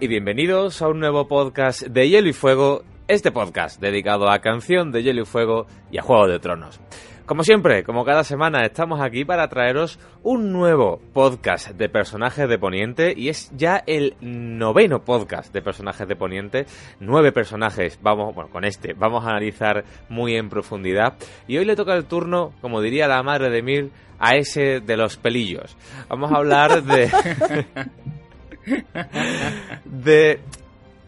y bienvenidos a un nuevo podcast de Hielo y Fuego, este podcast dedicado a canción de Hielo y Fuego y a Juego de Tronos. Como siempre, como cada semana, estamos aquí para traeros un nuevo podcast de personajes de Poniente y es ya el noveno podcast de personajes de Poniente. Nueve personajes, vamos, bueno, con este vamos a analizar muy en profundidad y hoy le toca el turno, como diría la madre de Mir, a ese de los pelillos. Vamos a hablar de... de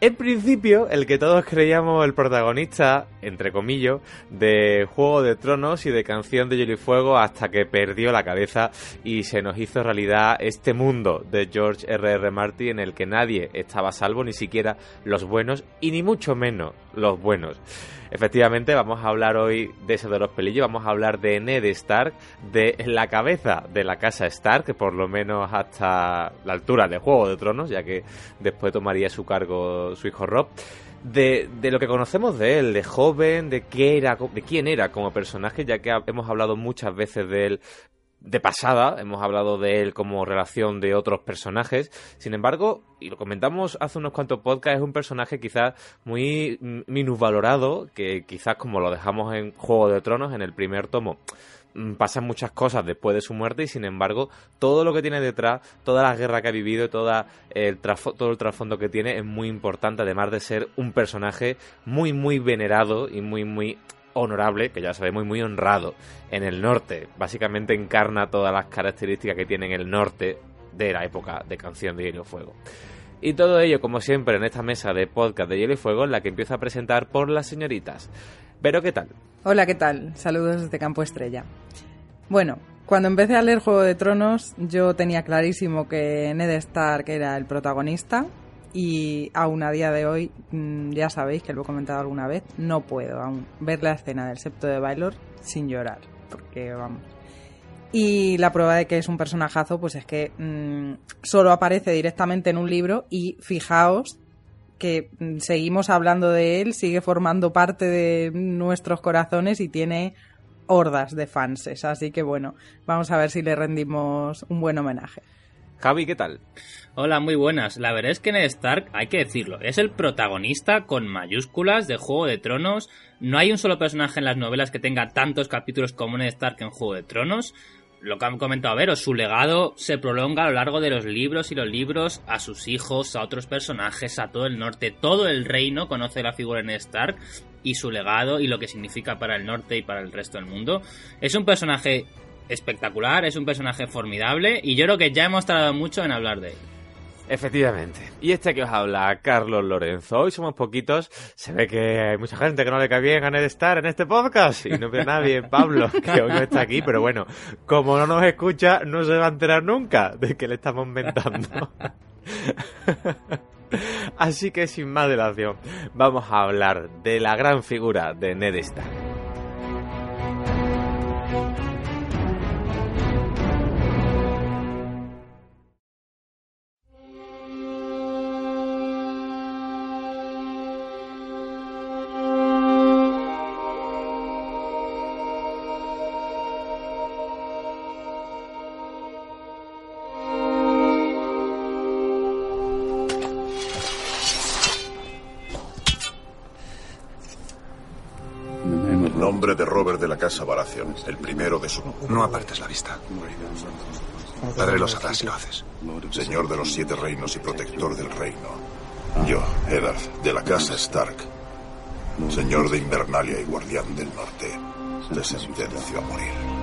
en principio, el que todos creíamos el protagonista, entre comillas, de Juego de Tronos y de Canción de Hielo y Fuego hasta que perdió la cabeza y se nos hizo realidad este mundo de George R.R. R. Martin en el que nadie estaba salvo, ni siquiera los buenos y ni mucho menos los buenos. Efectivamente, vamos a hablar hoy de eso de los pelillos, vamos a hablar de Ned Stark, de la cabeza de la casa Stark, por lo menos hasta la altura de Juego de Tronos, ya que después tomaría su cargo su hijo Rob. De, de, lo que conocemos de él, de joven, de qué era, de quién era como personaje, ya que hemos hablado muchas veces de él de pasada, hemos hablado de él como relación de otros personajes. Sin embargo, y lo comentamos hace unos cuantos podcasts, es un personaje quizás muy minusvalorado, que quizás como lo dejamos en Juego de Tronos, en el primer tomo, pasan muchas cosas después de su muerte y sin embargo todo lo que tiene detrás, toda la guerra que ha vivido, el todo el trasfondo que tiene es muy importante, además de ser un personaje muy muy venerado y muy muy honorable, que ya sabemos, muy honrado en el norte. Básicamente encarna todas las características que tiene el norte de la época de Canción de Hielo y Fuego. Y todo ello, como siempre, en esta mesa de podcast de Hielo y Fuego, en la que empiezo a presentar por las señoritas. Pero, ¿qué tal? Hola, ¿qué tal? Saludos desde Campo Estrella. Bueno, cuando empecé a leer Juego de Tronos, yo tenía clarísimo que Ned Stark era el protagonista, y aún a día de hoy, mm, ya sabéis que lo he comentado alguna vez, no puedo aún ver la escena del septo de Bailor sin llorar, porque vamos. Y la prueba de que es un personajazo, pues es que mm, solo aparece directamente en un libro y fijaos que mm, seguimos hablando de él, sigue formando parte de nuestros corazones y tiene hordas de fans. Así que bueno, vamos a ver si le rendimos un buen homenaje. Javi, ¿qué tal? Hola, muy buenas. La verdad es que Ned Stark, hay que decirlo, es el protagonista con mayúsculas de Juego de Tronos. No hay un solo personaje en las novelas que tenga tantos capítulos como Ned Stark en Juego de Tronos. Lo que han comentado a ver, su legado se prolonga a lo largo de los libros y los libros a sus hijos, a otros personajes, a todo el norte. Todo el reino conoce la figura de Stark y su legado y lo que significa para el norte y para el resto del mundo. Es un personaje espectacular, es un personaje formidable y yo creo que ya hemos tardado mucho en hablar de él. Efectivamente. Y este que os habla, Carlos Lorenzo. Hoy somos poquitos. Se ve que hay mucha gente que no le cae bien ganar estar en este podcast. Y no ve nadie, Pablo, que hoy no está aquí. Pero bueno, como no nos escucha, no se va a enterar nunca de que le estamos inventando. Así que sin más dilación, vamos a hablar de la gran figura de Ned Stark. El primero de su... No apartes la vista. Padre lo sabrá si lo haces. Señor de los siete reinos y protector del reino. Yo, Eddard, de la casa Stark, señor de Invernalia y guardián del norte, te sentencio a morir.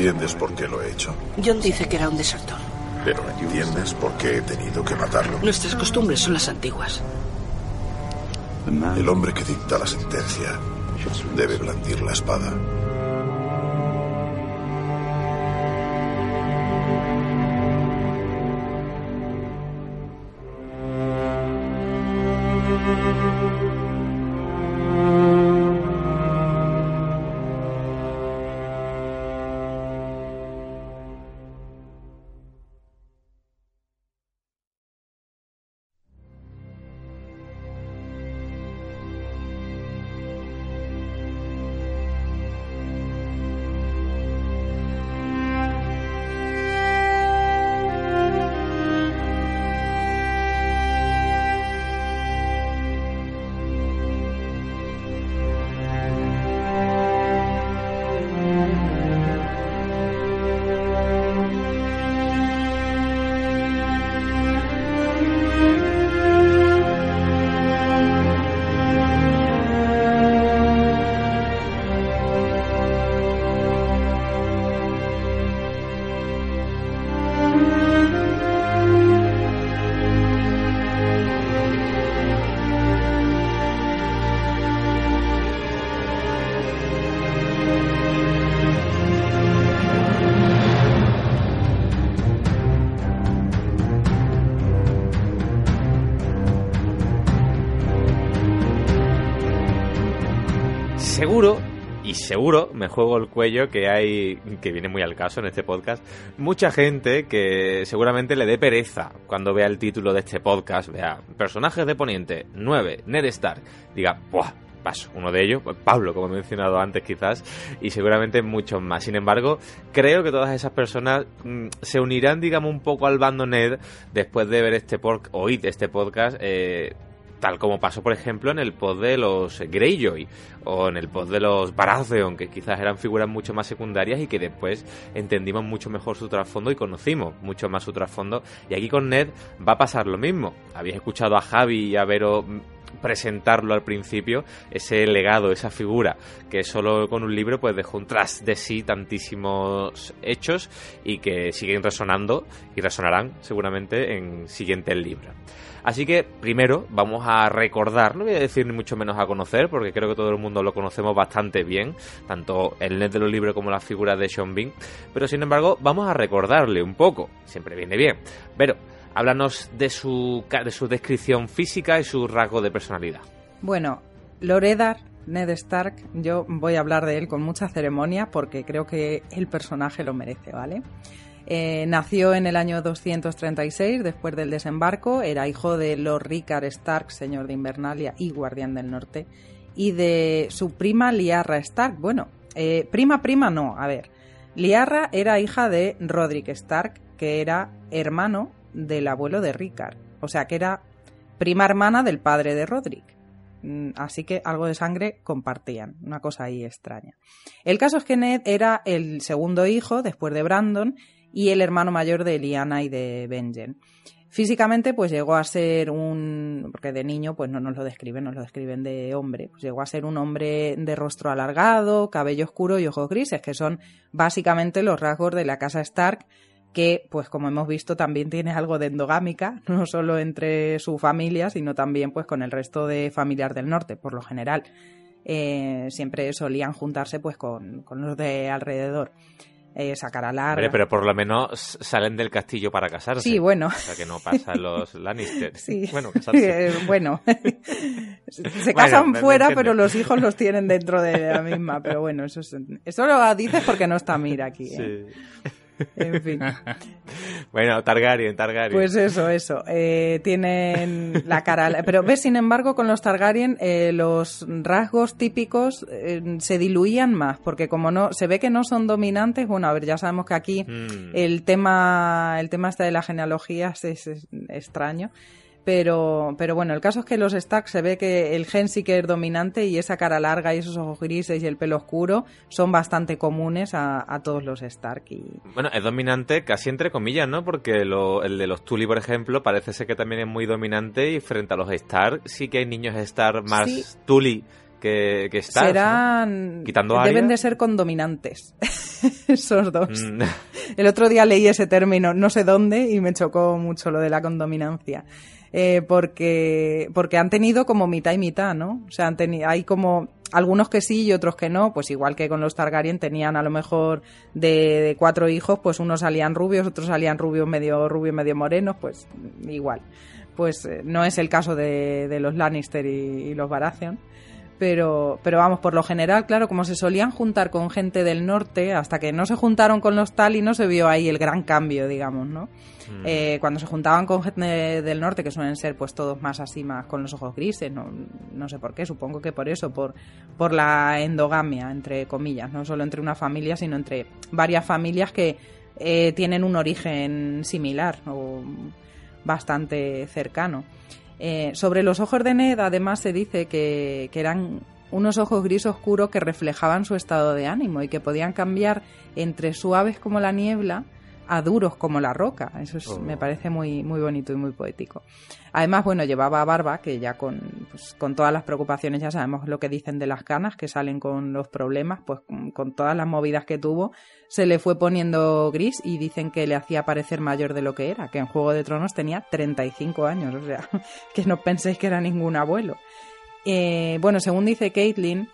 ¿Entiendes por qué lo he hecho? John dice que era un desertor. Pero ¿entiendes por qué he tenido que matarlo? Nuestras costumbres son las antiguas. El hombre que dicta la sentencia debe blandir la espada. Seguro me juego el cuello que hay, que viene muy al caso en este podcast, mucha gente que seguramente le dé pereza cuando vea el título de este podcast, vea personajes de Poniente 9, Ned Stark, diga, ¡buah! Paso, uno de ellos, pues Pablo, como he mencionado antes quizás, y seguramente muchos más. Sin embargo, creo que todas esas personas mm, se unirán, digamos, un poco al bando Ned después de ver este podcast, oír este podcast, eh, tal como pasó por ejemplo en el pod de los Greyjoy o en el pod de los Baratheon, que quizás eran figuras mucho más secundarias y que después entendimos mucho mejor su trasfondo y conocimos mucho más su trasfondo. Y aquí con Ned va a pasar lo mismo. Habéis escuchado a Javi y a Vero presentarlo al principio, ese legado, esa figura, que solo con un libro pues dejó un tras de sí tantísimos hechos y que siguen resonando y resonarán seguramente en siguientes libros. Así que primero vamos a recordar, no voy a decir ni mucho menos a conocer, porque creo que todo el mundo lo conocemos bastante bien, tanto el net de los libros como la figura de Sean Bean, pero sin embargo vamos a recordarle un poco, siempre viene bien. Pero háblanos de su, de su descripción física y su rasgo de personalidad. Bueno, Loredar, Ned Stark, yo voy a hablar de él con mucha ceremonia porque creo que el personaje lo merece, ¿vale? Eh, nació en el año 236, después del desembarco. Era hijo de Lord Rickard Stark, señor de Invernalia y guardián del norte, y de su prima Liarra Stark. Bueno, eh, prima, prima no, a ver. Liarra era hija de Roderick Stark, que era hermano del abuelo de Rickard. O sea, que era prima hermana del padre de Roderick. Mm, así que algo de sangre compartían, una cosa ahí extraña. El caso es que Ned era el segundo hijo, después de Brandon, y el hermano mayor de Liana y de Benjen. Físicamente, pues llegó a ser un, porque de niño, pues no nos lo describen, nos lo describen de hombre, pues llegó a ser un hombre de rostro alargado, cabello oscuro y ojos grises, que son básicamente los rasgos de la casa Stark, que, pues como hemos visto, también tiene algo de endogámica, no solo entre su familia, sino también pues con el resto de familias del norte, por lo general. Eh, siempre solían juntarse pues con, con los de alrededor eh, sacar a larga. pero por lo menos salen del castillo para casarse. Sí, bueno. O sea, que no pasan los Lannister. Sí. Bueno, casarse. Eh, bueno. Se casan fuera, pero los hijos los tienen dentro de la misma. Pero bueno, eso, eso lo dices porque no está Mira aquí. ¿eh? Sí. En fin. bueno, Targaryen, Targaryen. Pues eso, eso. Eh, tienen la cara. Pero ves, sin embargo, con los Targaryen eh, los rasgos típicos eh, se diluían más, porque como no se ve que no son dominantes, bueno, a ver, ya sabemos que aquí mm. el tema el tema este de la genealogía es extraño. Pero, pero bueno, el caso es que los Stark se ve que el gen sí que es dominante y esa cara larga y esos ojos grises y el pelo oscuro son bastante comunes a, todos los Stark. Y... Bueno, es dominante casi entre comillas, ¿no? Porque el de los Tully, por ejemplo, parece ser que también es muy dominante y frente a los Stark sí que hay niños Stark más Tully que, que Stark. Serán... Quitando Deben de ser condominantes. Esos dos. Mm. El otro día leí ese término, no sé dónde, y me chocó mucho lo de la condominancia. Eh, porque, porque han tenido como mitad y mitad, ¿no? O sea, han hay como algunos que sí y otros que no, pues igual que con los Targaryen tenían a lo mejor de, cuatro hijos, pues unos salían rubios, otros salían rubios medio rubios, medio morenos, pues igual. Pues eh, no es el caso de, de los Lannister y, y los Baratheon pero, pero vamos, por lo general, claro, como se solían juntar con gente del norte, hasta que no se juntaron con los tal y no se vio ahí el gran cambio, digamos, ¿no? Mm. Eh, cuando se juntaban con gente del norte, que suelen ser pues todos más así, más con los ojos grises, no, no sé por qué, supongo que por eso, por, por la endogamia, entre comillas, no solo entre una familia, sino entre varias familias que eh, tienen un origen similar o bastante cercano. Eh, sobre los ojos de Ned, además, se dice que, que eran unos ojos gris oscuros que reflejaban su estado de ánimo y que podían cambiar entre suaves como la niebla a duros como la roca. Eso oh. me parece muy, muy bonito y muy poético. Además, bueno, llevaba barba, que ya con, pues, con todas las preocupaciones, ya sabemos lo que dicen de las canas, que salen con los problemas, pues con, todas las movidas que tuvo, se le fue poniendo gris y dicen que le hacía parecer mayor de lo que era, que en Juego de Tronos tenía 35 años, o sea, que no penséis que era ningún abuelo. Eh, bueno, según dice Caitlin,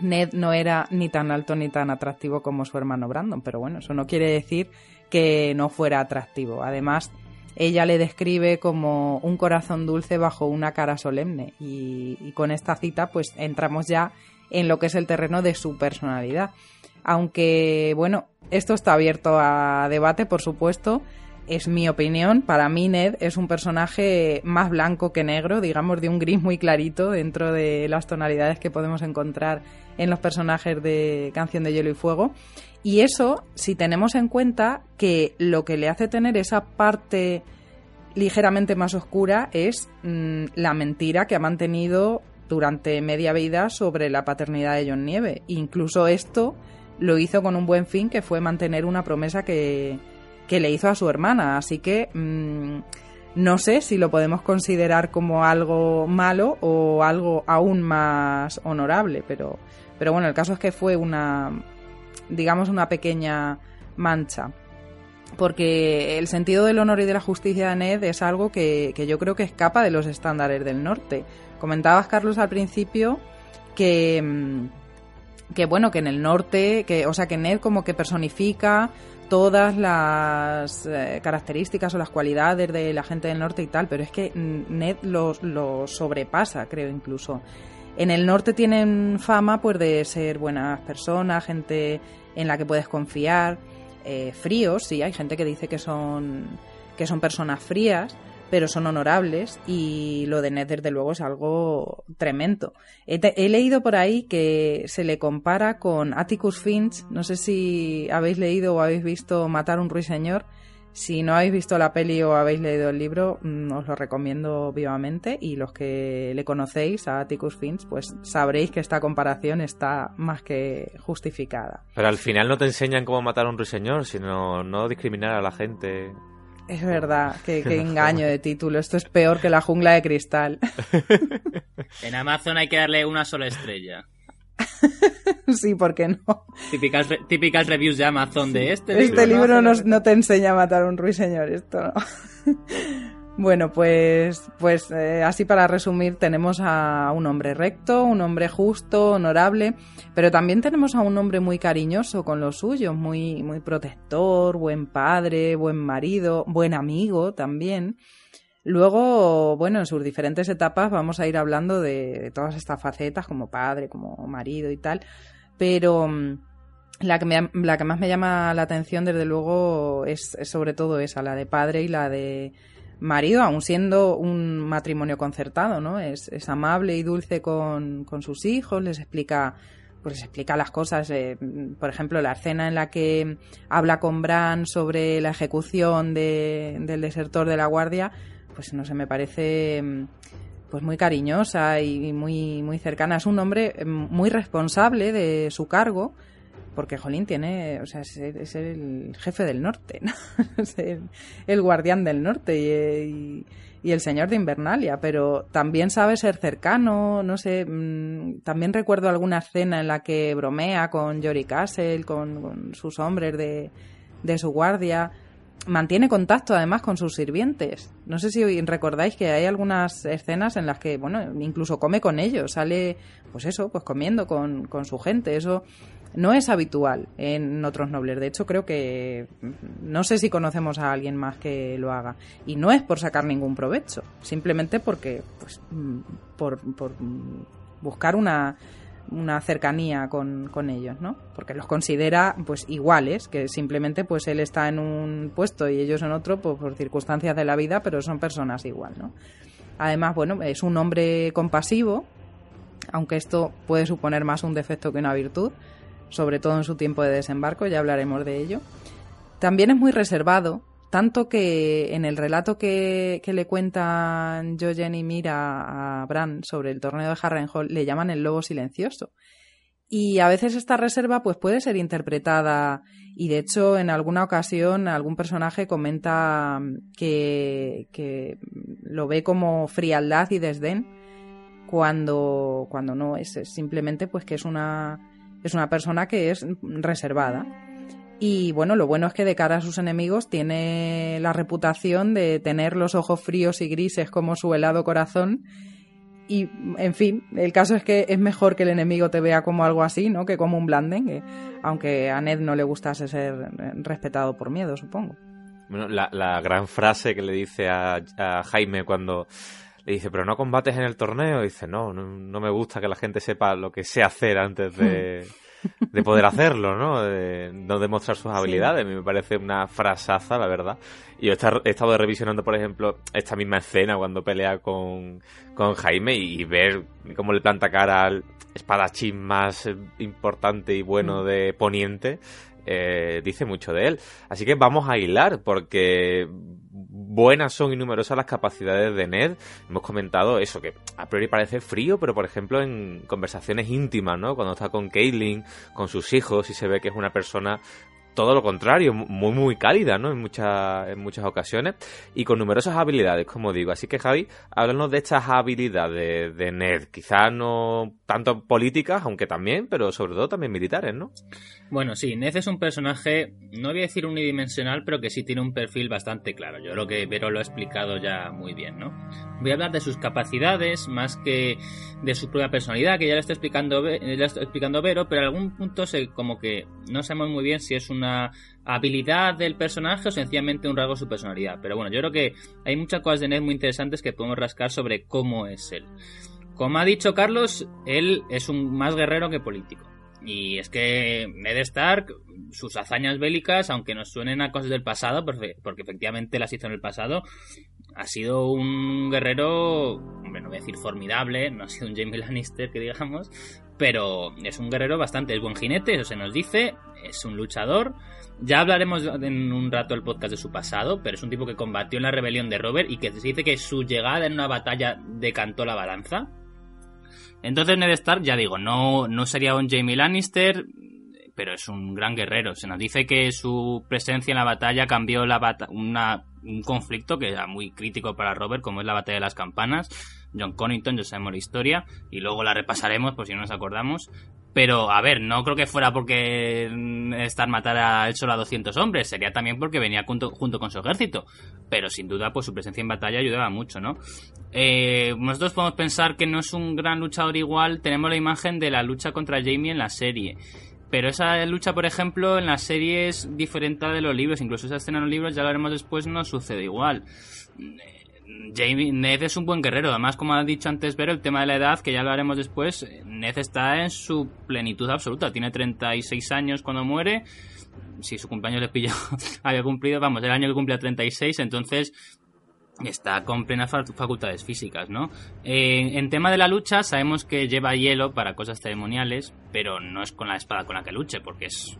Ned no era ni tan alto ni tan atractivo como su hermano Brandon, pero bueno, eso no quiere decir que no fuera atractivo. Además, ella le describe como un corazón dulce bajo una cara solemne. Y, y con esta cita, pues entramos ya en lo que es el terreno de su personalidad. Aunque, bueno, esto está abierto a debate, por supuesto. Es mi opinión. Para mí, Ned es un personaje más blanco que negro, digamos, de un gris muy clarito dentro de las tonalidades que podemos encontrar en los personajes de Canción de Hielo y Fuego. Y eso, si tenemos en cuenta que lo que le hace tener esa parte ligeramente más oscura es mm, la mentira que ha mantenido durante media vida sobre la paternidad de John Nieve. Incluso esto lo hizo con un buen fin, que fue mantener una promesa que, que le hizo a su hermana. Así que mm, no sé si lo podemos considerar como algo malo o algo aún más honorable, pero, pero bueno, el caso es que fue una, digamos, una pequeña mancha. Porque el sentido del honor y de la justicia de Ned es algo que, que yo creo que escapa de los estándares del norte. Comentabas, Carlos, al principio que mm, que bueno, que en el norte, que, o sea, que Ned como que personifica todas las eh, características o las cualidades de la gente del norte y tal, pero es que Ned los lo sobrepasa, creo incluso. En el norte tienen fama pues de ser buenas personas, gente en la que puedes confiar, eh, fríos, sí, hay gente que dice que son que son personas frías, pero son honorables y lo de Ned desde luego es algo tremendo. He, leído por ahí que se le compara con Atticus Finch, no sé si habéis leído o habéis visto Matar a un ruiseñor, si no habéis visto la peli o habéis leído el libro, mm, os lo recomiendo vivamente y los que le conocéis a Atticus Finch, pues sabréis que esta comparación está más que justificada. Pero al final no te enseñan cómo matar a un ruiseñor, sino no discriminar a la gente. Es verdad, qué, engaño de título. Esto es peor que la jungla de cristal. En Amazon hay que darle una sola estrella. sí, ¿por qué no? Típicas, típicas reviews de Amazon de este, este libro. Este libro no, no, te enseña a matar a un ruiseñor, esto no. Bueno, pues, pues eh, así para resumir, tenemos a un hombre recto, un hombre justo, honorable, pero también tenemos a un hombre muy cariñoso con los suyos, muy, muy protector, buen padre, buen marido, buen amigo también. Luego, bueno, en sus diferentes etapas vamos a ir hablando de, todas estas facetas, como padre, como marido y tal, pero mm, la que, la que más me llama la atención, desde luego, es sobre todo esa, la de padre y la de marido, aun siendo un matrimonio concertado, ¿no? Es, amable y dulce con, sus hijos, les explica pues les explica las cosas, eh, por ejemplo, la escena en la que habla con Bran sobre la ejecución del desertor de la guardia, pues no sé, me parece pues muy cariñosa y muy, muy cercana. Es un hombre mm, muy responsable de su cargo, porque Jolín tiene, o sea, es, el jefe del norte, ¿no? el, guardián del norte y, el señor de Invernalia, pero también sabe ser cercano, no sé, mm, también recuerdo alguna escena en la que bromea con Jory Castle, con, sus hombres de, de su guardia, mantiene contacto además con sus sirvientes. No sé si recordáis que hay algunas escenas en las que, bueno, incluso come con ellos, sale, pues eso, pues comiendo con, con su gente. Eso no es habitual en otros nobles. De hecho, creo que no sé si conocemos a alguien más que lo haga. Y no es por sacar ningún provecho, simplemente porque, pues, mm, por, por buscar una, una cercanía con, con, ellos, ¿no? Porque los considera, pues, iguales, que simplemente, pues, él está en un puesto y ellos en otro, pues, por circunstancias de la vida, pero son personas igual, ¿no? Además, bueno, es un hombre compasivo, aunque esto puede suponer más un defecto que una virtud, sobre todo en su tiempo de desembarco, ya hablaremos de ello. También es muy reservado, tanto que en el relato que, le cuentan Jojen y Mira a Bran sobre el torneo de Harrenhal le llaman el lobo silencioso. Y a veces esta reserva pues puede ser interpretada y de hecho en alguna ocasión algún personaje comenta que, que lo ve como frialdad y desdén cuando, cuando no es, es simplemente pues que es una es una persona que es reservada. Y bueno, lo bueno es que de cara a sus enemigos tiene la reputación de tener los ojos fríos y grises como su helado corazón. Y, en fin, el caso es que es mejor que el enemigo te vea como algo así, ¿no? Que como un blanden, aunque a Ned no le gustase ser respetado por miedo, supongo. Bueno, la, la gran frase que le dice a, a Jaime cuando le dice, pero no combates en el torneo. Y dice, no, no, no me gusta que la gente sepa lo que sé hacer antes de, de poder hacerlo, ¿no? De no demostrar sus habilidades. A mí me parece una frasaza, la verdad. Y yo he estado revisionando, por ejemplo, esta misma escena cuando pelea con, con Jaime y, ver cómo le planta cara al espadachín más importante y bueno de Poniente. eh, dice mucho de él. Así que vamos a hilar, porque buenas son y numerosas las capacidades de Ned. Hemos comentado eso, que a priori parece frío, pero por ejemplo en conversaciones íntimas, ¿no? Cuando está con Caitlyn, con sus hijos, y se ve que es una persona todo lo contrario, muy muy cálida, ¿no? En muchas, en muchas ocasiones y con numerosas habilidades, como digo. Así que Javi, háblanos de estas habilidades de Ned, quizás no tanto políticas, aunque también, pero sobre todo también militares, ¿no? Bueno, sí, Ned es un personaje, no voy a decir unidimensional, pero que sí tiene un perfil bastante claro. Yo creo que Vero lo ha explicado ya muy bien, ¿no? Voy a hablar de sus capacidades más que de su propia personalidad, que ya le está explicando, ya está explicando Vero, pero en algún punto se, como que no sabemos muy bien si es una habilidad del personaje o sencillamente un rasgo de su personalidad. Pero bueno, yo creo que hay muchas cosas de Ned muy interesantes que podemos rascar sobre cómo es él. Como ha dicho Carlos, él es un más guerrero que político. Y es que Ned Stark, sus hazañas bélicas, aunque nos suenen a cosas del pasado, porque, efectivamente las hizo en el pasado, ha sido un guerrero, hombre, no voy a decir formidable, no ha sido un Jaime Lannister que digamos, pero es un guerrero bastante, es buen jinete, eso se nos dice, es un luchador. Ya hablaremos en un rato el podcast de su pasado, pero es un tipo que combatió en la rebelión de Robert y que se dice que su llegada en una batalla decantó la balanza. Entonces Ned Stark, ya digo, no, no sería un Jamie Lannister, pero es un gran guerrero. Se nos dice que su presencia en la batalla cambió la bata- una, un conflicto que era muy crítico para Robert, como es la batalla de las campanas. John Connington, ya sabemos la historia, y luego la repasaremos por si no nos acordamos. Pero, a ver, no creo que fuera porque Stark matara él solo a 200 hombres, sería también porque venía junto, junto con su ejército. Pero sin duda, pues su presencia en batalla ayudaba mucho, ¿no? Eh, nosotros podemos pensar que no es un gran luchador igual, tenemos la imagen de la lucha contra Jamie en la serie. Pero esa lucha, por ejemplo, en la serie es diferente de los libros. Incluso esa escena en los libros, ya lo haremos después, no sucede igual. Jamie, Ned es un buen guerrero. Además, como ha dicho antes Vero, el tema de la edad, que ya lo haremos después, eh, Ned está en su plenitud absoluta. Tiene 36 años cuando muere. Si su cumpleaños le pilló, había cumplido, vamos, el año que cumple a 36, entonces está con plenas fac- facultades físicas, ¿no? Eh, en tema de la lucha, sabemos que lleva hielo para cosas ceremoniales, pero no es con la espada con la que luche, porque es,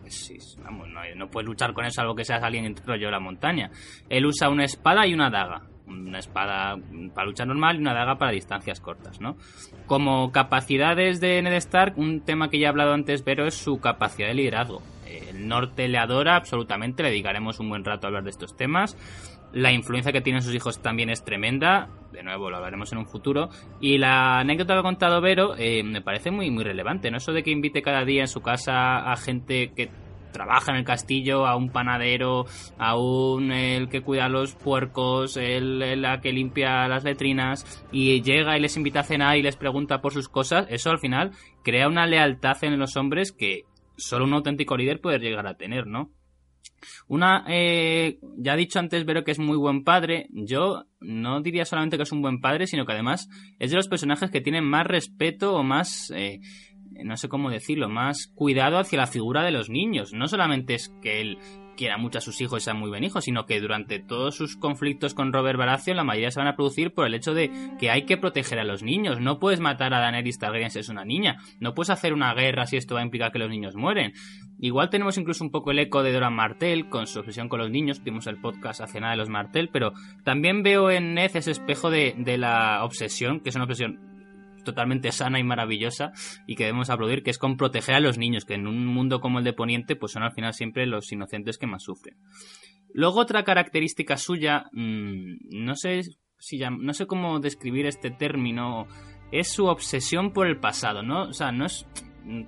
vamos, no, no puede luchar con eso algo que seas alguien rollo de la montaña. Él usa una espada y una daga. Una espada para lucha normal y una daga para distancias cortas, ¿no? Como capacidades de Ned Stark, un tema que ya he hablado antes, pero es su capacidad de liderazgo. El norte le adora absolutamente, le dedicaremos un buen rato a hablar de estos temas. La influencia que tienen sus hijos también es tremenda. De nuevo, lo hablaremos en un futuro. Y la anécdota que ha contado Vero eh, me parece muy, muy relevante. No eso de que invite cada día en su casa a gente que trabaja en el castillo, a un panadero, a un el que cuida los puercos, el, el la que limpia las letrinas, y llega y les invita a cenar y les pregunta por sus cosas. Eso al final crea una lealtad en los hombres que solo un auténtico líder puede llegar a tener, ¿no? Una, eh, ya he dicho antes, Vero, que es muy buen padre. Yo no diría solamente que es un buen padre, sino que además es de los personajes que tienen más respeto o más, eh, no sé cómo decirlo, más cuidado hacia la figura de los niños. No solamente es que él quiera mucho a sus hijos y sea muy buen hijo, sino que durante todos sus conflictos con Robert Baratheon, la mayoría se van a producir por el hecho de que hay que proteger a los niños. No puedes matar a Daenerys Targaryen si es una niña. No puedes hacer una guerra si esto va a implicar que los niños mueren. Igual tenemos incluso un poco el eco de Doran Martell con su obsesión con los niños. Vimos el podcast hace nada de los Martell, pero también veo en Ned ese espejo de, de la obsesión, que es una obsesión totalmente sana y maravillosa y que debemos aplaudir, que es con proteger a los niños, que en un mundo como el de Poniente, pues son al final siempre los inocentes que más sufren. Luego otra característica suya, mmm, no sé si llam- no sé cómo describir este término, es su obsesión por el pasado, ¿no? O sea, no es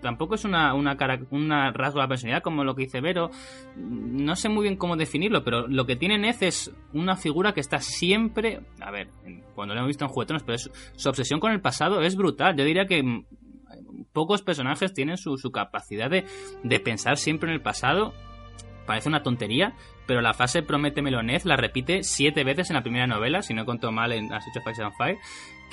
tampoco es una, una, cara- una rasgo de la personalidad como lo que dice Vero. No sé muy bien cómo definirlo, pero lo que tiene Ned es una figura que está siempre. A ver, cuando lo hemos visto en Tronos, pero su obsesión con el pasado es brutal. Yo diría que mm, pocos personajes tienen su, capacidad de, de pensar siempre en el pasado parece una tontería, pero la frase promete Ned la repite siete veces en la primera novela, si no conto mal en As of Fire and Fire,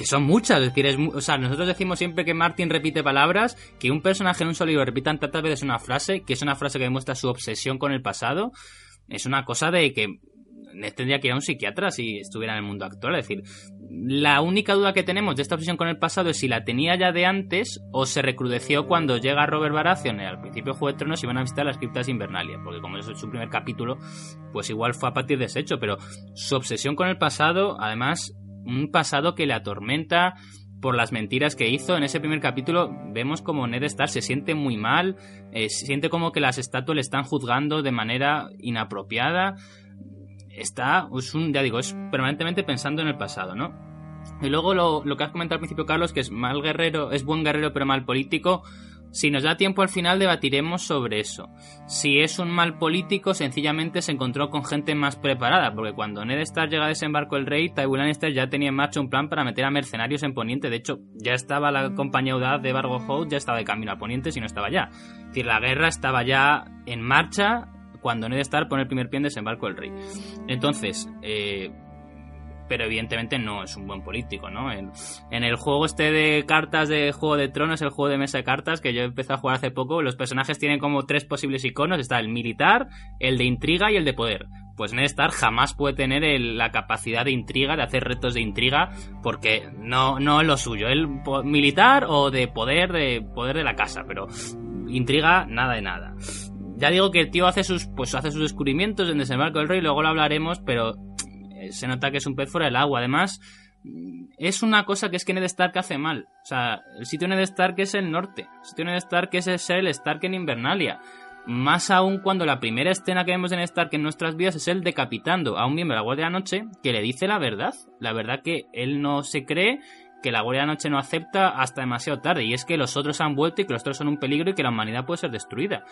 que son muchas, es decir, es, o sea, nosotros decimos siempre que Martin repite palabras, que un personaje en un solo libro repita tantas veces una frase, que es una frase que demuestra su obsesión con el pasado, es una cosa de que tendría que ir a un psiquiatra si estuviera en el mundo actual. Es decir, la única duda que tenemos de esta obsesión con el pasado es si la tenía ya de antes o se recrudeció cuando llega Robert Baratheon al principio de Juego de Tronos y van a visitar las criptas Invernalia. Porque como es su primer capítulo, pues igual fue a partir de ese hecho. Pero su obsesión con el pasado, además, un pasado que le atormenta por las mentiras que hizo. En ese primer capítulo vemos como Ned Stark se siente muy mal, eh, siente como que las estatuas le están juzgando de manera inapropiada está, es un, ya digo, es permanentemente pensando en el pasado, ¿no? Y luego lo, lo que has comentado al principio, Carlos, que es mal guerrero, es buen guerrero pero mal político. Si nos da tiempo al final debatiremos sobre eso. Si es un mal político, sencillamente se encontró con gente más preparada, porque cuando Ned Stark llega a desembarco el rey, Tywin Lannister ya tenía en marcha un plan para meter a mercenarios en Poniente. De hecho, ya estaba la compañía Udaz de Bargo Hout, ya estaba de camino a Poniente si no estaba ya. Es decir, la guerra estaba ya en marcha cuando Ned Stark pone el primer pie en desembarco del rey. Entonces, eh, pero evidentemente no es un buen político, ¿no? En, el juego este de cartas de Juego de Tronos, el juego de mesa de cartas que yo empecé a jugar hace poco, los personajes tienen como tres posibles iconos, está el militar, el de intriga y el de poder. Pues Ned Stark jamás puede tener la capacidad de intriga, de hacer retos de intriga, porque no, no es lo suyo. El militar o de poder, de poder de la casa, pero intriga, nada de nada. Ya digo que el tío hace sus, pues hace sus descubrimientos en Desembarco del Rey, luego lo hablaremos, pero se nota que es un pez fuera del agua. Además, es una cosa que es que Ned Stark hace mal. O sea, el sitio Ned Stark es el norte. El sitio Ned Stark es el Stark en Invernalia. Más aún cuando la primera escena que vemos en Stark en nuestras vidas es él decapitando a un miembro de la Guardia de la Noche que le dice la verdad. La verdad que él no se cree, que la Guardia de la Noche no acepta hasta demasiado tarde. Y es que los otros han vuelto y que los otros son un peligro y que la humanidad puede ser destruida.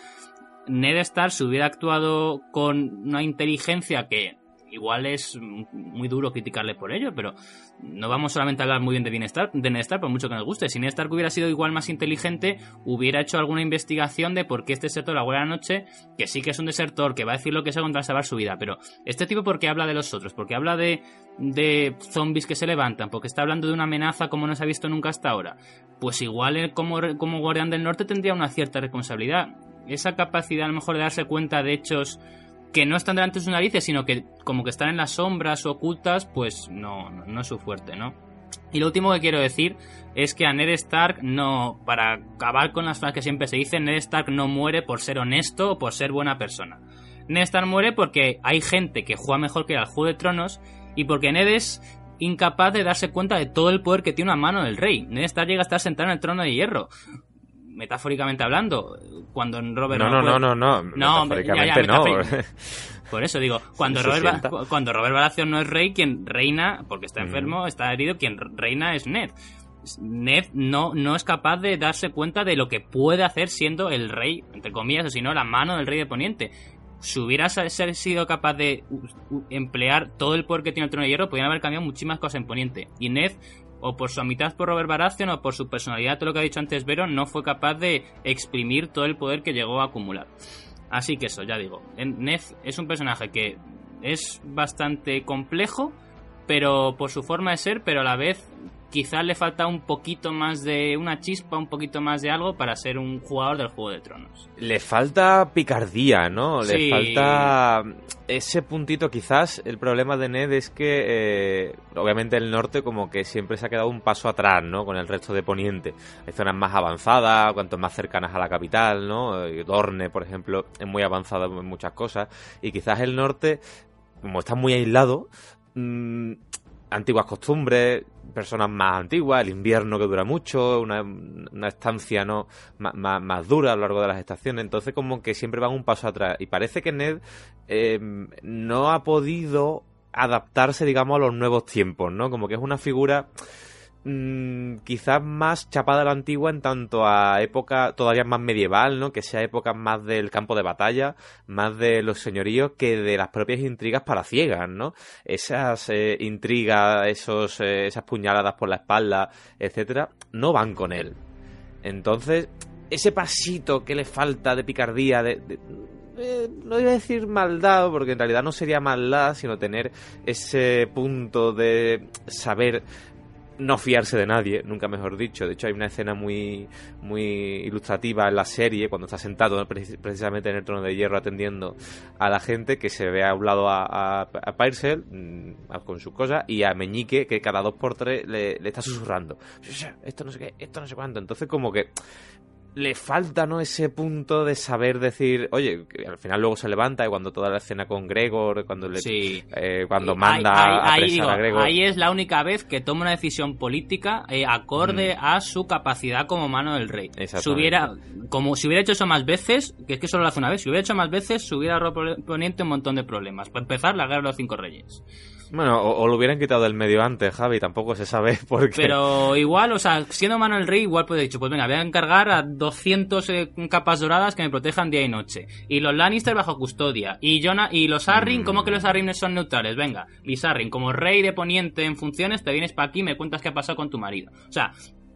Ned Stark si hubiera actuado con una inteligencia que igual es muy duro criticarle por ello, pero no vamos solamente a hablar muy bien de Stark, de Ned Stark por mucho que nos guste. Si Ned Stark hubiera sido igual más inteligente, hubiera hecho alguna investigación de por qué este sector la buena noche, que sí que es un desertor, que va a decir lo que sea contra salvar su vida, pero este tipo por qué habla de los otros, porque habla de, de zombies que se levantan, porque está hablando de una amenaza como no se ha visto nunca hasta ahora. Pues igual él como, como guardián del norte tendría una cierta responsabilidad esa capacidad a lo mejor de darse cuenta de hechos que no están delante de sus narices, sino que como que están en las sombras ocultas, pues no, no, es su fuerte, ¿no? Y lo último que quiero decir es que a Ned Stark no, para acabar con las frases que siempre se dicen, Ned Stark no muere por ser honesto o por ser buena persona. Ned Stark muere porque hay gente que juega mejor que al Juego de Tronos y porque Ned es incapaz de darse cuenta de todo el poder que tiene una mano del rey. Ned Stark llega a estar sentado en el trono de hierro metafóricamente hablando, cuando Robert... No, no, no, no, no, no, metafóricamente no. Por eso digo, cuando Robert, cuando Robert Baratheon no es rey, quien reina, porque está enfermo, está herido, quien reina es Ned. Ned no, no es capaz de darse cuenta de lo que puede hacer siendo el rey, entre comillas, o si no, la mano del rey de Poniente. Si hubiera sido capaz de emplear todo el poder que tiene el trono de hierro, podrían haber cambiado muchísimas cosas en Poniente. Y Ned o por su mitad por Robert Baratheon o por su personalidad, todo lo que ha dicho antes Vero, no fue capaz de exprimir todo el poder que llegó a acumular. Así que eso, ya digo, Ned es un personaje que es bastante complejo, pero por su forma de ser, pero a la vez quizás le falta un poquito más de una chispa, un poquito más de algo para ser un jugador del Juego de Tronos. Le falta picardía, ¿no? Le falta ese puntito. Quizás el problema de Ned es que, eh, obviamente, el norte como que siempre se ha quedado un paso atrás, ¿no? Con el resto de Poniente. Hay zonas más avanzadas, cuanto más cercanas a la capital, ¿no? Eh, Dorne, por ejemplo, es muy avanzada en muchas cosas. Y quizás el norte, como está muy aislado, mmm, antiguas costumbres, personas más antiguas, el invierno que dura mucho, una, estancia no más, dura a lo largo de las estaciones, entonces como que siempre van un paso atrás. Y parece que Ned eh, no ha podido adaptarse, digamos, a los nuevos tiempos, ¿no? Como que es una figura Mm, quizás más chapada a la antigua en tanto a época todavía más medieval, ¿no? Que sea época más del campo de batalla, más de los señoríos que de las propias intrigas para ciegas, ¿no? Esas eh, intrigas, esos, eh, esas puñaladas por la espalda, etcétera, no van con él. Entonces, ese pasito que le falta de picardía, de eh, no iba a decir maldad, porque en realidad no sería maldad, sino tener ese punto de saber no fiarse de nadie, nunca mejor dicho. De hecho, hay una escena muy, muy ilustrativa en la serie, cuando está sentado precisamente en el trono de hierro atendiendo a la gente, que se ve a un lado a, a, a mm, con sus cosas y a Meñique, que cada dos por tres le está susurrando. Esto no sé qué, esto no sé cuánto. Entonces, como que le falta no ese punto de saber decir oye al final luego se levanta y cuando toda la escena con Gregor cuando le eh, cuando manda a, a Gregor ahí es la única vez que toma una decisión política eh, acorde mm. a su capacidad como mano del rey. Si hubiera como si hubiera hecho eso más veces que es que solo lo hace una vez si hubiera hecho más veces se hubiera poniendo un montón de problemas. Para empezar la guerra de los cinco reyes bueno, o, lo hubieran quitado del medio antes, Javi, tampoco se sabe por qué. Pero igual, o sea, siendo mano el rey, igual puede dicho, pues venga, voy a encargar a 200 eh, capas doradas que me protejan día y noche. Y los Lannister bajo custodia. Y Jonah, y los Arryn, ¿cómo que los Arryn son neutrales? Venga, Liz Arryn, como rey de Poniente en funciones, te vienes para aquí y me cuentas qué ha pasado con tu marido. O sea,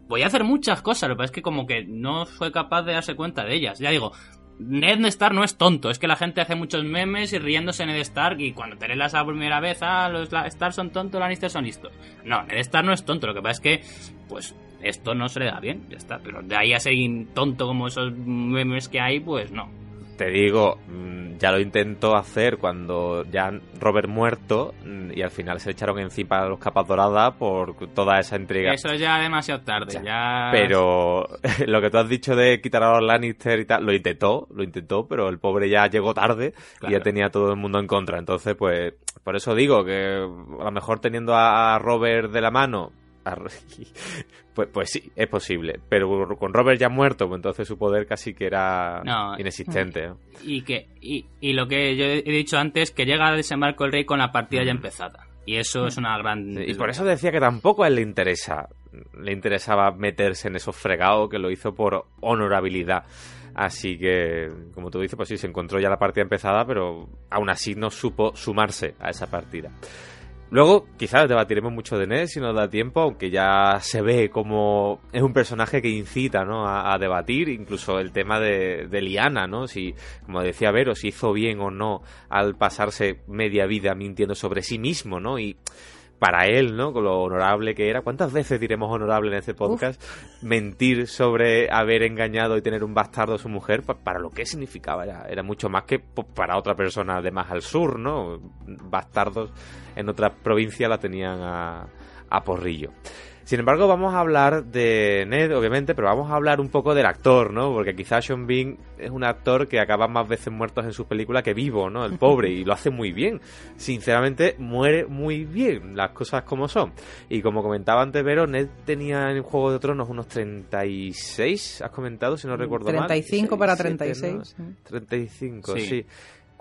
voy a hacer muchas cosas, lo que pasa es que como que no fue capaz de darse cuenta de ellas. Ya digo, Ned Stark no es tonto, es que la gente hace muchos memes y riéndose Ned Stark y cuando te lees la primera vez, ah, los Stark son tontos, los Lannister son listos. No, Ned Stark no es tonto, lo que pasa es que, pues, esto no se le da bien, ya está, pero de ahí a ser tonto como esos memes que hay, pues no te digo, mm, ya lo intentó hacer cuando ya Robert muerto mm, y al final se echaron encima los capas doradas por toda esa intriga. Eso es ya demasiado tarde, ya... Pero lo que tú has dicho de quitar a los Lannister y tal, lo intentó, lo intentó, pero el pobre ya llegó tarde y ya tenía todo el mundo en contra. Entonces, pues, por eso digo que a lo mejor teniendo a Robert de la mano, pues, pues sí, es posible. Pero con Robert ya muerto, pues entonces su poder casi que era inexistente. Y, que, y, lo que yo he dicho antes, que llega a desembarco el rey con la partida ya empezada. Y eso es una gran... Y por eso decía que tampoco a él le interesa. Le interesaba meterse en esos fregados, que lo hizo por honorabilidad. Así que, como tú dices, pues sí, se encontró ya la partida empezada, pero aún así no supo sumarse a esa partida. Luego, quizás debatiremos mucho de Ned si nos da tiempo, aunque ya se ve como es un personaje que incita ¿no? a, debatir, incluso el tema de, de, Liana, ¿no? Si, como decía Vero, si hizo bien o no al pasarse media vida mintiendo sobre sí mismo, ¿no? Y para él, ¿no? Con lo honorable que era. ¿Cuántas veces diremos honorable en este podcast? Mentir sobre haber engañado y tener un bastardo a su mujer, para lo que significaba era, era mucho más que para otra persona de más al sur, ¿no? Bastardos en otra provincia la tenían a, a porrillo. Sin embargo, vamos a hablar de Ned, obviamente, pero vamos a hablar un poco del actor, ¿no? Porque quizás Sean Bean es un actor que acaba más veces muertos en sus películas que vivo, ¿no? El pobre, y lo hace muy bien. Sinceramente, muere muy bien, las cosas como son. Y como comentaba antes, Vero, Ned tenía en Juego de Tronos unos 36, has comentado, si no recuerdo 35 mal. 35 para 36. 35, sí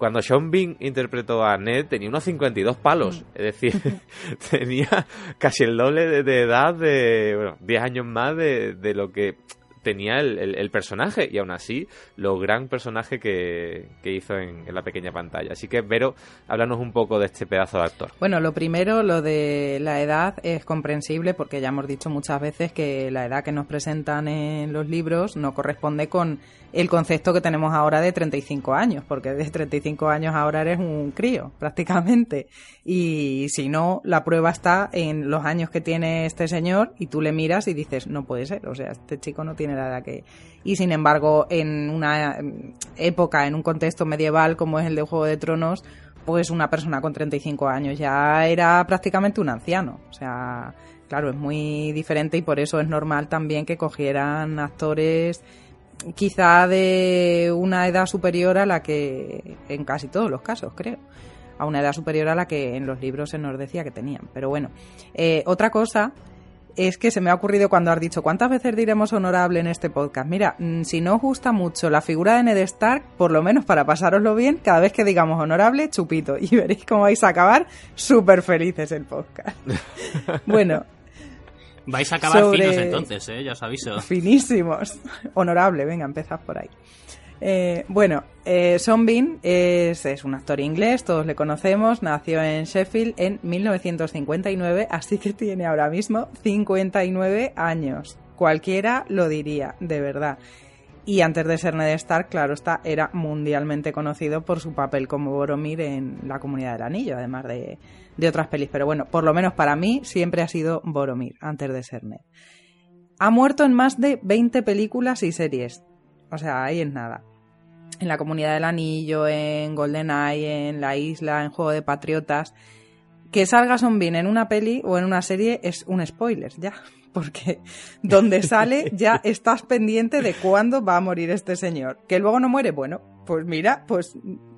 cuando Sean Bean interpretó a Ned tenía unos 52 palos, mm. es decir, tenía casi el doble de, edad, de bueno, 10 años más de, de lo que tenía el, personaje y aún así lo gran personaje que, hizo en, la pequeña pantalla. Así que, Vero, háblanos un poco de este pedazo de actor. Bueno, lo primero, lo de la edad es comprensible porque ya hemos dicho muchas veces que la edad que nos presentan en los libros no corresponde con el concepto que tenemos ahora de 35 años, porque de 35 años ahora eres un crío, prácticamente. Y si no, la prueba está en los años que tiene este señor y tú le miras y dices, no puede ser, o sea, este chico no tiene que... Y sin embargo, en una época, en un contexto medieval como es el de Juego de Tronos, pues una persona con 35 años ya era prácticamente un anciano. O sea, claro, es muy diferente y por eso es normal también que cogieran actores quizá de una edad superior a la que, en casi todos los casos, creo, a una edad superior a la que en los libros se nos decía que tenían. Pero bueno, eh, otra cosa es que se me ha ocurrido cuando has dicho, ¿cuántas veces diremos honorable en este podcast? Mira, mm, si no os gusta mucho la figura de Ned Stark, por lo menos para pasároslo bien, cada vez que digamos honorable, chupito. Y veréis cómo vais a acabar súper felices el podcast. bueno. Vais a acabar finos entonces, ¿eh? ya os aviso. Finísimos. Honorable, venga, empezad por ahí. Eh, bueno, eh, Sean Bean es, un actor inglés, todos le conocemos, nació en Sheffield en 1959, así que tiene ahora mismo 59 años. Cualquiera lo diría, de verdad. Y antes de ser Ned Stark, claro está, era mundialmente conocido por su papel como Boromir en La Comunidad del Anillo, además de, de otras pelis. Pero bueno, por lo menos para mí siempre ha sido Boromir, antes de ser Ned. Ha muerto en más de 20 películas y series. O sea, ahí es nada. En La Comunidad del Anillo, en GoldenEye, en La Isla, en Juego de Patriotas. Que salga Son Bean en una peli o en una serie es un spoiler, ya porque donde sale ya estás pendiente de cuándo va a morir este señor. Que luego no muere, bueno, pues mira, pues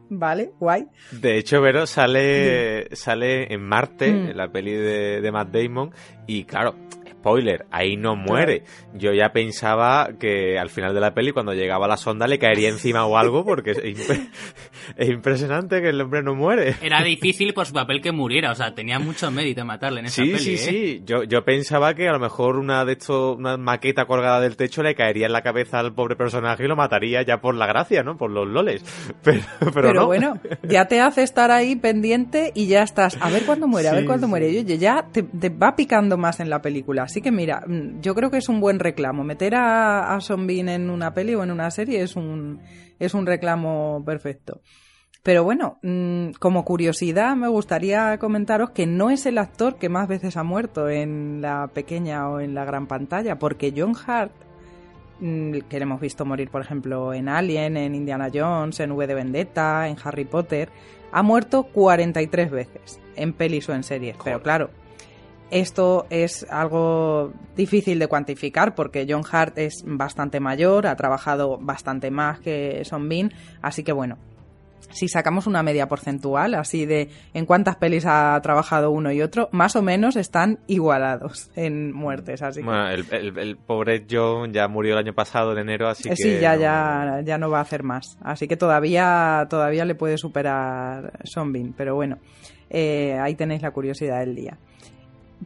vale, guay. De hecho, Vero sale, sale en Marte, mm. en la peli de, de Matt Damon, y claro, spoiler, ahí no muere. Yo ya pensaba que al final de la peli, cuando llegaba la sonda, le caería encima o algo, porque es, impresionante que el hombre no muere. Era difícil por su papel que muriera, o sea, tenía mucho mérito matarle en esa sí, peli. Sí, ¿eh? sí. Yo, yo pensaba que a lo mejor una de estos, una maqueta colgada del techo le caería en la cabeza al pobre personaje y lo mataría ya por la gracia, ¿no? Por los loles. Pero, pero, bueno, ya te hace estar ahí pendiente y ya estás, a ver cuándo muere, a ver cuándo muere. Y oye, ya te, te va picando más en la película. Así que mira, mm, yo creo que es un buen reclamo. Meter a, a Bean en una peli o en una serie es un, es un reclamo perfecto. Pero bueno, mm, como curiosidad me gustaría comentaros que no es el actor que más veces ha muerto en la pequeña o en la gran pantalla, porque John Hart, mm, que le hemos visto morir por ejemplo en Alien, en Indiana Jones, en V de Vendetta, en Harry Potter, ha muerto 43 veces en pelis o en series. Pero claro, esto es algo difícil de cuantificar porque John Hart es bastante mayor, ha trabajado bastante más que Son Bean, así que bueno, si sacamos una media porcentual, así de en cuántas pelis ha trabajado uno y otro, más o menos están igualados en muertes. Así bueno, el, pobre John ya murió el año pasado en enero, así que. Sí, ya, ya, ya no va a hacer más. Así que todavía, todavía le puede superar Son Bean, pero bueno, eh, ahí tenéis la curiosidad del día.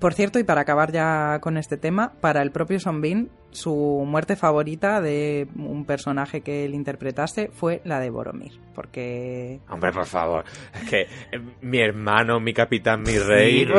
Por cierto, y para acabar ya con este tema, para el propio Son Bean, su muerte favorita de un personaje que él interpretase fue la de Boromir. Porque. Hombre, por favor. Es que eh, mi hermano, mi capitán, mi rey.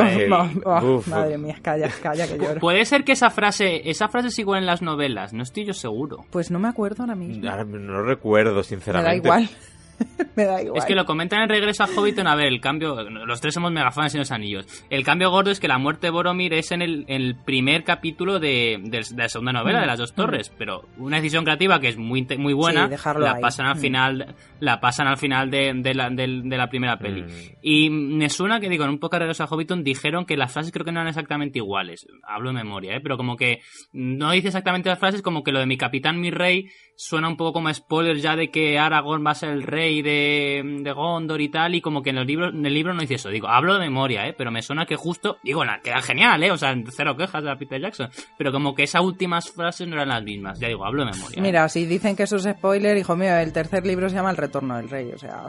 Oh, madre mía, calla, calla que lloro. Puede ser que esa frase, esa frase es igual en las novelas, no estoy yo seguro. Pues no me acuerdo ahora mismo. Ahora no recuerdo, sinceramente. Me da igual. Me da igual. Es que lo comentan en Regreso a Hobbiton. A ver, el cambio. Los tres somos megafanes y los anillos. El cambio gordo es que la muerte de Boromir es en el, primer capítulo de, la segunda novela, de las dos torres. Pero una decisión creativa que es muy, muy buena. la pasan al final. La pasan al final de, la, de la, primera peli. Mm. Y me suena que, digo, en un poco de Regreso a Hobbiton dijeron que las frases creo que no eran exactamente iguales. Hablo de memoria, ¿eh? Pero como que no dice exactamente las frases, como que lo de mi capitán, mi rey, suena un poco como spoiler ya de que Aragorn va a ser el rey de, de Gondor y tal, y como que en el libro, en el libro no dice eso. Digo, hablo de memoria, ¿eh? Pero me suena que justo, digo, queda genial, ¿eh? O sea, cero quejas de Peter Jackson. Pero como que esas últimas frases no eran las mismas. Ya digo, hablo de memoria. ¿eh? Mira, si dicen que eso es spoiler, hijo mío, el tercer libro se llama El Retorno del Rey, o sea...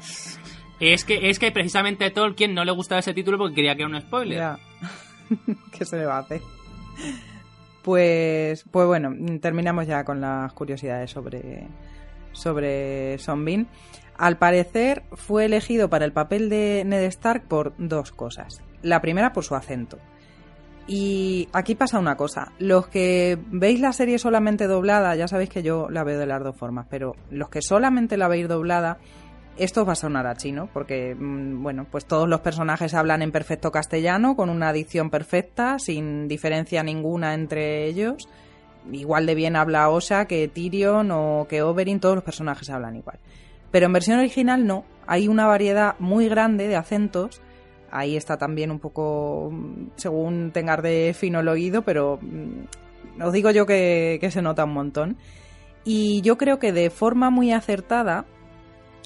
Es que, es que precisamente a Tolkien no le gustaba ese título porque quería que era un spoiler. Ya. ¿Qué se le va a hacer? Pues, pues bueno, terminamos ya con las curiosidades sobre, sobre Son Bean. Al parecer fue elegido para el papel de Ned Stark por dos cosas. La primera por su acento. Y aquí pasa una cosa. Los que veis la serie solamente doblada, ya sabéis que yo la veo de las dos formas, pero los que solamente la veis doblada, esto va a sonar a chino, porque, mm, bueno, pues todos los personajes hablan en perfecto castellano, con una dicción perfecta, sin diferencia ninguna entre ellos. Igual de bien habla Osha que Tyrion o que Oberyn, todos los personajes hablan igual. Pero en versión original no, hay una variedad muy grande de acentos. Ahí está también un poco, mm, según tengar de fino el oído, pero mm, os digo yo que se nota un montón. Y yo creo que de forma muy acertada,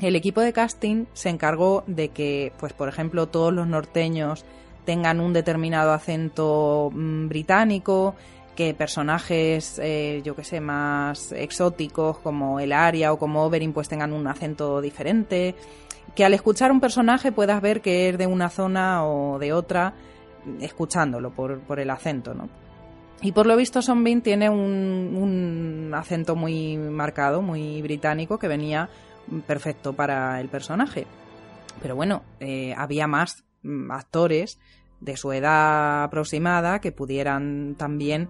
el equipo de casting se encargó de que, pues por ejemplo, todos los norteños tengan un determinado acento mm, británico, que personajes, eh, yo que sé, más exóticos como el Aria o como Oberyn pues tengan un acento diferente, que al escuchar un personaje puedas ver que es de una zona o de otra, escuchándolo por, por el acento, ¿no? Y por lo visto Son Bean tiene un, un acento muy marcado, muy británico, que venía perfecto para el personaje. Pero bueno, eh, había más mm, actores de su edad aproximada que pudieran también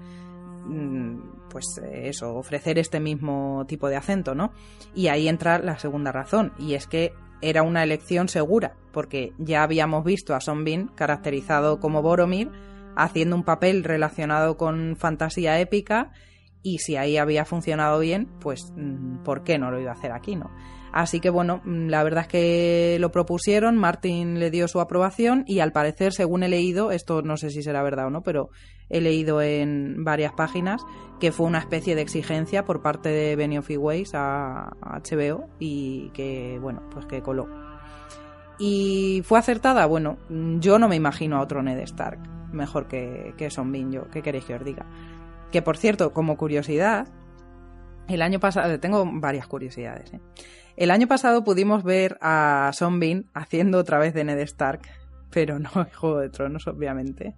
mm, pues eh, eso, ofrecer este mismo tipo de acento, ¿no? Y ahí entra la segunda razón, y es que era una elección segura, porque ya habíamos visto a Son Bean caracterizado como Boromir, haciendo un papel relacionado con fantasía épica, y si ahí había funcionado bien, pues mm, ¿por qué no lo iba a hacer aquí, no? Así que bueno, mm, la verdad es que lo propusieron, Martin le dio su aprobación y al parecer, según he leído, esto no sé si será verdad o no, pero he leído en varias páginas que fue una especie de exigencia por parte de Benioff y Weiss a, HBO y que, bueno, pues que coló. ¿Y fue acertada? Bueno, yo no me imagino a otro Ned Stark mejor que, que Son Bean, yo. ¿Qué queréis que os diga? Que por cierto, como curiosidad, el año pasado, tengo varias curiosidades. ¿eh? El año pasado pudimos ver a Son Bean haciendo otra vez de Ned Stark, pero no en Juego de Tronos, obviamente,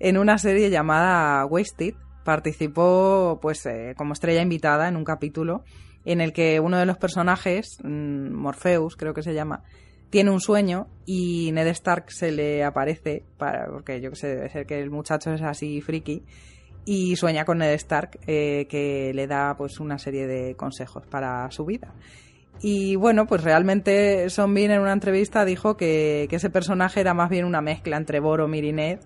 en una serie llamada Wasted. Participó, pues, eh, como estrella invitada en un capítulo en el que uno de los personajes, mm, Morpheus, creo que se llama, tiene un sueño y Ned Stark se le aparece, para, porque yo sé, debe ser que el muchacho es así friki, y sueña con Ned Stark, eh, que le da pues una serie de consejos para su vida. Y bueno, pues realmente Son Bean en una entrevista dijo que, ese personaje era más bien una mezcla entre Boromir y Ned,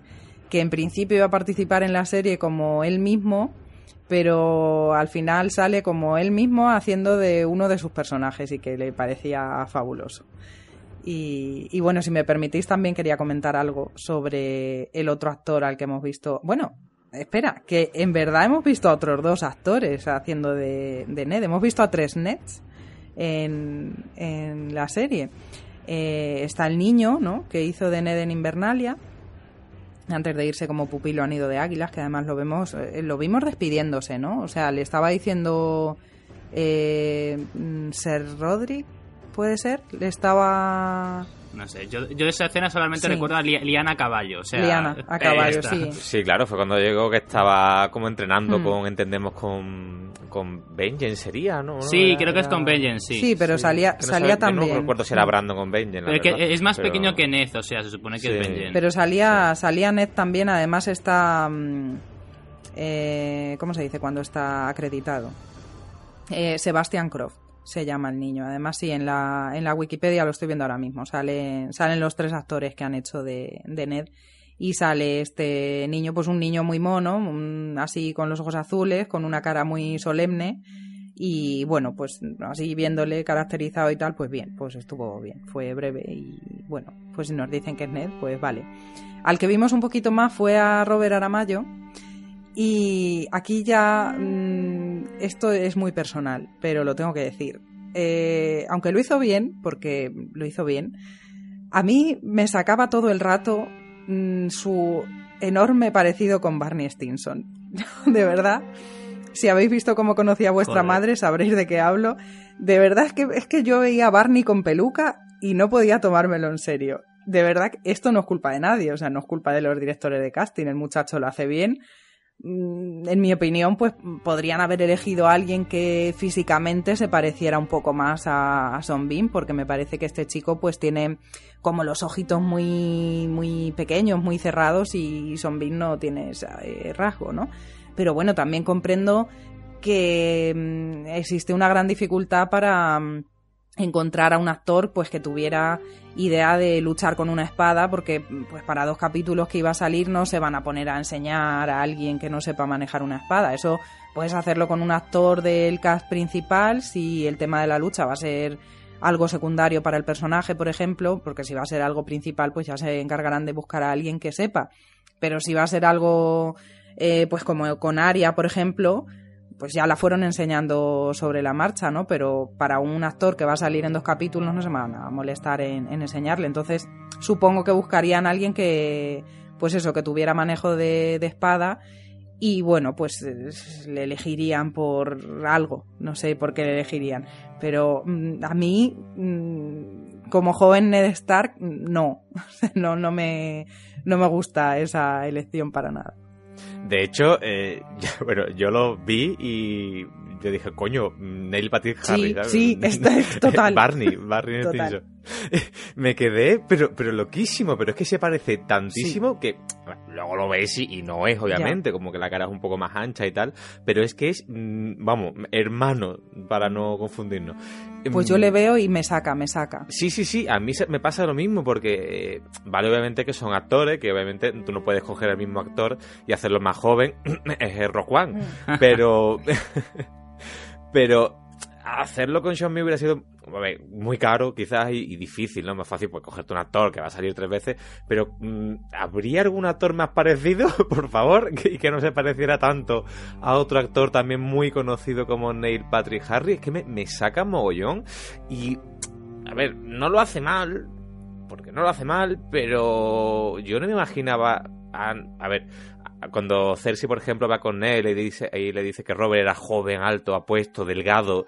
que en principio iba a participar en la serie como él mismo, pero al final sale como él mismo haciendo de uno de sus personajes y que le parecía fabuloso. Y, bueno, si me permitís, también quería comentar algo sobre el otro actor al que hemos visto. Bueno, espera, que en verdad hemos visto a otros dos actores haciendo de, Ned. Hemos visto a tres Neds en, en la serie. Eh, está el niño, ¿no? Que hizo de Ned en Invernalia. Antes de irse como pupilo a nido de águilas, que además lo vemos, eh, lo vimos despidiéndose, ¿no? O sea, le estaba diciendo eh, Ser Roderick, puede ser, le estaba no sé, yo, yo de esa escena solamente recuerdo a Liana a caballo. O sea, Liana a caballo, sí. Sí, claro, fue cuando llegó que estaba como entrenando hmm. con, entendemos, con, con Benjen, sería, ¿no? Sí, creo que es con Benjen, sí. Sí, pero salía, salía también. no recuerdo si era Brandon con Benjen. es más pequeño que Ned, o sea, se supone que es Benjen. Pero salía, salía Ned también, además está. Mm, eh, ¿Cómo se dice cuando está acreditado? Eh, Sebastian Croft se llama el niño. Además, sí, en la, en la Wikipedia lo estoy viendo ahora mismo. Salen, salen los tres actores que han hecho de, de Ned. Y sale este niño, pues un niño muy mono, así con los ojos azules, con una cara muy solemne. Y bueno, pues así viéndole caracterizado y tal, pues bien, pues estuvo bien. Fue breve y bueno, pues si nos dicen que es Ned, pues vale. Al que vimos un poquito más fue a Robert Aramayo. Y aquí ya mm, esto es muy personal, pero lo tengo que decir. Eh, aunque lo hizo bien, porque lo hizo bien, a mí me sacaba todo el rato mm, su enorme parecido con Barney Stinson. de verdad, si habéis visto cómo conocía a vuestra madre, sabréis de qué hablo. De verdad es que, es que yo veía a Barney con peluca y no podía tomármelo en serio. De verdad, esto no es culpa de nadie, o sea, no es culpa de los directores de casting, el muchacho lo hace bien en mi opinión, pues podrían haber elegido a alguien que físicamente se pareciera un poco más a, a Son Bean, porque me parece que este chico pues tiene como los ojitos muy, muy pequeños, muy cerrados y Son Bean no tiene ese eh, rasgo, ¿no? Pero bueno, también comprendo que mm, existe una gran dificultad para mm, encontrar a un actor pues que tuviera idea de luchar con una espada porque pues para dos capítulos que iba a salir no se van a poner a enseñar a alguien que no sepa manejar una espada. Eso puedes hacerlo con un actor del cast principal si el tema de la lucha va a ser algo secundario para el personaje por ejemplo porque si va a ser algo principal pues ya se encargarán de buscar a alguien que sepa. Pero si va a ser algo eh, pues como con Aria por ejemplo pues ya la fueron enseñando sobre la marcha, ¿no? Pero para un actor que va a salir en dos capítulos no se van a molestar en, enseñarle. Entonces, supongo que buscarían a alguien que, pues eso, que tuviera manejo de, espada y bueno, pues le elegirían por algo, no sé por qué le elegirían, pero mm, a mí, mm, como joven Ned Stark, no, no, no, me, no me gusta esa elección para nada. De hecho, eh, bueno, yo lo vi y yo dije, coño, Neil Patrick Harris. Sí, sí, está, total. Barney, Barney total. me quedé, pero, pero loquísimo, pero es que se parece tantísimo que luego lo ves y, no es, obviamente, como que la cara es un poco más ancha y tal, pero es que es, mm, vamos, hermano, para no confundirnos. Pues yo le mm, veo y me saca, me saca. Sí, sí, sí, a mí me pasa lo mismo porque, eh, vale, obviamente que son actores, que obviamente tú no puedes coger el mismo actor y hacerlo más joven, es Rock One, mm. pero... pero hacerlo con Me hubiera sido muy caro quizás y, difícil, ¿no? Más fácil pues cogerte un actor que va a salir tres veces, pero mm, ¿habría algún actor más parecido, por favor? Y que, no se pareciera tanto a otro actor también muy conocido como Neil Patrick Harry. Es que me, me saca mogollón y, a ver, no lo hace mal, porque no lo hace mal, pero yo no me imaginaba... A, a ver, cuando Cersei, por ejemplo, va con él y, dice, y le dice que Robert era joven, alto, apuesto, delgado,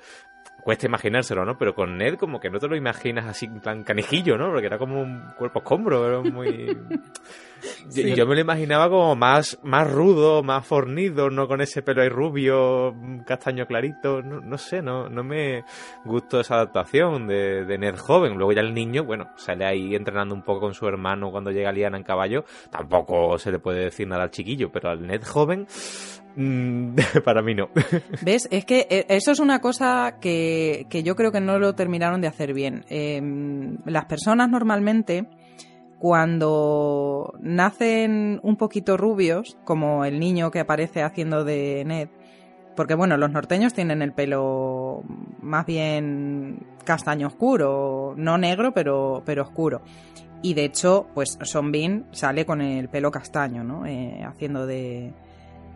cuesta imaginárselo, ¿no? Pero con Ned como que no te lo imaginas así en plan canijillo, ¿no? Porque era como un cuerpo escombro, era muy... Yo, me lo imaginaba como más, más rudo, más fornido, no con ese pelo ahí rubio, castaño clarito, no, sé, no, no me gustó esa adaptación de, de, Ned joven. Luego ya el niño, bueno, sale ahí entrenando un poco con su hermano cuando llega Liana en caballo, tampoco se le puede decir nada al chiquillo, pero al Ned joven Mm, para mí no. ¿Ves? Es que eh, eso es una cosa que, yo creo que no lo terminaron de hacer bien. Em, las personas normalmente, cuando nacen un poquito rubios, como el niño que aparece haciendo de Ned, porque bueno, los norteños tienen el pelo más bien castaño oscuro, no negro, pero, pero oscuro. Y de hecho, pues Son Bean sale con el pelo castaño, ¿no? Eh, haciendo de,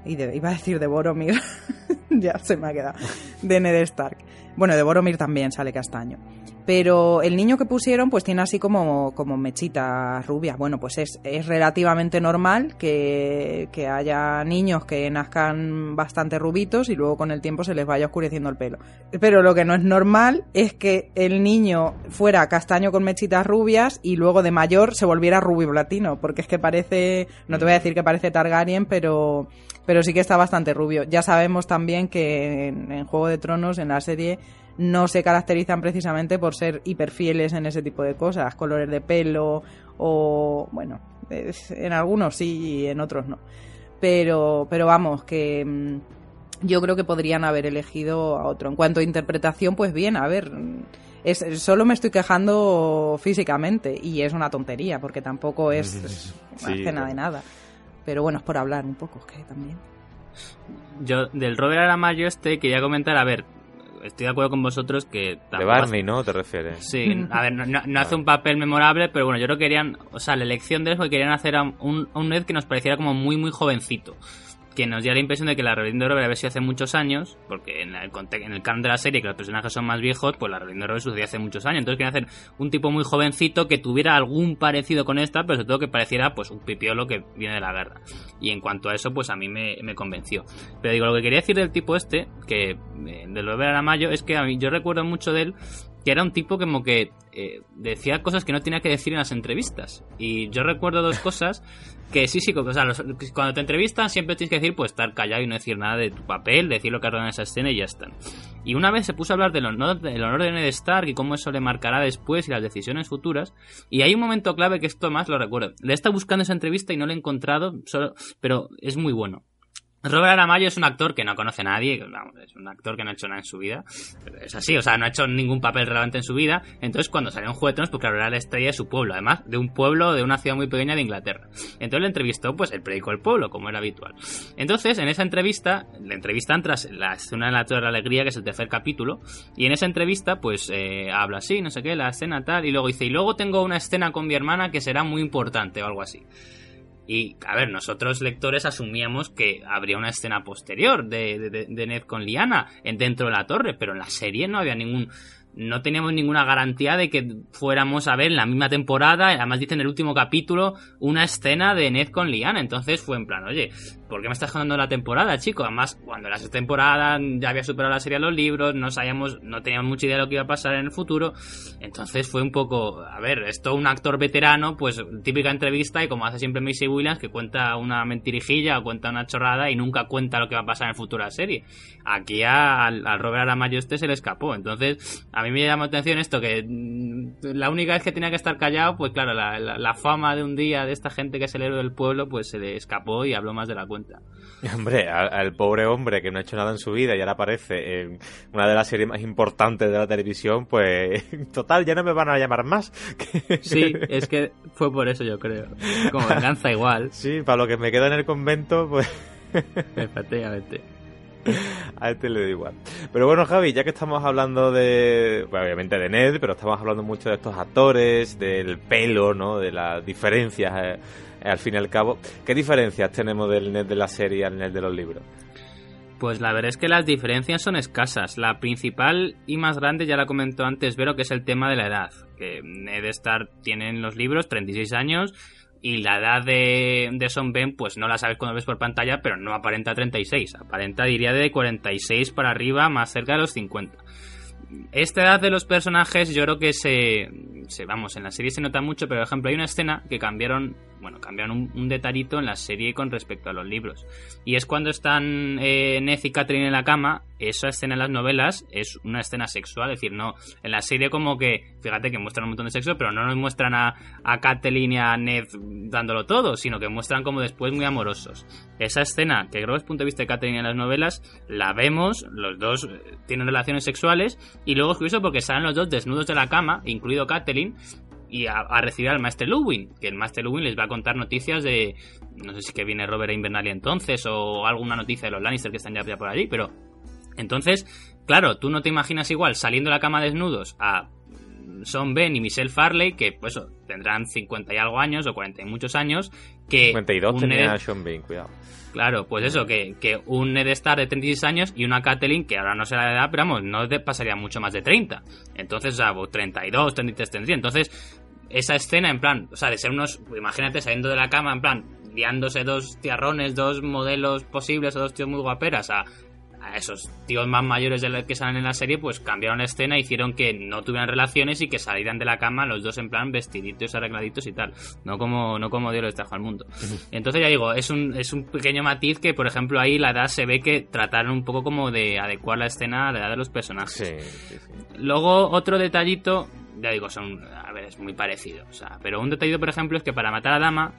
y iba a decir de Boromir, ya se me ha quedado, de Ned Stark. Bueno, de Boromir también sale castaño. Pero el niño que pusieron pues tiene así como, como mechitas rubias. Bueno, pues es, es relativamente normal que, que, haya niños que nazcan bastante rubitos y luego con el tiempo se les vaya oscureciendo el pelo. Pero lo que no es normal es que el niño fuera castaño con mechitas rubias y luego de mayor se volviera rubio platino. Porque es que parece, no te voy a decir que parece Targaryen, pero, pero sí que está bastante rubio. Ya sabemos también que en Juego de Tronos, en la serie, no se caracterizan precisamente por ser hiperfieles en ese tipo de cosas, colores de pelo o, bueno, en algunos sí y en otros no. Pero, pero vamos, que mm, yo creo que podrían haber elegido a otro. En cuanto a interpretación, pues bien, a ver, es, solo me estoy quejando físicamente y es una tontería porque tampoco es, una escena de nada. Pero bueno, es por hablar un poco, que también. Yo del Robert Aramayo este quería comentar, a ver, estoy de acuerdo con vosotros que... De Barney, ¿no? ¿Te refieres? Sí, a ver, no, hace un papel memorable, pero bueno, yo creo que querían, o sea, la elección de eso querían hacer a un, un Ned que nos pareciera como muy, muy jovencito que nos dio la impresión de que la rebelión de Robert había sido hace muchos años, porque en el, en de la serie, que los personajes son más viejos, pues la rebelión de Robert sucedió hace muchos años. Entonces querían hacer un tipo muy jovencito que tuviera algún parecido con esta, pero sobre todo que pareciera pues un pipiolo que viene de la guerra. Y en cuanto a eso, pues a mí me, convenció. Pero digo, lo que quería decir del tipo este, que eh, de Robert Aramayo, es que a mí, yo recuerdo mucho de él que era un tipo como que eh, decía cosas que no tenía que decir en las entrevistas. Y yo recuerdo dos cosas que sí, sí, o sea, cuando te entrevistan siempre tienes que decir, pues estar callado y no decir nada de tu papel, decir lo que has en esa escena y ya está. Y una vez se puso a hablar del honor, del honor de Ned Stark y cómo eso le marcará después y las decisiones futuras. Y hay un momento clave que esto más lo recuerdo. Le he estado buscando esa entrevista y no lo he encontrado, solo, pero es muy bueno. Robert Aramayo es un actor que no conoce a nadie, es un actor que no ha hecho nada en su vida. Es así, o sea, no ha hecho ningún papel relevante en su vida. Entonces, cuando salió un Juego de Tronos, pues claro, era la estrella de su pueblo, además, de un pueblo, de una ciudad muy pequeña de Inglaterra. Entonces le entrevistó, pues, el periódico del pueblo, como era habitual. Entonces, en esa entrevista, le entrevistan tras la escena de la Torre de la Alegría, que es el tercer capítulo, y en esa entrevista, pues, eh, habla así, no sé qué, la escena tal, y luego dice, y luego tengo una escena con mi hermana que será muy importante, o algo así. Y, a ver, nosotros lectores asumíamos que habría una escena posterior de, de, Ned con Liana dentro de la torre, pero en la serie no había ningún... No teníamos ninguna garantía de que fuéramos a ver en la misma temporada, además dice en el último capítulo, una escena de Ned con Liana. Entonces fue en plan, oye, ¿por qué me estás contando la temporada, chico? Además, cuando la temporada ya había superado la serie de los libros, no sabíamos, no teníamos mucha idea de lo que iba a pasar en el futuro. Entonces fue un poco, a ver, esto un actor veterano, pues típica entrevista y como hace siempre Macy Williams, que cuenta una mentirijilla o cuenta una chorrada y nunca cuenta lo que va a pasar en el futuro de la serie. Aquí al, al Robert Aramayo este se le escapó. Entonces, a mí me llamó atención esto, que mm, la única vez que tenía que estar callado, pues claro, la, la- la fama de un día de esta gente que es el héroe del pueblo, pues se le escapó y habló más de la cuenta. Hombre, al, pobre hombre que no ha hecho nada en su vida y ahora aparece en una de las series más importantes de la televisión, pues total, ya no me van a llamar más. Sí, es que fue por eso yo creo. Como venganza igual, Sí, para lo que me queda en el convento, pues efectivamente. a este le da igual. Pero bueno, Javi, ya que estamos hablando de, bueno, obviamente de Ned, pero estamos hablando mucho de estos actores, del pelo, ¿no? De las diferencias, eh, al fin y al cabo. ¿Qué diferencias tenemos del Ned de la serie al Ned de los libros? Pues la verdad es que las diferencias son escasas. La principal y más grande ya la comentó antes Vero, que es el tema de la edad. Que Ned Stark tiene en los libros 36 años y la edad de, de Son Ben, pues no la sabes cuando ves por pantalla, pero no aparenta 36. Aparenta, diría, de 46 para arriba, más cerca de los 50. Esta edad de los personajes yo creo que se, se- vamos, en la serie se nota mucho, pero por ejemplo hay una escena que cambiaron, bueno, cambiaron un, un detallito en la serie con respecto a los libros. Y es cuando están eh, Ned y Catherine en la cama, esa escena en las novelas es una escena sexual, es decir, no, en la serie como que, fíjate que muestran un montón de sexo, pero no nos muestran a, a Catelyn y a Ned dándolo todo, sino que muestran como después muy amorosos. Esa escena, que creo que es punto de vista de Catherine en las novelas, la vemos, los dos eh, tienen relaciones sexuales, y luego es curioso porque salen los dos desnudos de la cama, incluido Catelyn, y a, recibir al Master Luwin, que el Master Luwin les va a contar noticias de, no sé si que viene Robert a Invernalia entonces, o alguna noticia de los Lannister que están ya por allí, pero entonces, claro, tú no te imaginas igual saliendo de la cama desnudos a Son Ben y Michelle Farley, que pues tendrán 50 y algo años o 40 y muchos años, que 52 un tenía Ned- Sean Bean, cuidado. Claro, pues eso, que, que un Ned Stark de 36 años y una Catelyn, que ahora no sé la edad, pero vamos, no pasaría mucho más de 30. Entonces, o sea, pues 32, 33 tendría. Entonces, esa escena, en plan, o sea, de ser unos, imagínate saliendo de la cama, en plan, liándose dos tiarrones, dos modelos posibles o dos tíos muy guaperas a, a esos tíos más mayores de los que salen en la serie, pues cambiaron la escena, hicieron que no tuvieran relaciones y que salieran de la cama los dos en plan vestiditos, arregladitos y tal. No como, no como Dios les trajo al mundo. Entonces ya digo, es un, es un pequeño matiz que, por ejemplo, ahí la edad se ve que trataron un poco como de adecuar la escena a la edad de los personajes. Sí, sí, sí. Luego, otro detallito, ya digo, son, a ver, es muy parecido. O sea, pero un detallito, por ejemplo, es que para matar a Dama,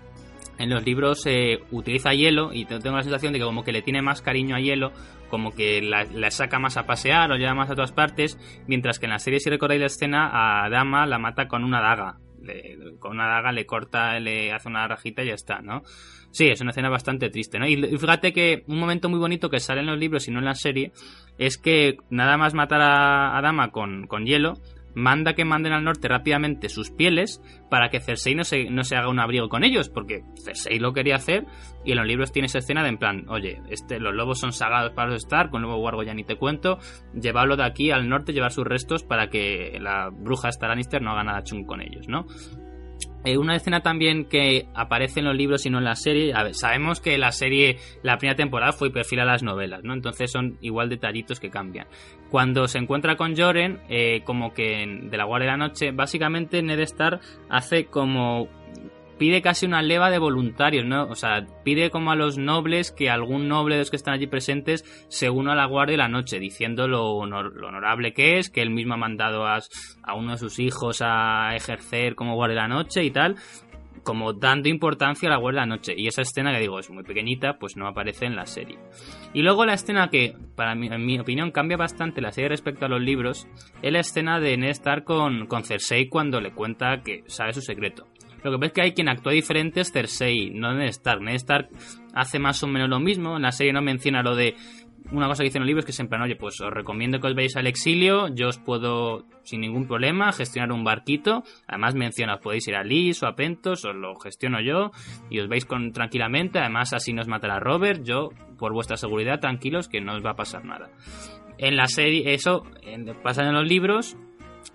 en los libros se utiliza hielo y te- tengo la sensación de que como que le tiene más cariño a hielo, como que la, saca más a pasear o lleva más a todas partes, mientras que en la serie, si recordáis la escena, a Dama la mata con una daga. Con una daga le corta, le hace una rajita y ya está, ¿no? Sí, es una escena bastante triste, ¿no? Y, y fíjate que un momento muy bonito que sale en los libros y no en la serie es que nada más matar a, a Dama con, con hielo, manda que manden al norte rápidamente sus pieles para que Cersei no se, no se haga un abrigo con ellos, porque Cersei lo quería hacer y en los libros tiene esa escena de en plan, oye, este, los lobos son sagrados para los Stark, con lobo Wargo ya ni te cuento, llevarlo de aquí al norte, llevar sus restos para que la bruja esta Lannister no haga nada chung con ellos, ¿no? Eh, una escena también que aparece en los libros y no en la serie. A ver, sabemos que la serie, la primera temporada fue perfil a las novelas, ¿no? Entonces son igual detallitos que cambian. Cuando se encuentra con Joren, eh, como que en- de la Guardia de la Noche, básicamente Ned Stark hace como pide casi una leva de voluntarios, ¿no? O sea, pide como a los nobles que algún noble de los que están allí presentes se una a la Guardia de la Noche, diciendo lo, honor- lo honorable que es, que él mismo ha mandado a, uno de sus hijos a ejercer como Guardia de la Noche y tal, como dando importancia a la Guardia de la Noche. Y esa escena que digo es muy pequeñita, pues no aparece en la serie. Y luego la escena que, para mí, en mi opinión, cambia bastante la serie respecto a los libros, es la escena de Ned Stark con, con Cersei cuando le cuenta que sabe su secreto. Lo que pasa es que hay quien actúa diferente es Cersei, no Ned Stark. Ned Stark hace más o menos lo mismo. En la serie no menciona lo de una cosa que dicen los libros que es en plan, oye, pues os recomiendo que os veáis al exilio, yo os puedo sin ningún problema gestionar un barquito. Además menciona, os podéis ir a Lis o a Pentos, os lo gestiono yo y os veis con tranquilamente. Además así nos matará Robert, yo por vuestra seguridad tranquilos que no os va a pasar nada. En la serie, eso pasa en los libros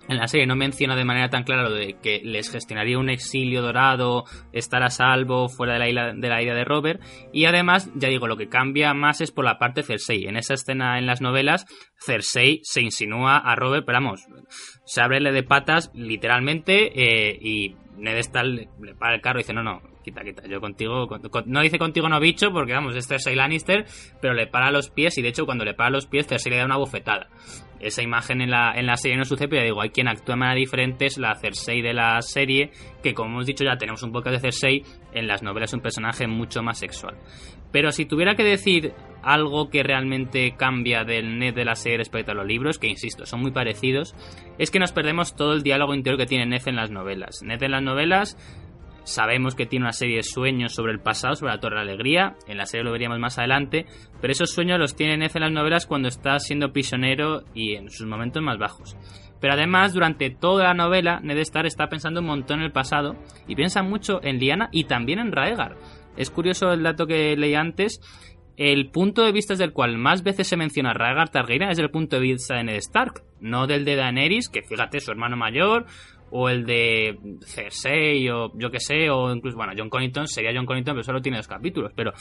en la serie no menciona de manera tan clara lo de que les gestionaría un exilio dorado, estar a salvo fuera de la isla de, la isla de Robert. Y además, ya digo, lo que cambia más es por la parte Cersei. En esa escena en las novelas, Cersei se insinúa a Robert, pero vamos, se abrele de patas literalmente eh, y Ned Stark le, para el carro y dice, no, no, quita, quita, yo contigo, con- con- no dice contigo no bicho, porque vamos, es Cersei Lannister, pero le para los pies y de hecho cuando le para los pies Cersei le da una bofetada. Esa imagen en la, en la serie no sucede, pero digo, hay quien actúa de manera diferente, es la Cersei de la serie, que como hemos dicho ya tenemos un podcast de Cersei, en las novelas es un personaje mucho más sexual. Pero si tuviera que decir algo que realmente cambia del Ned de la serie respecto a los libros, que insisto, son muy parecidos, es que nos perdemos todo el diálogo interior que tiene Ned en las novelas. Ned en las novelas Sabemos que tiene una serie de sueños sobre el pasado, sobre la Torre de la Alegría. En la serie lo veríamos más adelante. Pero esos sueños los tiene Ned en las novelas cuando está siendo prisionero y en sus momentos más bajos. Pero además, durante toda la novela, Ned Stark está pensando un montón en el pasado y piensa mucho en Lyanna y también en Raegar. Es curioso el dato que leí antes. El punto de vista desde el cual más veces se menciona a Raegar Targaryen es el punto de vista de Ned Stark, no del de Daenerys, que fíjate, su hermano mayor, o el de Cersei, o yo que sé, o incluso, bueno, John Connington sería John Connington, pero solo tiene dos capítulos, pero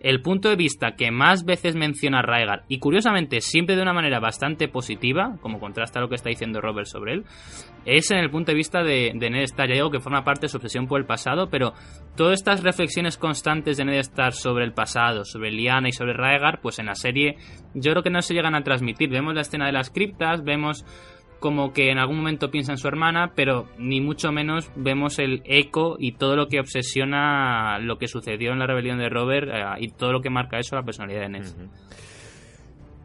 el punto de vista que más veces menciona a Raegar, y curiosamente siempre de una manera bastante positiva, como contrasta lo que está diciendo Robert sobre él, es en el punto de vista de, de Ned Stark. Ya digo que forma parte de su obsesión por el pasado, pero todas estas reflexiones constantes de Ned Stark sobre el pasado, sobre Lyanna y sobre Raegar, pues en la serie yo creo que no se llegan a transmitir. Vemos la escena de las criptas, vemos como que en algún momento piensa en su hermana, pero ni mucho menos vemos el eco y todo lo que obsesiona lo que sucedió en la rebelión de Robert eh, y todo lo que marca eso la personalidad de Ned.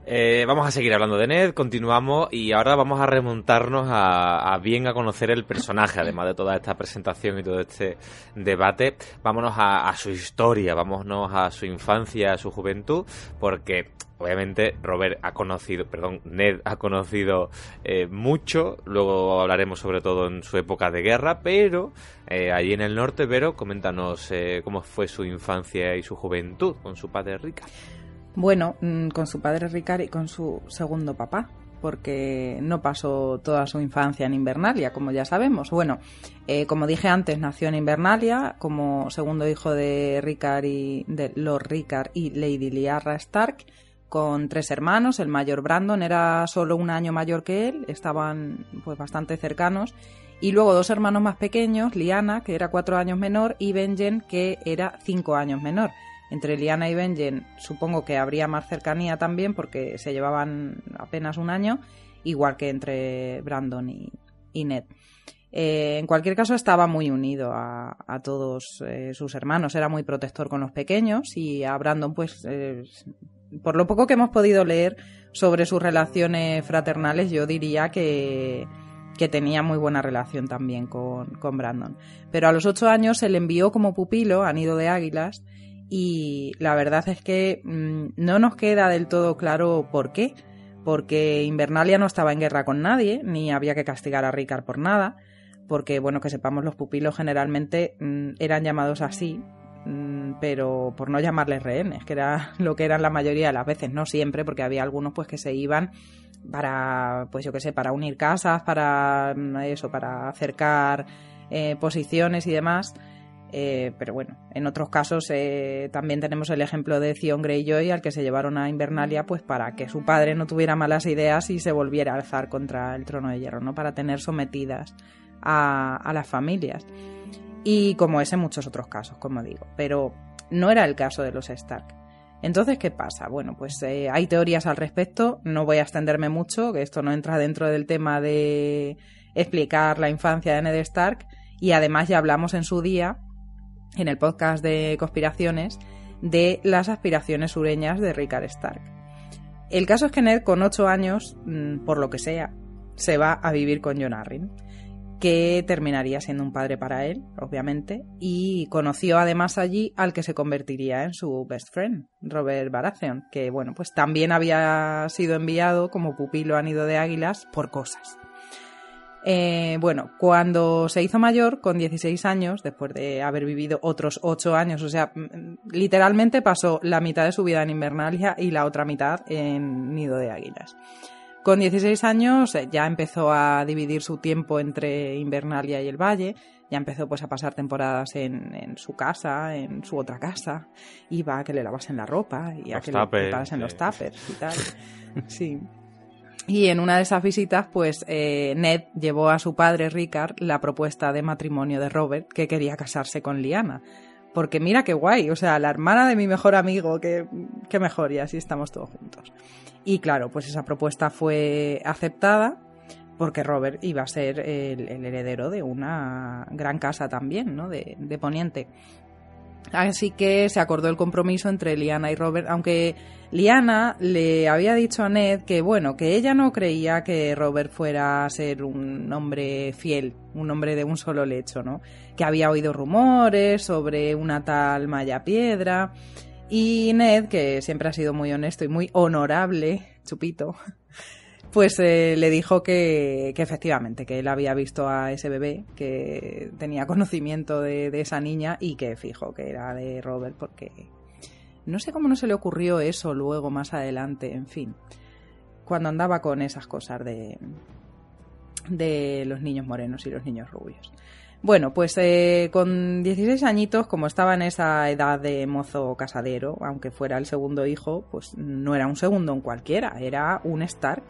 Eh, vamos a seguir hablando de Ned, continuamos y ahora vamos a remontarnos a, a bien a conocer el personaje, además de toda esta presentación y todo este debate. Vámonos a, a su historia, vámonos a su infancia, a su juventud, porque obviamente Robert ha conocido, perdón, Ned ha conocido eh, mucho, luego hablaremos sobre todo en su época de guerra, pero eh, allí en el norte, Vero, coméntanos eh, cómo fue su infancia y su juventud con su padre Rica. Bueno, mm, con su padre Ricard y con su segundo papá, porque no pasó toda su infancia en Invernalia, como ya sabemos. Bueno, eh, como dije antes, nació en Invernalia como segundo hijo de Ricard y de Lord Ricard y Lady Liara Stark, con tres hermanos. El mayor Brandon era solo un año mayor que él, estaban pues bastante cercanos. Y luego dos hermanos más pequeños, Liana, que era cuatro años menor, y Benjen, que era cinco años menor entre Liana y Benjen supongo que habría más cercanía también porque se llevaban apenas un año, igual que entre Brandon y, y Ned. Eh, en cualquier caso estaba muy unido a, todos eh, sus hermanos, era muy protector con los pequeños y a Brandon pues eh, por lo poco que hemos podido leer sobre sus relaciones fraternales yo diría que, que tenía muy buena relación también con, con Brandon. Pero a los ocho años se le envió como pupilo a Nido de Águilas y la verdad es que mmm, no nos queda del todo claro por qué, porque Invernalia no estaba en guerra con nadie, ni había que castigar a Ricard por nada, porque bueno, que sepamos, los pupilos generalmente mmm, eran llamados así, pero por no llamarles rehenes, que era lo que eran la mayoría de las veces, no siempre, porque había algunos pues que se iban para, pues yo qué sé, para unir casas, para eso, para acercar eh, posiciones y demás. Eh, pero bueno, en otros casos eh, también tenemos el ejemplo de Theon Greyjoy al que se llevaron a Invernalia pues para que su padre no tuviera malas ideas y se volviera a alzar contra el trono de hierro, ¿no? Para tener sometidas a, a las familias. Y como ese muchos otros casos, como digo. Pero no era el caso de los Stark. Entonces, ¿qué pasa? Bueno, pues eh, hay teorías al respecto, no voy a extenderme mucho, que esto no entra dentro del tema de explicar la infancia de Ned Stark, y además ya hablamos en su día en el podcast de conspiraciones de las aspiraciones sureñas de Rickard Stark. El caso es que Ned con 8 años, mm, por lo que sea, se va a vivir con Jon Arryn, que terminaría siendo un padre para él, obviamente, y conoció además allí al que se convertiría en su best friend, Robert Baratheon, que bueno, pues también había sido enviado como pupilo a Nido de Águilas por cosas. Eh, bueno, cuando se hizo mayor, con 16 años, después de haber vivido otros 8 años, o sea, literalmente pasó la mitad de su vida en Invernalia y la otra mitad en Nido de Águilas. Con 16 años eh, ya empezó a dividir su tiempo entre Invernalia y el Valle, ya empezó pues a pasar temporadas en, en su casa, en su otra casa, iba a que le lavasen la ropa y a Los que le preparasen sí. los tuppers y tal. Sí. Y en una de esas visitas, pues eh, Ned llevó a su padre Ricard la propuesta de matrimonio de Robert, que quería casarse con Liana. Porque mira qué guay, o sea, la hermana de mi mejor amigo, que, que mejor, y así estamos todos juntos. Y claro, pues esa propuesta fue aceptada porque Robert iba a ser el, heredero de una gran casa también, ¿no? De, de Poniente. Así que se acordó el compromiso entre Liana y Robert, aunque Liana le había dicho a Ned que, bueno, que ella no creía que Robert fuera a ser un hombre fiel, un hombre de un solo lecho, ¿no? Que había oído rumores sobre una tal Maya Piedra. Y Ned, que siempre ha sido muy honesto y muy honorable, chupito, pues eh, le dijo que, que efectivamente, que él había visto a ese bebé, que tenía conocimiento de, de esa niña y que fijo que era de Robert porque no sé cómo no se le ocurrió eso luego más adelante, en fin, cuando andaba con esas cosas de, de los niños morenos y los niños rubios. Bueno, pues eh, con 16 añitos, como estaba en esa edad de mozo casadero, aunque fuera el segundo hijo, pues no era un segundo en cualquiera, era un Stark.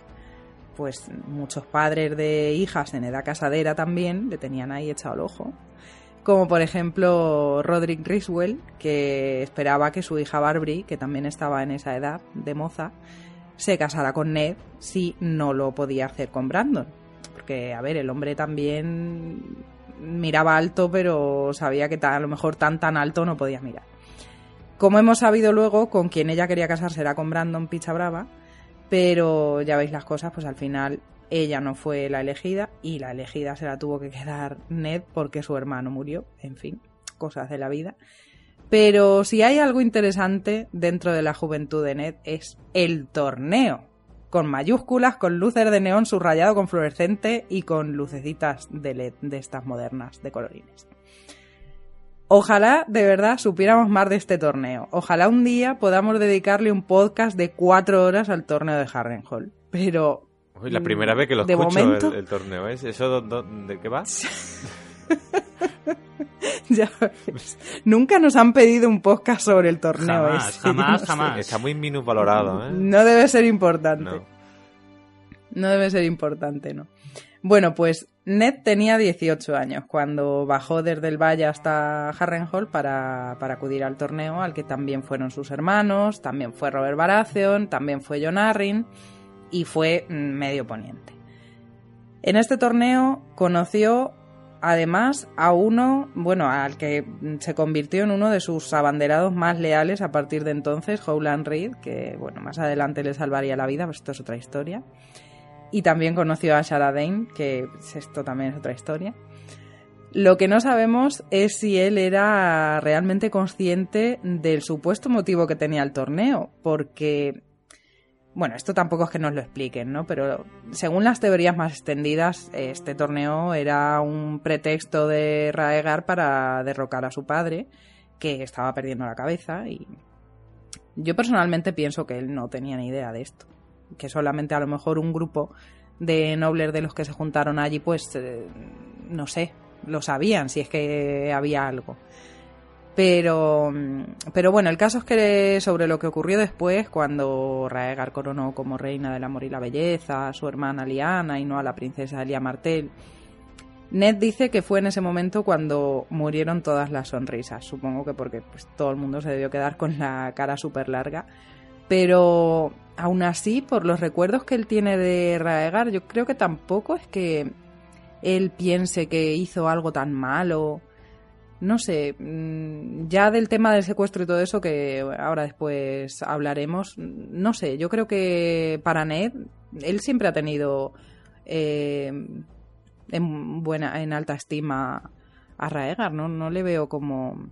Pues muchos padres de hijas en edad casadera también le tenían ahí echado el ojo. Como por ejemplo Roderick Griswell, que esperaba que su hija Barbary, que también estaba en esa edad de moza, se casara con Ned si no lo podía hacer con Brandon. Porque, a ver, el hombre también miraba alto, pero sabía que a lo mejor tan tan alto no podía mirar. Como hemos sabido luego, con quien ella quería casarse era con Brandon Picha Brava, pero ya veis las cosas, pues al final ella no fue la elegida y la elegida se la tuvo que quedar Ned porque su hermano murió, en fin, cosas de la vida. Pero si hay algo interesante dentro de la juventud de Ned es el torneo, con mayúsculas, con luces de neón subrayado con fluorescente y con lucecitas de LED de estas modernas de colorines. Ojalá de verdad supiéramos más de este torneo. Ojalá un día podamos dedicarle un podcast de cuatro horas al torneo de Harrenhal. Pero Uy, la primera vez que lo De escucho momento- el, el torneo, ¿es? ¿Eso dó- dó- de qué va? ya ves, nunca nos han pedido un podcast sobre el torneo Jamás, ese. jamás, No sé. jamás. Está muy minusvalorado, ¿eh? No debe ser importante. No. No debe ser importante, ¿no? Bueno, pues Ned tenía 18 años cuando bajó desde el valle hasta Harrenhal para, para acudir al torneo, al que también fueron sus hermanos, también fue Robert Baratheon, también fue Jon Arryn y fue mm, medio poniente. En este torneo conoció además a uno, bueno, al que se convirtió en uno de sus abanderados más leales a partir de entonces, Howland Reed, que bueno, más adelante le salvaría la vida, pero esto es otra historia. Y también conoció a Shara Dane, que pues, esto también es otra historia. Lo que no sabemos es si él era realmente consciente del supuesto motivo que tenía el torneo, porque, bueno, esto tampoco es que nos lo expliquen, ¿no? Pero según las teorías más extendidas, este torneo era un pretexto de Raegar para derrocar a su padre, que estaba perdiendo la cabeza, y yo personalmente pienso que él no tenía ni idea de esto que solamente a lo mejor un grupo de nobles de los que se juntaron allí, pues eh, no sé, lo sabían si es que había algo. Pero, mm, pero bueno, el caso es que sobre lo que ocurrió después, cuando Raegar coronó como reina del amor y la belleza a su hermana Liana y no a la princesa Elia Martell, Ned dice que fue en ese momento cuando murieron todas las sonrisas. Supongo que porque pues, todo el mundo se debió quedar con la cara súper larga. Pero aún así, por los recuerdos que él tiene de Raegar, yo creo que tampoco es que él piense que hizo algo tan malo. No sé, mm, ya del tema del secuestro y todo eso, que ahora después hablaremos, no sé, yo creo que para Ned, él siempre ha tenido eh, en buena, en alta estima a Raegar, ¿no? No le veo como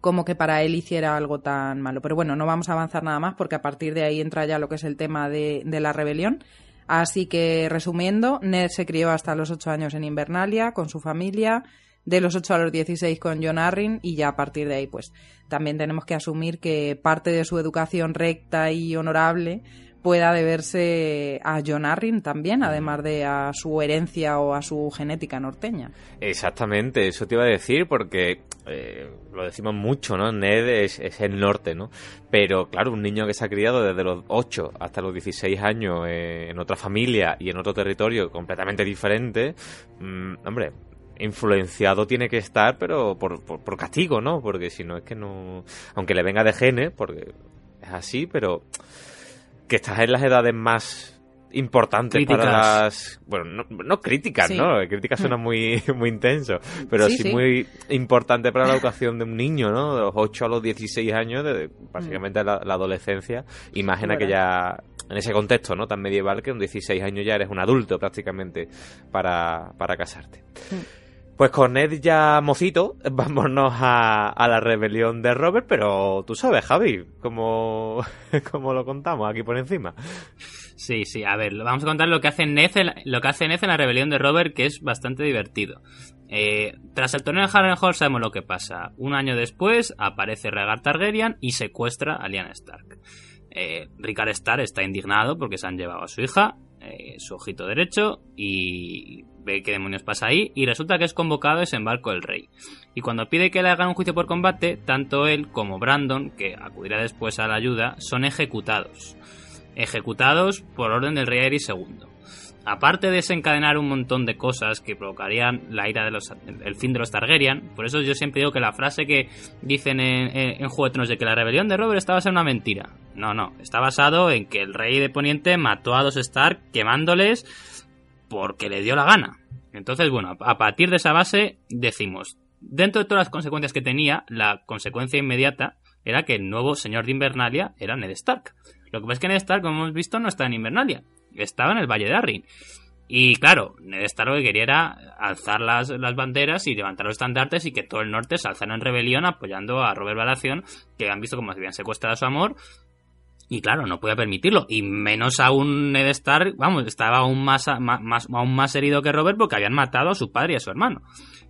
como que para él hiciera algo tan malo. Pero bueno, no vamos a avanzar nada más porque a partir de ahí entra ya lo que es el tema de, de la rebelión. Así que, resumiendo, Ned se crió hasta los 8 años en Invernalia con su familia, de los 8 a los 16 con John Arryn y ya a partir de ahí, pues también tenemos que asumir que parte de su educación recta y honorable pueda deberse a John Arryn también, además de a su herencia o a su genética norteña. Exactamente, eso te iba a decir porque eh, lo decimos mucho, ¿no? Ned es, es, el norte, ¿no? Pero claro, un niño que se ha criado desde los 8 hasta los 16 años eh, en otra familia y en otro territorio completamente diferente, mmm, hombre, influenciado tiene que estar, pero por, por, por castigo, ¿no? Porque si no es que no... Aunque le venga de genes, porque es así, pero que estás en las edades más importantes Críticas. para las bueno no, no críticas Sí. no críticas suena muy muy intenso pero Sí, sí, sí. muy importante para la educación de un niño no de los 8 a los 16 años de, básicamente la, la adolescencia y más en Verdad. aquella en ese contexto no tan medieval que con 16 años ya eres un adulto prácticamente para, para casarte pues con Ned ya mocito, vámonos a, la rebelión de Robert, pero tú sabes, Javi, cómo, cómo lo contamos aquí por encima. Sí, sí, a ver, vamos a contar lo que hace Ned lo que hace Ned en la rebelión de Robert, que es bastante divertido. Eh, tras el torneo de Harrenhal sabemos lo que pasa. Un año después aparece Rhaegar Targaryen y secuestra a Lyanna Stark. Eh, Rickard Stark está indignado porque se han llevado a su hija, eh, su ojito derecho, y qué demonios pasa ahí, y resulta que es convocado a desembarco del rey. Y cuando pide que le hagan un juicio por combate, tanto él como Brandon, que acudirá después a la ayuda, son ejecutados. Ejecutados por orden del rey Aerys II. Aparte de desencadenar un montón de cosas que provocarían la ira de los, el fin de los Targaryen, por eso yo siempre digo que la frase que dicen en, en, de de que la rebelión de Robert está basada en una mentira. No, no, está basado en que el rey de Poniente mató a los Stark quemándoles porque le dio la gana. Entonces, bueno, a partir de esa base decimos, dentro de todas las consecuencias que tenía, la consecuencia inmediata era que el nuevo señor de Invernalia era Ned Stark. Lo que pasa es que Ned Stark, como hemos visto, no está en Invernalia, estaba en el Valle de Arryn. Y claro, Ned Stark lo que quería era alzar las, las banderas y levantar los estandartes y que todo el norte se alzara en rebelión apoyando a Robert Baratheon, que han visto como se habían secuestrado a su amor. Y claro, no podía permitirlo. Y menos aún Ned Stark, vamos, estaba aún más, más, aún más herido que Robert porque habían matado a su padre y a su hermano.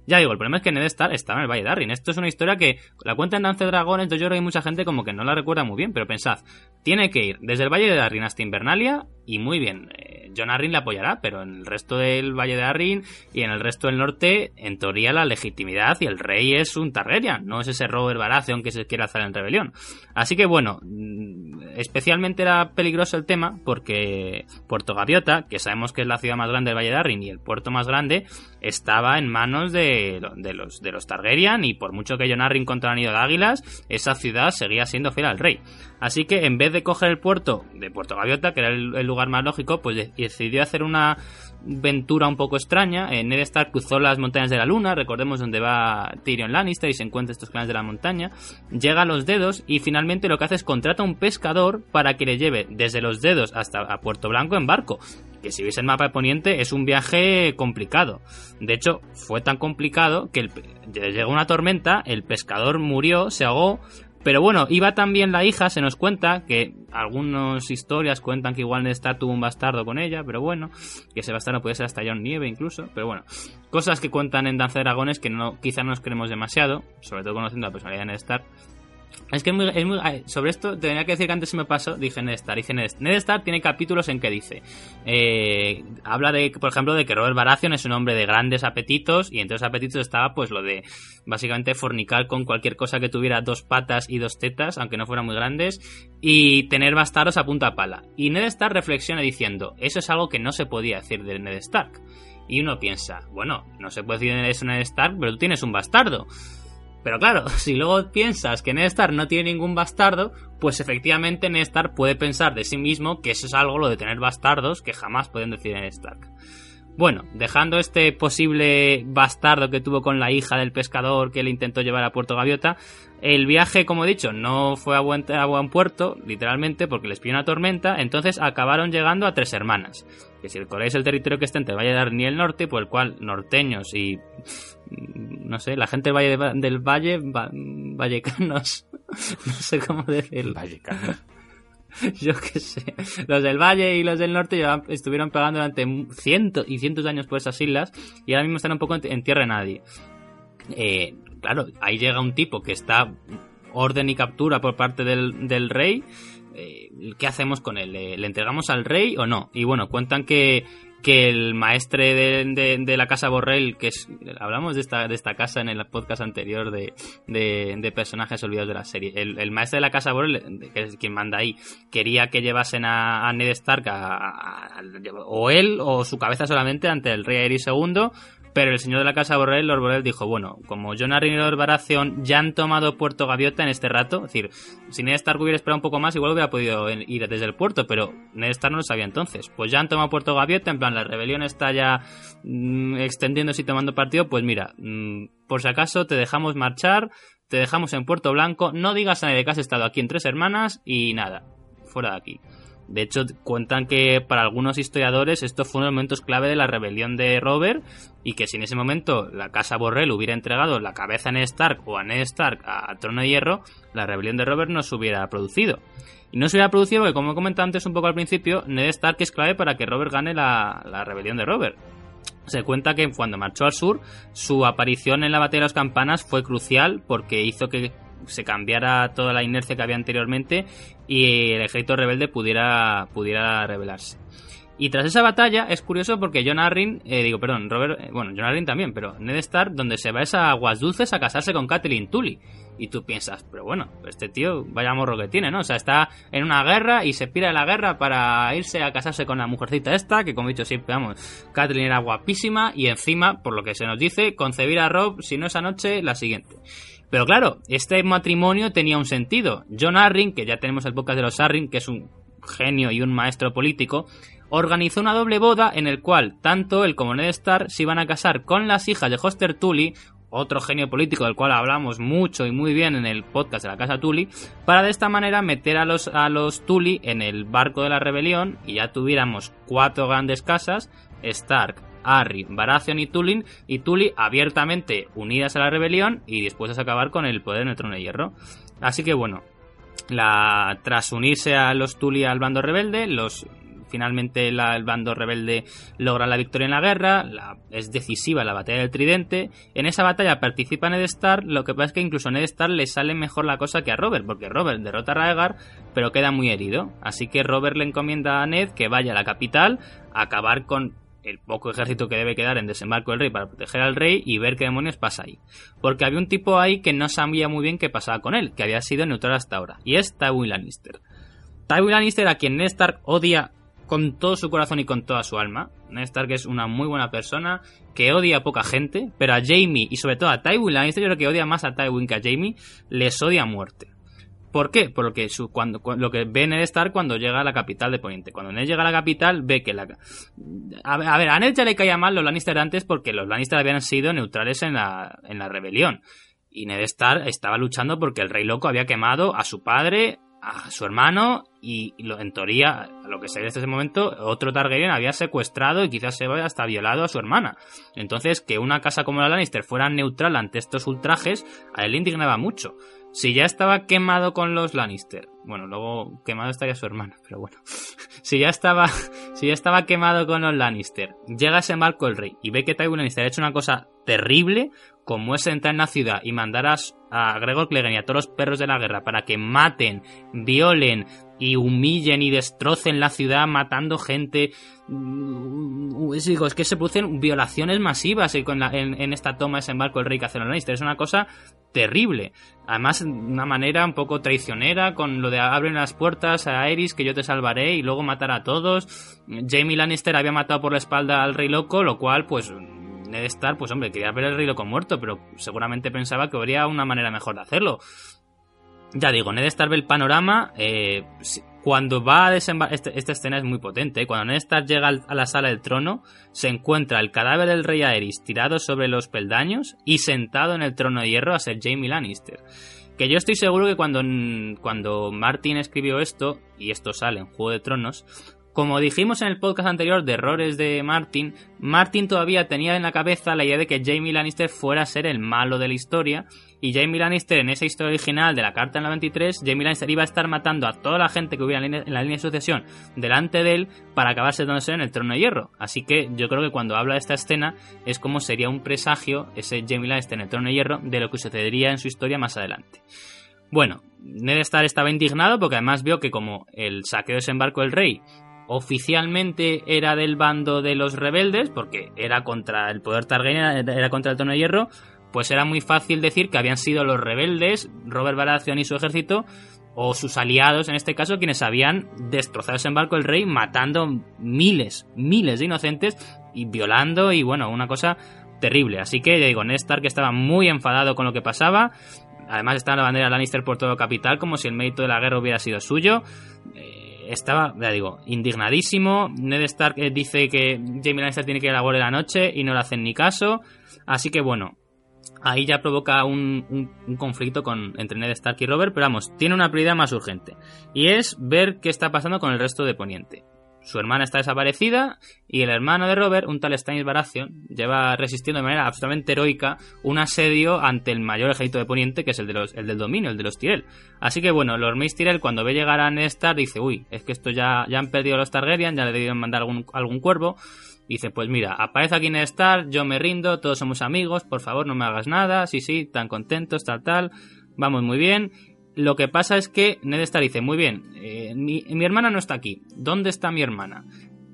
Ya digo, el problema es que Ned Stark estaba en el Valle de Arryn. Esto es una historia que la cuenta en Dance Dragones, entonces yo creo que mucha gente como que no la recuerda muy bien, pero pensad, tiene que ir desde el Valle de Arryn hasta Invernalia y muy bien, eh, John Arryn le apoyará, pero en el resto del Valle de Arryn y en el resto del norte, en teoría la legitimidad y el rey es un Targaryen, no es ese Robert Baratheon que se quiere hacer en rebelión. Así que bueno, mm, especialmente era peligroso el tema porque Puerto Gaviota, que sabemos que es la ciudad más grande del Valle de Arryn y el puerto más grande, estaba en manos de, de los, de los Targaryen y por mucho que Jon contra el anillo de águilas, esa ciudad seguía siendo fiel al rey. Así que en vez de coger el puerto de Puerto Gaviota, que era el, lugar más lógico, pues de- decidió hacer una ventura un poco extraña. Eh, Ned Stark cruzó las montañas de la luna, recordemos donde va Tyrion Lannister y se encuentra estos clanes de la montaña. Llega a los dedos y finalmente lo que hace es contrata a un pescador para que le lleve desde los dedos hasta a Puerto Blanco en barco. Que si veis el mapa de Poniente es un viaje complicado. De hecho, fue tan complicado que el llegó una tormenta, el pescador murió, se ahogó, pero bueno, iba también la hija, se nos cuenta que algunas historias cuentan que igual Ned Stark tuvo un bastardo con ella, pero bueno, que ese bastardo puede ser hasta Jon Nieve incluso, pero bueno, cosas que cuentan en Danza de Dragones que no, quizá no nos creemos demasiado, sobre todo conociendo la personalidad de Ned Stark. Es que es muy, es muy- sobre esto tenía que decir que antes se me pasó, dije Ned Stark, dije Ned, Stark tiene capítulos en que dice, eh, habla de, por ejemplo, de que Robert Baratheon es un hombre de grandes apetitos y entre esos apetitos estaba pues lo de básicamente fornicar con cualquier cosa que tuviera dos patas y dos tetas, aunque no fueran muy grandes, y tener bastardos a punta pala. Y Ned Stark reflexiona diciendo, eso es algo que no se podía decir de Ned Stark. Y uno piensa, bueno, no se puede decir eso de Ned Stark, pero tú tienes un bastardo. Pero claro, si luego piensas que Ned Stark no tiene ningún bastardo, pues efectivamente Ned Stark puede pensar de sí mismo que eso es algo lo de tener bastardos que jamás pueden decir Ned Stark. Bueno, dejando este posible bastardo que tuvo con la hija del pescador que le intentó llevar a Puerto Gaviota, el viaje, como he dicho, no fue a buen, a buen puerto, literalmente, porque les pilló una tormenta, entonces acabaron llegando a Tres Hermanas, que si recordáis el territorio que está entre el Valle de Arni el norte, por el cual norteños y, no sé, la gente del Valle, de- del Valle, va- vallecanos, no sé cómo decirlo. Vallecano. Yo qué sé. Los del Valle y los del Norte estuvieron pegando durante cientos y cientos de años por esas islas y ahora mismo están un poco en, tierra de nadie. Eh, claro, ahí llega un tipo que está orden y captura por parte del, del rey. eh, ¿qué hacemos con él? ¿Le, le entregamos al rey o no? Y bueno, cuentan que, que el maestre de, de- la casa Borrell, que es, hablamos de esta, de esta casa en el podcast anterior de, de, personajes olvidados de la serie, el, maestre de la casa Borrell, que es quien manda ahí, quería que llevasen a, Ned Stark a- o él o su cabeza solamente ante el rey Aerys II, pero el señor de la casa Borrell, Lord Borrell, dijo, bueno, como Jon Arryn y Lord Baratheon ya han tomado Puerto Gaviota en este rato, es decir, si Ned Stark hubiera esperado un poco más, igual hubiera podido ir desde el puerto, pero Ned Stark no lo sabía entonces. Pues ya han tomado Puerto Gaviota, en plan, la rebelión está ya mm, extendiéndose y tomando partido, pues mira, mm, por si acaso te dejamos marchar, te dejamos en Puerto Blanco, no digas a nadie que has estado aquí en Tres Hermanas y nada, fuera de aquí. De hecho, cuentan que para algunos historiadores esto fue uno de los momentos clave de la rebelión de Robert y que si en ese momento la casa Borrell hubiera entregado la cabeza a Ned Stark o a Ned Stark a, Trono de Hierro, la rebelión de Robert no se hubiera producido. Y no se hubiera producido porque, como he comentado antes un poco al principio, Ned Stark es clave para que Robert gane la, la rebelión de Robert. Se cuenta que cuando marchó al sur, su aparición en la batalla de las campanas fue crucial porque hizo que se cambiara toda la inercia que había anteriormente y el ejército rebelde pudiera, pudiera rebelarse. Y tras esa batalla es curioso porque John Arryn, eh, digo, perdón, Robert, eh, bueno, John Arryn también, pero Ned Stark, donde se va es a Aguas Dulces a casarse con Catelyn Tully. Y tú piensas, pero bueno, este tío, vaya morro que tiene, ¿no? O sea, está en una guerra y se pira de la guerra para irse a casarse con la mujercita esta, que como he dicho siempre, vamos, Catelyn era guapísima y encima, por lo que se nos dice, concebir a Rob, si no esa noche, la siguiente. Pero claro, este matrimonio tenía un sentido. John Arryn, que ya tenemos el podcast de los Arryn, que es un genio y un maestro político, organizó una doble boda en el cual tanto él como Ned Stark se iban a casar con las hijas de Hoster Tully, otro genio político del cual hablamos mucho y muy bien en el podcast de la casa Tully, para de esta manera meter a los, a los Tully en el barco de la rebelión y ya tuviéramos cuatro grandes casas, Stark, Arryn, Baratheon y Tully, y Tully abiertamente unidas a la rebelión y dispuestas a acabar con el poder en el trono de hierro. Así que bueno, tras unirse a los Tully al bando rebelde, los finalmente el bando rebelde logra la victoria en la guerra, es decisiva la batalla del Tridente. En esa batalla participa Ned Stark, lo que pasa es que incluso a Ned Stark le sale mejor la cosa que a Robert, porque Robert derrota a Raegar, pero queda muy herido. Así que Robert le encomienda a Ned que vaya a la capital a acabar con el poco ejército que debe quedar en desembarco del rey para proteger al rey y ver qué demonios pasa ahí. Porque había un tipo ahí que no sabía muy bien qué pasaba con él, que había sido neutral hasta ahora, y es Tywin Lannister. Tywin Lannister a quien Ned Stark odia con todo su corazón y con toda su alma. Ned Stark es una muy buena persona que odia a poca gente, pero a Jamie y sobre todo a Tywin Lannister, yo creo que odia más a Tywin que a Jamie, les odia a muerte. ¿Por qué? Porque su, cuando, cu- lo que ve Ned Stark cuando llega a la capital de Poniente. Cuando Ned llega a la capital, ve que la... A ver, a Ned ya le caía mal los Lannister antes porque los Lannister habían sido neutrales en la, en la rebelión. Y Ned Stark estaba luchando porque el rey loco había quemado a su padre, a su hermano y, y en teoría, a lo que sé desde ese momento, otro Targaryen había secuestrado y quizás se hasta violado a su hermana. Entonces, que una casa como la Lannister fuera neutral ante estos ultrajes, a él le indignaba mucho. Si ya estaba quemado con los Lannister, bueno, luego quemado estaría su hermano, pero bueno. si ya estaba, si ya estaba quemado con los Lannister, llega ese barco el rey y ve que Tywin Lannister ha hecho una cosa terrible, como es entrar en la ciudad y mandar a, a Gregor Clegane y a todos los perros de la guerra para que maten, violen y humillen y destrocen la ciudad matando gente. Mm, es- digo, es que se producen violaciones masivas en, en esta toma de desembarco el rey los Lannister. Es una cosa terrible. Además, de una manera un poco traicionera, con lo de abren las puertas a Aerys, que yo te salvaré, y luego matar a todos. Jamie Lannister había matado por la espalda al rey loco, lo cual, pues, Ned Stark, pues hombre, quería ver al rey loco muerto, pero seguramente pensaba que habría una manera mejor de hacerlo. Ya digo, Ned Stark ve el panorama. eh, cuando va a desembarcar. esta escena es muy potente. ¿eh? Cuando Ned Stark llega a la sala del trono, se encuentra el cadáver del rey Aerys tirado sobre los peldaños y sentado en el trono de hierro a ser Jamie Lannister. Que yo estoy seguro que cuando, cuando Martin escribió esto, y esto sale en Juego de Tronos, como dijimos en el podcast anterior de errores de Martin, Martin todavía tenía en la cabeza la idea de que Jamie Lannister fuera a ser el malo de la historia. Y Jamie Lannister, en esa historia original de la carta en la 23, Jamie Lannister iba a estar matando a toda la gente que hubiera en la línea- de sucesión delante de él para acabar sentándose en el trono de hierro. Así que yo creo que cuando habla de esta escena es como sería un presagio ese Jamie Lannister en el trono de hierro de lo que sucedería en su historia más adelante. Bueno, Ned Stark estaba indignado porque además vio que como el saqueo de desembarco del rey oficialmente era del bando de los rebeldes, porque era contra el poder Targaryen, era contra el trono de hierro, pues era muy fácil decir que habían sido los rebeldes, Robert Baratheon y su ejército, o sus aliados en este caso, quienes habían destrozado ese barco del rey, matando miles, miles de inocentes y violando, y bueno, una cosa terrible. Así que, ya digo, Ned Stark estaba muy enfadado con lo que pasaba. Además estaba la bandera Lannister por todo capital, como si el mérito de la guerra hubiera sido suyo. Eh, estaba, ya digo, indignadísimo. Ned Stark eh, dice que Jamie Lannister tiene que ir a la de la noche y no le hacen ni caso. Así que bueno, ahí ya provoca un, conflicto con, entre Ned Stark y Robert, pero vamos, tiene una prioridad más urgente. Y es ver qué está pasando con el resto de Poniente. Su hermana está desaparecida y el hermano de Robert, un tal Stannis Baratheon, lleva resistiendo de manera absolutamente heroica un asedio ante el mayor ejército de Poniente, que es el, de los, el del dominio, el de los Tyrell. Así que bueno, los Mace Tyrell cuando ve llegar a Ned Stark dice, uy, es que esto ya, ya han perdido los Targaryen, ya le debieron mandar algún, algún cuervo. Dice, pues mira, aparece aquí Ned Stark, yo me rindo, todos somos amigos, por favor no me hagas nada, sí, sí, tan contentos, tal, tal, vamos muy bien. Lo que pasa es que Ned Stark dice, muy bien, eh, mi, hermana no está aquí, ¿dónde está mi hermana?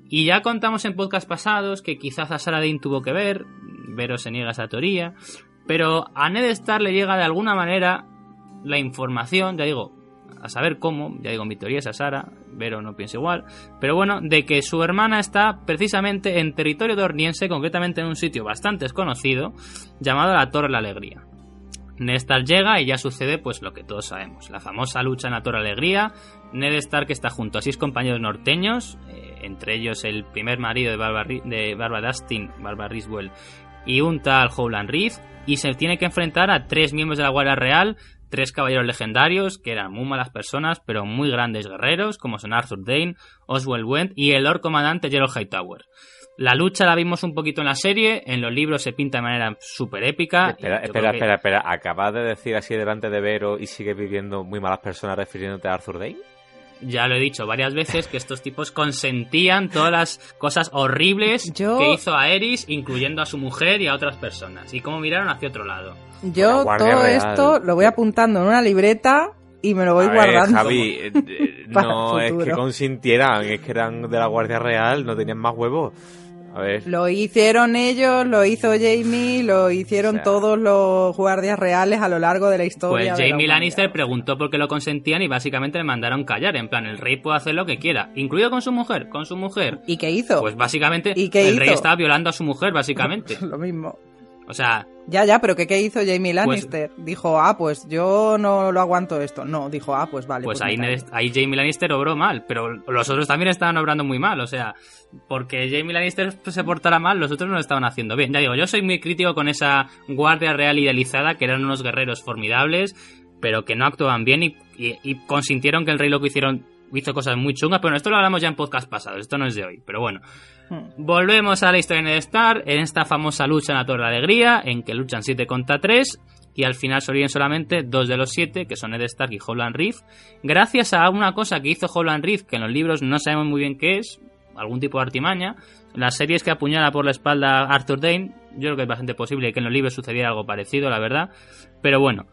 Y ya contamos en podcast pasados que quizás a Saladin tuvo que ver, Vero se niega esa teoría, pero a Ned Stark le llega de alguna manera la información, ya digo, a saber cómo, ya digo, mi teoría es a Sara, Vero no piensa igual, pero bueno, de que su hermana está precisamente en territorio dorniense, concretamente en un sitio bastante desconocido, llamado la Torre de la Alegría. Ned Stark llega y ya sucede pues lo que todos sabemos, la famosa lucha en la Torre Alegría, Ned Stark está junto a seis compañeros norteños, eh, entre ellos el primer marido de Barbara, de Barbara Dustin, Barbara Riswell, y un tal Howland Reed, y se tiene que enfrentar a tres miembros de la Guardia Real, tres caballeros legendarios que eran muy malas personas, pero muy grandes guerreros, como son Arthur Dane, Oswald Went y el Lord Comandante Gerald Hightower. La lucha la vimos un poquito en la serie, en los libros se pinta de manera súper épica. Espera, espera, espera, espera, ¿acabas de decir así delante de Vero y sigue viviendo muy malas personas refiriéndote a Arthur Dane? ya lo he dicho varias veces, que estos tipos consentían todas las cosas horribles que hizo a Eris, incluyendo a su mujer y a otras personas. Y cómo miraron hacia otro lado. Yo todo esto lo voy apuntando en una libreta y me lo voy guardando. Javi, eh, eh, no es que consintieran, es que eran de la Guardia Real, no tenían más huevos. Lo hicieron ellos, lo hizo Jamie, lo hicieron todos los guardias reales a lo largo de la historia. Pues Jamie Lannister preguntó por qué lo consentían y básicamente le mandaron callar. En plan, el rey puede hacer lo que quiera, incluido con su mujer, con su mujer. ¿Y qué hizo? Pues básicamente el rey estaba violando a su mujer, básicamente. lo mismo. O sea... Ya, ya, pero ¿qué, qué hizo Jamie pues Lannister? dijo, ah, pues yo no lo aguanto esto. No, dijo, ah, pues vale. Pues, pues ahí, ahí, Jamie Lannister obró mal, pero los otros también estaban obrando muy mal. O sea, porque Jamie Lannister se portara mal, los otros no lo estaban haciendo bien. Ya digo, yo soy muy crítico con esa guardia real idealizada, que eran unos guerreros formidables, pero que no actuaban bien y, y consintieron que el rey lo que hicieron hizo cosas muy chungas, pero esto lo hablamos ya en podcast pasados, esto no es de hoy, pero bueno. Hmm. Volvemos a la historia de Ned Stark, en esta famosa lucha en la Torre de Alegría, en que luchan 7 contra 3, y al final sobreviven solamente dos de los siete, que son Ned Stark y Holland Reef, gracias a una cosa que hizo Holland Reef, que en los libros no sabemos muy bien qué es, algún tipo de artimaña. La serie es que apuñala por la espalda Arthur Dane, yo creo que es bastante posible que en los libros sucediera algo parecido, la verdad, pero bueno.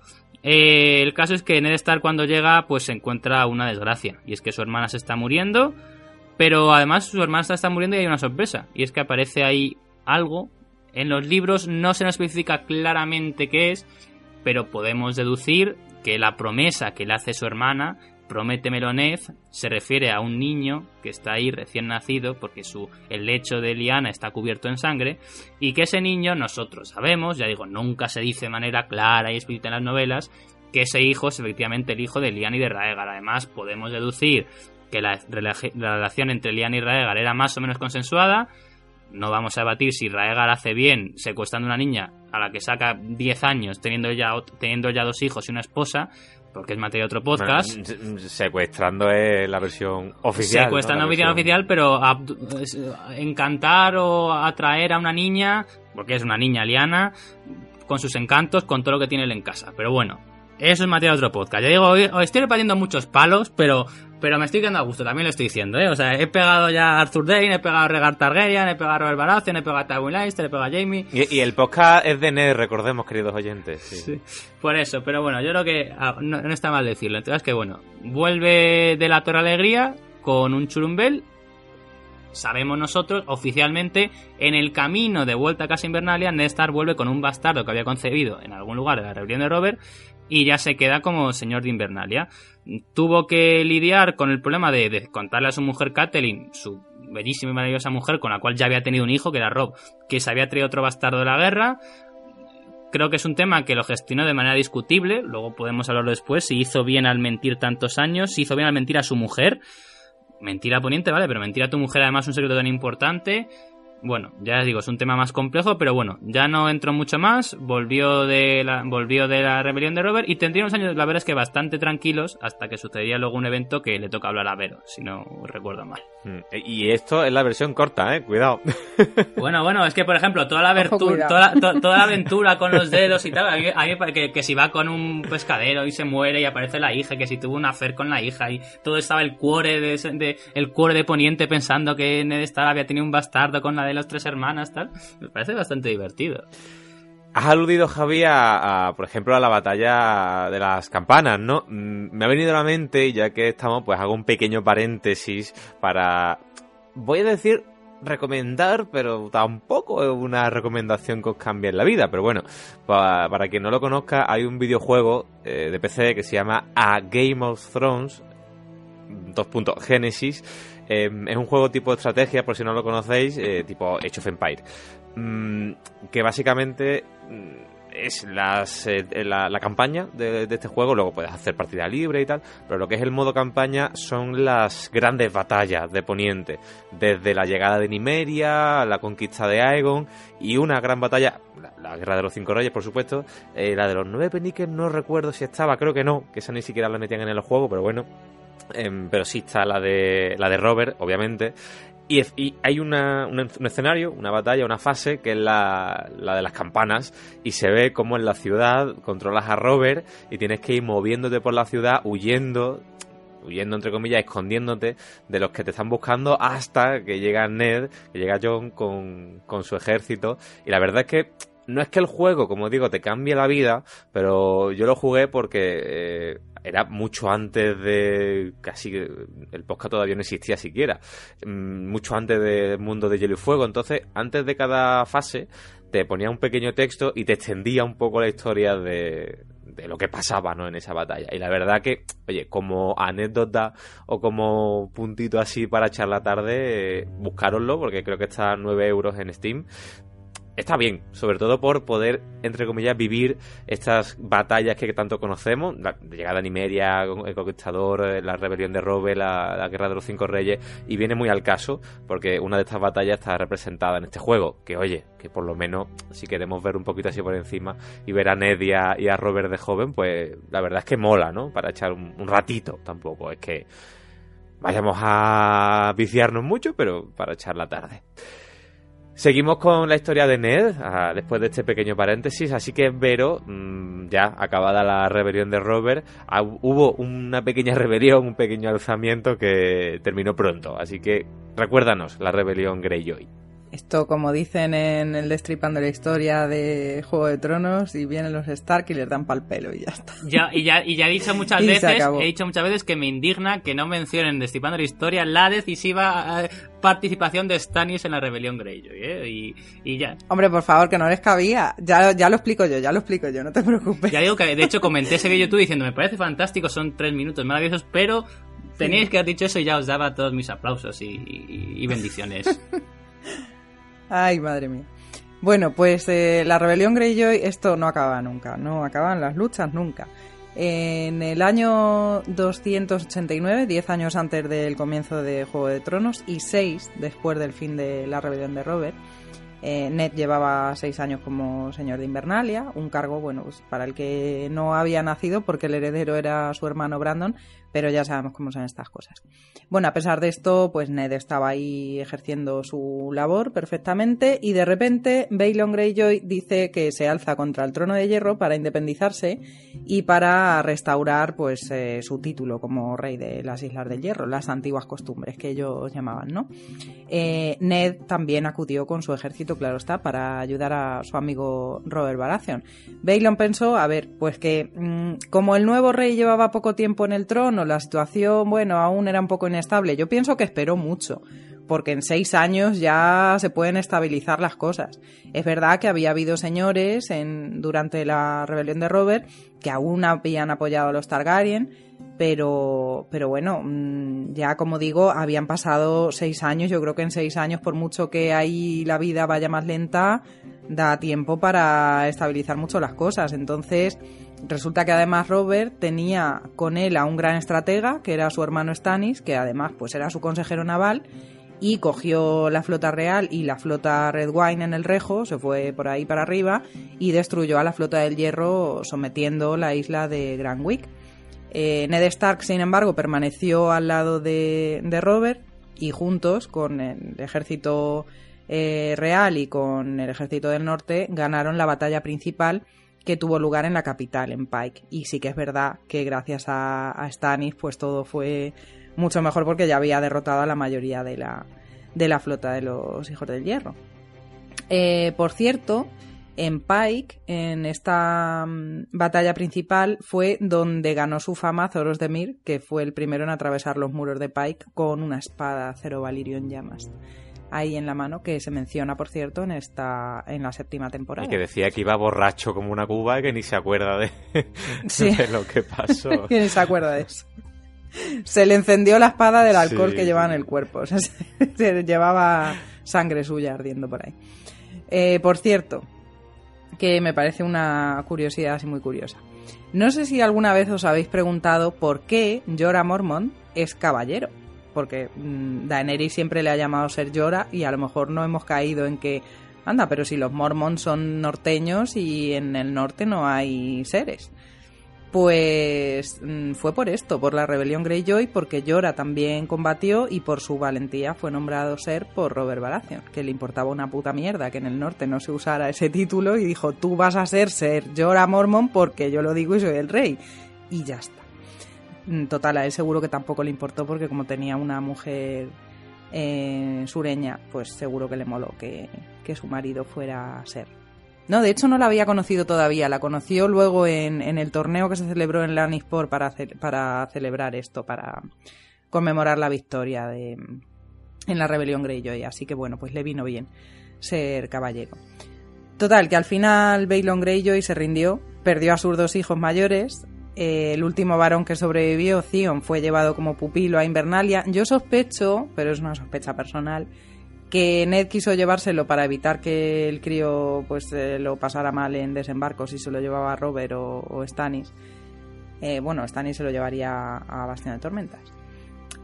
Eh, el caso es que Ned Stark cuando llega pues se encuentra una desgracia y es que su hermana se está muriendo pero además su hermana está muriendo y hay una sorpresa y es que aparece ahí algo en los libros no se nos especifica claramente qué es pero podemos deducir que la promesa que le hace su hermana Promete Ned se refiere a un niño que está ahí recién nacido porque su, el lecho de Liana está cubierto en sangre y que ese niño nosotros sabemos, ya digo, nunca se dice de manera clara y explícita en las novelas, que ese hijo es efectivamente el hijo de Liana y de Raegar. Además, podemos deducir que la, relación entre Liana y Raegar era más o menos consensuada. No vamos a debatir si Raegar hace bien secuestrando a una niña a la que saca 10 años teniendo ya, teniendo ya dos hijos y una esposa, porque es materia de otro podcast. secuestrando es la versión oficial. Secuestrando la versión oficial, pero encantar o atraer a una niña, porque es una niña liana, con sus encantos, con todo lo que tiene él en casa. Pero bueno, eso es materia de otro podcast. Ya digo, hoy, hoy estoy repartiendo muchos palos, pero, pero me estoy quedando a gusto, también lo estoy diciendo, ¿eh? O sea, he pegado ya a Arthur Dane, he pegado a Regar Targaryen, he pegado a Robert Baratheon, he pegado a Tywin Lannister, he pegado a Jamie. Y, y el podcast es de Ned, recordemos, queridos oyentes. Sí. Sí, por eso, pero bueno, yo creo que ah, no, no está mal decirlo. Entonces, que bueno, vuelve de la Torre Alegría con un churumbel. Sabemos nosotros, oficialmente, en el camino de vuelta a Casa Invernalia, Ned Stark vuelve con un bastardo que había concebido en algún lugar de la rebelión de Robert y ya se queda como señor de Invernalia. Tuvo que lidiar con el problema de, contarle a su mujer Catelyn, su bellísima y maravillosa mujer, con la cual ya había tenido un hijo, que era Rob, que se había traído otro bastardo de la guerra, creo que es un tema que lo gestionó de manera discutible, luego podemos hablarlo después, si hizo bien al mentir tantos años, si hizo bien al mentir a su mujer, mentira poniente, vale, pero mentir a tu mujer además un secreto tan importante, bueno, ya os digo, es un tema más complejo, pero bueno, ya no entró mucho más, volvió de la, volvió de la rebelión de Robert y tendría unos años, la verdad es que bastante tranquilos, hasta que sucedía luego un evento que le toca hablar a Vero, si no recuerdo mal. Mm, Y esto es la versión corta, eh, cuidado. Bueno, bueno, es que por ejemplo, toda la, Ojo, toda, la- to- toda la aventura con los dedos y tal, a mí, a mí me parece que, que si va con un pescadero y se muere y aparece la hija, que si tuvo un afer con la hija y todo estaba el cuore de, de- el cuore de Poniente pensando que Ned Stark había tenido un bastardo con la de las tres hermanas, tal, me parece bastante divertido. Has aludido, Javi, a, por ejemplo, a la batalla de las campanas, ¿no? Mm, Me ha venido a la mente, ya que estamos, pues hago un pequeño paréntesis para, voy a decir, recomendar, pero tampoco es una recomendación que os cambie en la vida. Pero bueno, pa- para quien no lo conozca, hay un videojuego eh, de PC que se llama A Game of Thrones, dos puntos, Genesis. Eh, es un juego tipo estrategia, por si no lo conocéis, eh, tipo Age of Empire. Mm, que básicamente mm, es eh, la, la campaña de, este juego, luego puedes hacer partida libre y tal, pero lo que es el modo campaña son las grandes batallas de Poniente, desde la llegada de Nimeria, la conquista de Aegon y una gran batalla, la, guerra de los cinco reyes por supuesto, la de los nueve peniques no recuerdo si estaba, creo que no, que esa ni siquiera la metían en el juego, pero bueno, Em, pero sí está la de la de Robert, obviamente. Y, hay una, un, un escenario, una batalla, una fase que es la, la de las campanas y se ve como en la ciudad controlas a Robert y tienes que ir moviéndote por la ciudad huyendo, huyendo entre comillas, escondiéndote de los que te están buscando hasta que llega Ned, que llega John con, con su ejército. Y la verdad es que no es que el juego, como digo, te cambie la vida, pero yo lo jugué porque eh, era mucho antes de casi el podcast todavía no existía siquiera, Mm, mucho antes del mundo de Hielo y Fuego. Entonces, antes de cada fase, te ponía un pequeño texto y te extendía un poco la historia de, de lo que pasaba ¿no? en esa batalla. Y la verdad que, oye, como anécdota o como puntito así para echar la tarde, eh, porque creo que está a 9 euros en Steam está bien, sobre todo por poder, entre comillas, vivir estas batallas que tanto conocemos, la llegada a Nimeria, el Conquistador, la rebelión de Robe, la, guerra de los cinco reyes, y viene muy al caso, porque una de estas batallas está representada en este juego, que oye, que por lo menos, si queremos ver un poquito así por encima y ver a Ned y a, y a Robert de joven, pues la verdad es que mola, ¿no? Para echar un, un ratito, tampoco es que vayamos a viciarnos mucho, pero para echar la tarde. Seguimos con la historia de Ned, ah, después de este pequeño paréntesis, así que Vero, mm, ya acabada la rebelión de Robert, ah, hubo una pequeña rebelión, un pequeño alzamiento que terminó pronto, así que recuérdanos la rebelión Greyjoy. Esto, como dicen en el Destripando la Historia de Juego de Tronos, y vienen los Stark y les dan pal pelo y ya está. Ya, y, ya, y ya he dicho muchas veces, he dicho muchas veces que me indigna que no mencionen Destipando la Historia la decisiva eh, participación de Stannis en la rebelión Greyjoy, ¿eh? Y, y ya. Hombre, por favor, que no les cabía. Ya, ya lo explico yo, ya lo explico yo, no te preocupes. Ya digo que de hecho comenté ese vídeo tú diciendo, me parece fantástico, son tres minutos maravillosos, pero teníais que haber dicho eso y ya os daba todos mis aplausos y, y- y bendiciones. Ay, madre mía. Bueno, pues eh, la rebelión Greyjoy, esto no acaba nunca, no acaban las luchas nunca. En el año 289, 10 años antes del comienzo de Juego de Tronos y 6 después del fin de la rebelión de Robert, eh, Ned llevaba 6 años como señor de Invernalia, un cargo, bueno, pues para el que no había nacido porque el heredero era su hermano Brandon, pero ya sabemos cómo son estas cosas. Bueno, a pesar de esto, pues Ned estaba ahí ejerciendo su labor perfectamente y de repente Balon Greyjoy dice que se alza contra el trono de hierro para independizarse y para restaurar pues eh, su título como rey de las Islas del Hierro, las antiguas costumbres que ellos llamaban, ¿no? Eh, Ned también acudió con su ejército, claro está, para ayudar a su amigo Robert Baratheon. Balon pensó, a ver, pues que mm, como el nuevo rey llevaba poco tiempo en el trono, la situación, bueno, aún era un poco inestable. Yo pienso que esperó mucho, porque en seis años ya se pueden estabilizar las cosas. Es verdad que había habido señores en, durante la rebelión de Robert que aún habían apoyado a los Targaryen, pero, pero bueno, mm, ya como digo, habían pasado seis años. Yo creo que en seis años, por mucho que ahí la vida vaya más lenta, da tiempo para estabilizar mucho las cosas. Entonces, Resulta que además Robert tenía con él a un gran estratega, que era su hermano Stannis, que además pues era su consejero naval, y cogió la flota real y la flota Red Wine en el Rejo, se fue por ahí para arriba y destruyó a la flota del Hierro sometiendo la isla de Grand Wick. Eh, Ned Stark, sin embargo, permaneció al lado de, Robert y juntos con el ejército eh, real y con el ejército del norte ganaron la batalla principal que tuvo lugar en la capital, en Pike. Y sí que es verdad que gracias a, Stannis, pues todo fue mucho mejor porque ya había derrotado a la mayoría de la, de la flota de los Hijos del Hierro. Eh, por cierto, en Pike, en esta mm, batalla principal, fue donde ganó su fama Zoros de Mir, que fue el primero en atravesar los muros de Pike con una espada cero valirio en llamas ahí en la mano, que se menciona, por cierto, en esta en la séptima temporada. Y que decía que iba borracho como una cuba y que ni se acuerda de, lo que pasó. que ni se acuerda de eso. Se le encendió la espada del alcohol que llevaba en el cuerpo. O sea, se, llevaba sangre suya ardiendo por ahí. Eh, por cierto, que me parece una curiosidad así muy curiosa. No sé si alguna vez os habéis preguntado por qué Jorah Mormont es caballero porque mm, Daenerys siempre le ha llamado ser Llora y a lo mejor no hemos caído en que, anda, pero si los Mormons son norteños y en el norte no hay seres. Pues mm, fue por esto, por la rebelión Greyjoy, porque Llora también combatió y por su valentía fue nombrado ser por Robert Baratheon, que le importaba una puta mierda que en el norte no se usara ese título y dijo, tú vas a ser ser Llora Mormon porque yo lo digo y soy el rey. Y ya está. Mm, total, a él seguro que tampoco le importó porque como tenía una mujer eh, sureña, pues seguro que le moló que, su marido fuera ser. No, de hecho no la había conocido todavía, la conoció luego en, el torneo que se celebró en Lannisport para, para celebrar esto, para conmemorar la victoria de, en la rebelión Greyjoy, así que bueno, pues le vino bien ser caballero. Total, que al final Balon Greyjoy se rindió, perdió a sus dos hijos mayores, eh, el último varón que sobrevivió, Theon, fue llevado como pupilo a Invernalia. Yo sospecho, pero es una sospecha personal, que Ned quiso llevárselo para evitar que el crío pues eh, lo pasara mal en desembarco si se lo llevaba Robert o, Stannis. Eh, bueno, Stannis se lo llevaría a Bastión de Tormentas.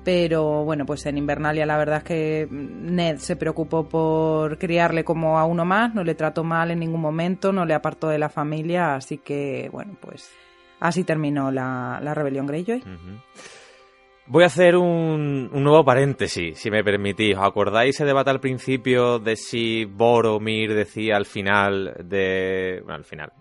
Pero bueno, pues en Invernalia la verdad es que Ned se preocupó por criarle como a uno más, no le trató mal en ningún momento, no le apartó de la familia, así que bueno, pues Así terminó la, rebelión Greyjoy. Voy a hacer un, nuevo paréntesis, si me permitís. ¿Os acordáis ese debate al principio de si Boromir decía al final de... Bueno, al final,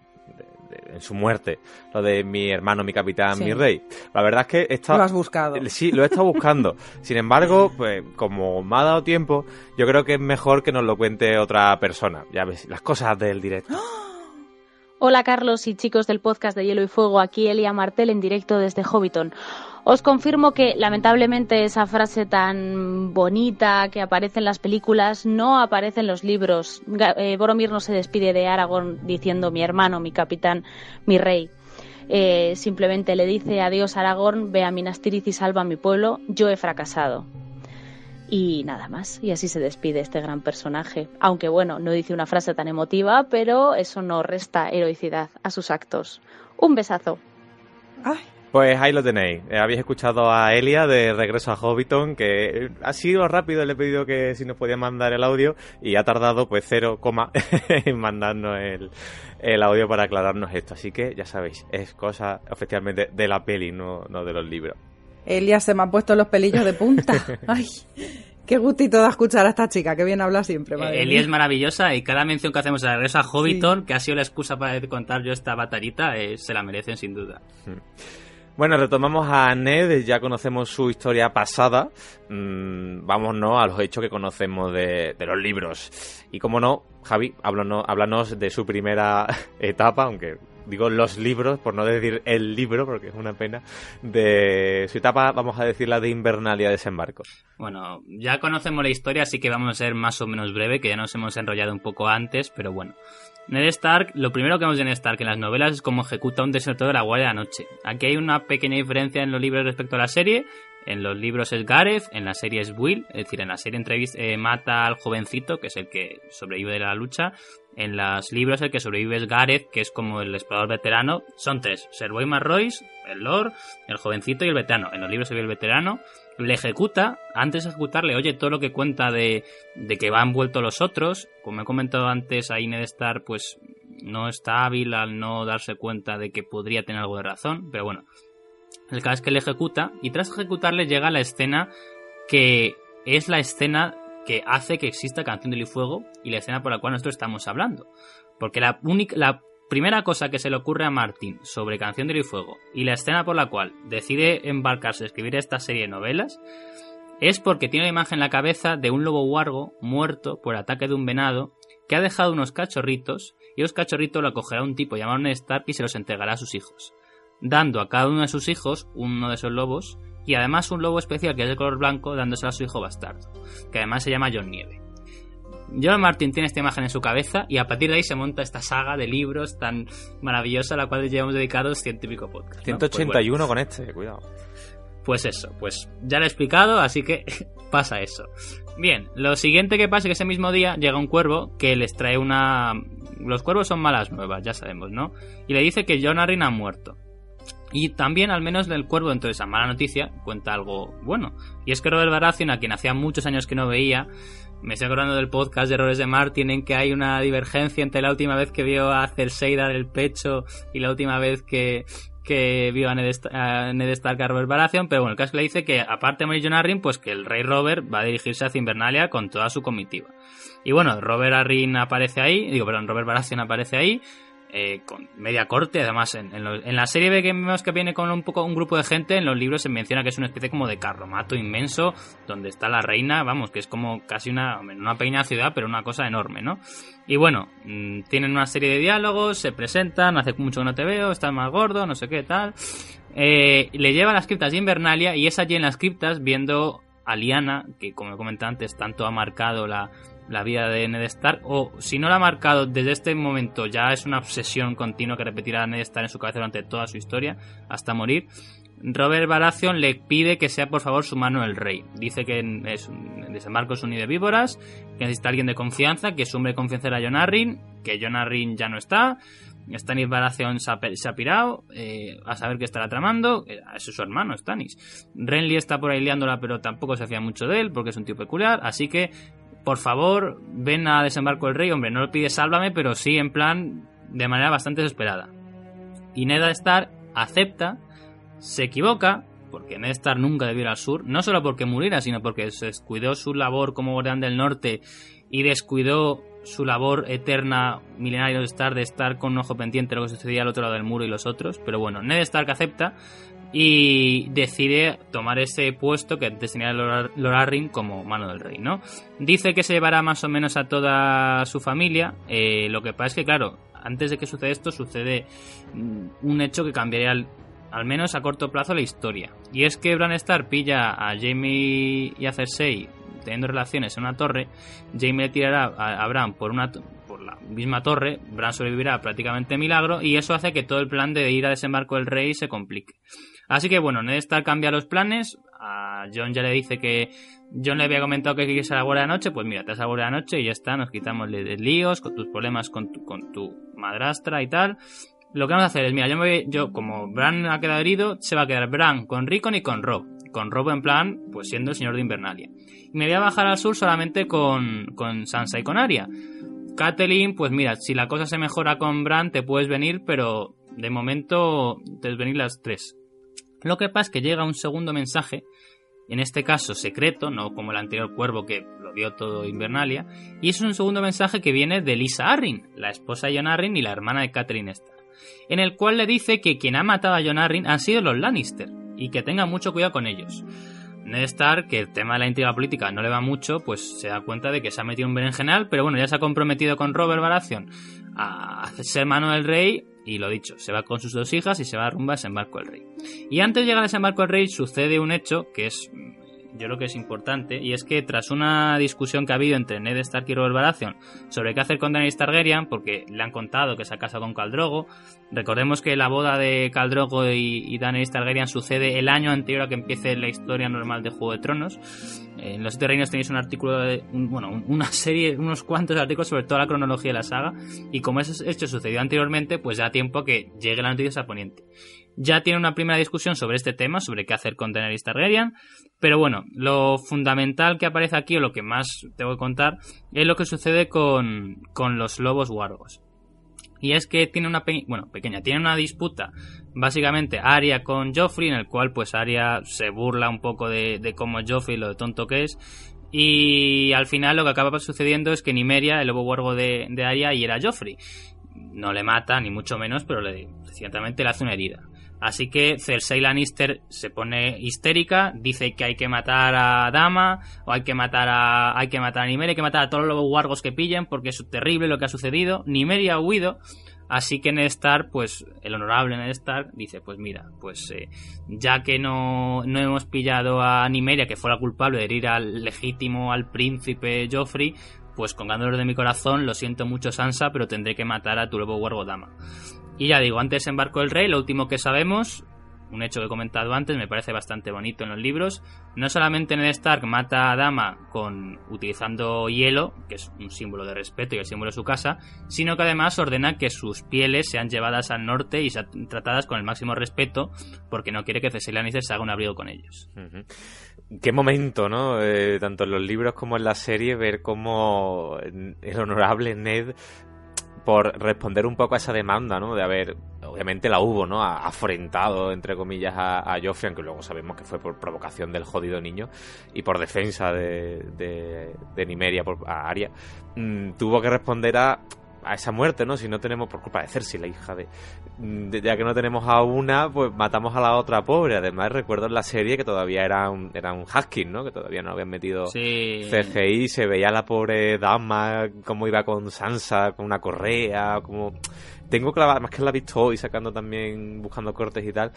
en su muerte, lo de mi hermano, mi capitán, mi rey. La verdad es que Lo has buscado. Sí, lo he estado buscando. Sin embargo, pues como me ha dado tiempo, yo creo que es mejor que nos lo cuente otra persona. Ya ves, las cosas del directo. ¡Ah! Hola Carlos y chicos del podcast de Hielo y Fuego, aquí Elia Martel en directo desde Hobbiton. Os confirmo que lamentablemente esa frase tan bonita que aparece en las películas no aparece en los libros. Eh, Boromir no se despide de Aragorn diciendo mi hermano, mi capitán, mi rey. Eh, simplemente le dice adiós Aragorn, ve a Minas Tirith y salva a mi pueblo, yo he fracasado. Y nada más, y así se despide este gran personaje. Aunque bueno, no dice una frase tan emotiva, pero eso no resta heroicidad a sus actos. Un besazo. Pues ahí lo tenéis. Eh, habéis escuchado a Elia de Regreso a Hobbiton, que ha sido rápido, le he pedido que si nos podía mandar el audio y ha tardado pues cero coma en mandarnos el, el, audio para aclararnos esto. Así que ya sabéis, es cosa oficialmente de la peli, no, no de los libros. Elias se me han puesto los pelillos de punta. Ay, qué gustito da escuchar a esta chica, que bien habla siempre. Madre Eli es maravillosa y cada mención que hacemos a regreso a Hobbiton, que ha sido la excusa para contar yo esta batallita, eh, se la merecen sin duda. Bueno, retomamos a Ned, ya conocemos su historia pasada. Mm, vámonos a los hechos que conocemos de, de los libros. Y como no, Javi, háblanos, háblanos de su primera etapa, aunque digo los libros, por no decir el libro, porque es una pena, de su etapa, vamos a decir la de Invernalia Desembarco. Bueno, ya conocemos la historia, así que vamos a ser más o menos breve, que ya nos hemos enrollado un poco antes, pero bueno. Ned Stark, lo primero que vemos de Ned Stark en las novelas es cómo ejecuta un desertor de la Guardia de la Noche. Aquí hay una pequeña diferencia en los libros respecto a la serie. En los libros es Gareth, en la serie es Will, es decir, en la serie entrevis- eh, mata al jovencito, que es el que sobrevive de la lucha. En los libros el que sobrevive es Gareth, que es como el explorador veterano. Son tres, Sir Boyman Royce, el Lord, el jovencito y el veterano. En los libros se ve el veterano. Le ejecuta, antes de ejecutarle, oye todo lo que cuenta de, de que van vueltos los otros. Como he comentado antes, ahí Ned Stark pues no está hábil al no darse cuenta de que podría tener algo de razón, pero bueno. El caso es que le ejecuta y tras ejecutarle llega la escena que es la escena que hace que exista Canción del Fuego y la escena por la cual nosotros estamos hablando. Porque la única, la primera cosa que se le ocurre a Martin sobre Canción del Fuego y la escena por la cual decide embarcarse a escribir esta serie de novelas es porque tiene la imagen en la cabeza de un lobo huargo muerto por ataque de un venado que ha dejado unos cachorritos y los cachorritos lo acogerá un tipo llamado Ned y se los entregará a sus hijos, dando a cada uno de sus hijos uno de esos lobos y además un lobo especial que es de color blanco dándoselo a su hijo bastardo, que además se llama John Nieve. John Martin tiene esta imagen en su cabeza y a partir de ahí se monta esta saga de libros tan maravillosa a la cual llevamos dedicados científico podcast. ¿no? Pues bueno. 181 con este, cuidado. Pues eso, pues ya lo he explicado, así que pasa eso. Bien, lo siguiente que pasa es que ese mismo día llega un cuervo que les trae una... Los cuervos son malas nuevas, ya sabemos, ¿no? Y le dice que John Arryn ha muerto. Y también, al menos, el cuervo, dentro de esa mala noticia, cuenta algo bueno. Y es que Robert Baratheon, a quien hacía muchos años que no veía, me estoy acordando del podcast de Errores de Martin en que hay una divergencia entre la última vez que vio a Cersei dar el pecho y la última vez que, que vio a Ned, a Ned Stark a Robert Baratheon, pero bueno, el caso le dice que aparte de Jon Arryn, pues que el rey Robert va a dirigirse hacia Invernalia con toda su comitiva. Y bueno, Robert Arryn aparece ahí, digo, perdón, Robert Baratheon aparece ahí, eh, con media corte, además en, en, en la serie que vemos que viene con un poco un grupo de gente, en los libros se menciona que es una especie como de carromato inmenso, donde está la reina, vamos, que es como casi una, una pequeña ciudad, pero una cosa enorme, ¿no? Y bueno, mm, tienen una serie de diálogos, se presentan, hace mucho que no te veo, estás más gordo, no sé qué, tal. Eh, le lleva a las criptas de Invernalia y es allí en las criptas viendo a Liana, que como he comentado antes, tanto ha marcado la, la vida de Ned Stark, o si no la ha marcado desde este momento, ya es una obsesión continua que repetirá Ned Stark en su cabeza durante toda su historia, hasta morir. Robert Baratheon le pide que sea por favor su mano el rey. Dice que es desembarco es un de víboras, que necesita alguien de confianza, que su hombre de confianza era Jon Arryn, que Jon Arryn ya no está, Stannis Baratheon se ha, pirado, eh, a saber qué estará tramando, eh, es su hermano, Stannis. Renly está por ahí liándola, pero tampoco se hacía mucho de él, porque es un tío peculiar, así que, por favor, ven a desembarco el rey, hombre, no le pide sálvame, pero sí en plan, de manera bastante desesperada. Y Ned Stark acepta, se equivoca, porque Ned Stark nunca debió ir al sur, no solo porque muriera, sino porque se descuidó su labor como guardián del norte y descuidó su labor eterna, milenaria de Stark, de estar con un ojo pendiente lo que sucedía al otro lado del muro y los otros. Pero bueno, Ned Stark acepta y decide tomar ese puesto que antes tenía Arryn como mano del rey, ¿no? Dice que se llevará más o menos a toda su familia. eh, lo que pasa es que, claro, antes de que suceda esto, sucede mm, un hecho que cambiaría al, menos a corto plazo la historia. Y es que Bran Stark pilla a Jamie y a Cersei teniendo relaciones en una torre. Jamie le tirará a, a Bran por una por la misma torre. Bran sobrevivirá prácticamente milagro y eso hace que todo el plan de ir a desembarco del rey se complique. Así que bueno, Ned Stark cambia los planes. A John ya le dice que John le había comentado que quería ir a la guardia de noche. Pues mira, te vas a la guardia de noche y ya está. Nos quitamos de líos con tus problemas con tu, con tu madrastra y tal. Lo que vamos a hacer es, mira, yo, me voy- yo como Bran ha quedado herido, se va a quedar Bran con Rickon y con Rob. Con Rob en plan, pues siendo el señor de Invernalia. Y me voy a bajar al sur solamente con, con Sansa y con Arya. Catelyn, pues mira, si la cosa se mejora con Bran, te puedes venir, pero de momento te puedes venir las tres. Lo que pasa es que llega un segundo mensaje, en este caso secreto, no como el anterior cuervo que lo vio todo Invernalia, y es un segundo mensaje que viene de Lisa Arryn, la esposa de John Arryn y la hermana de Catherine Stark, en el cual le dice que quien ha matado a John Arryn han sido los Lannister, y que tenga mucho cuidado con ellos. Ned Stark, que el tema de la intriga política no le va mucho, pues se da cuenta de que se ha metido un berenjenal, pero bueno, ya se ha comprometido con Robert Baratheon a ser mano del rey y lo dicho, se va con sus dos hijas y se va rumbo a desembarco del rey. Y antes de llegar a desembarco del rey sucede un hecho que es yo creo que es importante, y es que tras una discusión que ha habido entre Ned Stark y Robert Baratheon sobre qué hacer con Daenerys Targaryen, porque le han contado que se ha casado con Caldrogo, recordemos que la boda de Caldrogo y, y Daenerys Targaryen sucede el año anterior a que empiece la historia normal de Juego de Tronos. En los siete reinos tenéis un artículo, de, bueno, una serie, unos cuantos artículos sobre toda la cronología de la saga, y como ese hecho sucedió anteriormente, pues da tiempo a que llegue la noticia a Poniente ya tiene una primera discusión sobre este tema, sobre qué hacer con Daenerys Targaryen, pero bueno, lo fundamental que aparece aquí, o lo que más tengo que contar, es lo que sucede con, con los lobos wargos. Y es que tiene una bueno, pequeña, tiene una disputa básicamente Arya con Joffrey, en el cual pues Arya se burla un poco de, de cómo Joffrey, lo de tonto que es, y al final lo que acaba sucediendo es que Nimeria, el lobo wargo de, de Arya, y era Joffrey. No le mata, ni mucho menos, pero le, ciertamente le hace una herida. Así que Cersei Lannister se pone histérica, dice que hay que matar a Dama, o hay que matar a, hay que matar a Nimeria, hay que matar a todos los wargos que pillen, porque es terrible lo que ha sucedido. Nimeria ha huido, así que Ned Stark, pues el honorable Ned Stark, dice, pues mira, pues eh, ya que no, no hemos pillado a Nimeria, que fue la culpable de herir al legítimo, al príncipe Joffrey, pues con ganas de mi corazón, lo siento mucho Sansa, pero tendré que matar a tu nuevo wargo Dama. Y ya digo, antes embarcó el rey, lo último que sabemos, un hecho que he comentado antes, me parece bastante bonito en los libros. No solamente Ned Stark mata a Dama con utilizando hielo, que es un símbolo de respeto y el símbolo de su casa, sino que además ordena que sus pieles sean llevadas al norte y sean tratadas con el máximo respeto, porque no quiere que Cersei Lannister se haga un abrigo con ellos. Qué momento, ¿no? Eh, tanto en los libros como en la serie, ver cómo el honorable Ned por responder un poco a esa demanda, ¿no? De haber, obviamente la hubo, ¿no? Afrentado, entre comillas, a, a Joffrey, aunque luego sabemos que fue por provocación del jodido niño y por defensa de, de, de Nimeria por, a Arya. Mm, tuvo que responder a a esa muerte, ¿no? Si no tenemos, por culpa de Cersei, la hija de, de, Ya que no tenemos a una, pues matamos a la otra pobre. Además, recuerdo en la serie que todavía era un, era un ¿no? Que todavía no habían metido Sí. CGI. Se veía la pobre dama, cómo iba con Sansa, con una correa, como... Tengo clavada, más que la he visto hoy, sacando también, buscando cortes y tal.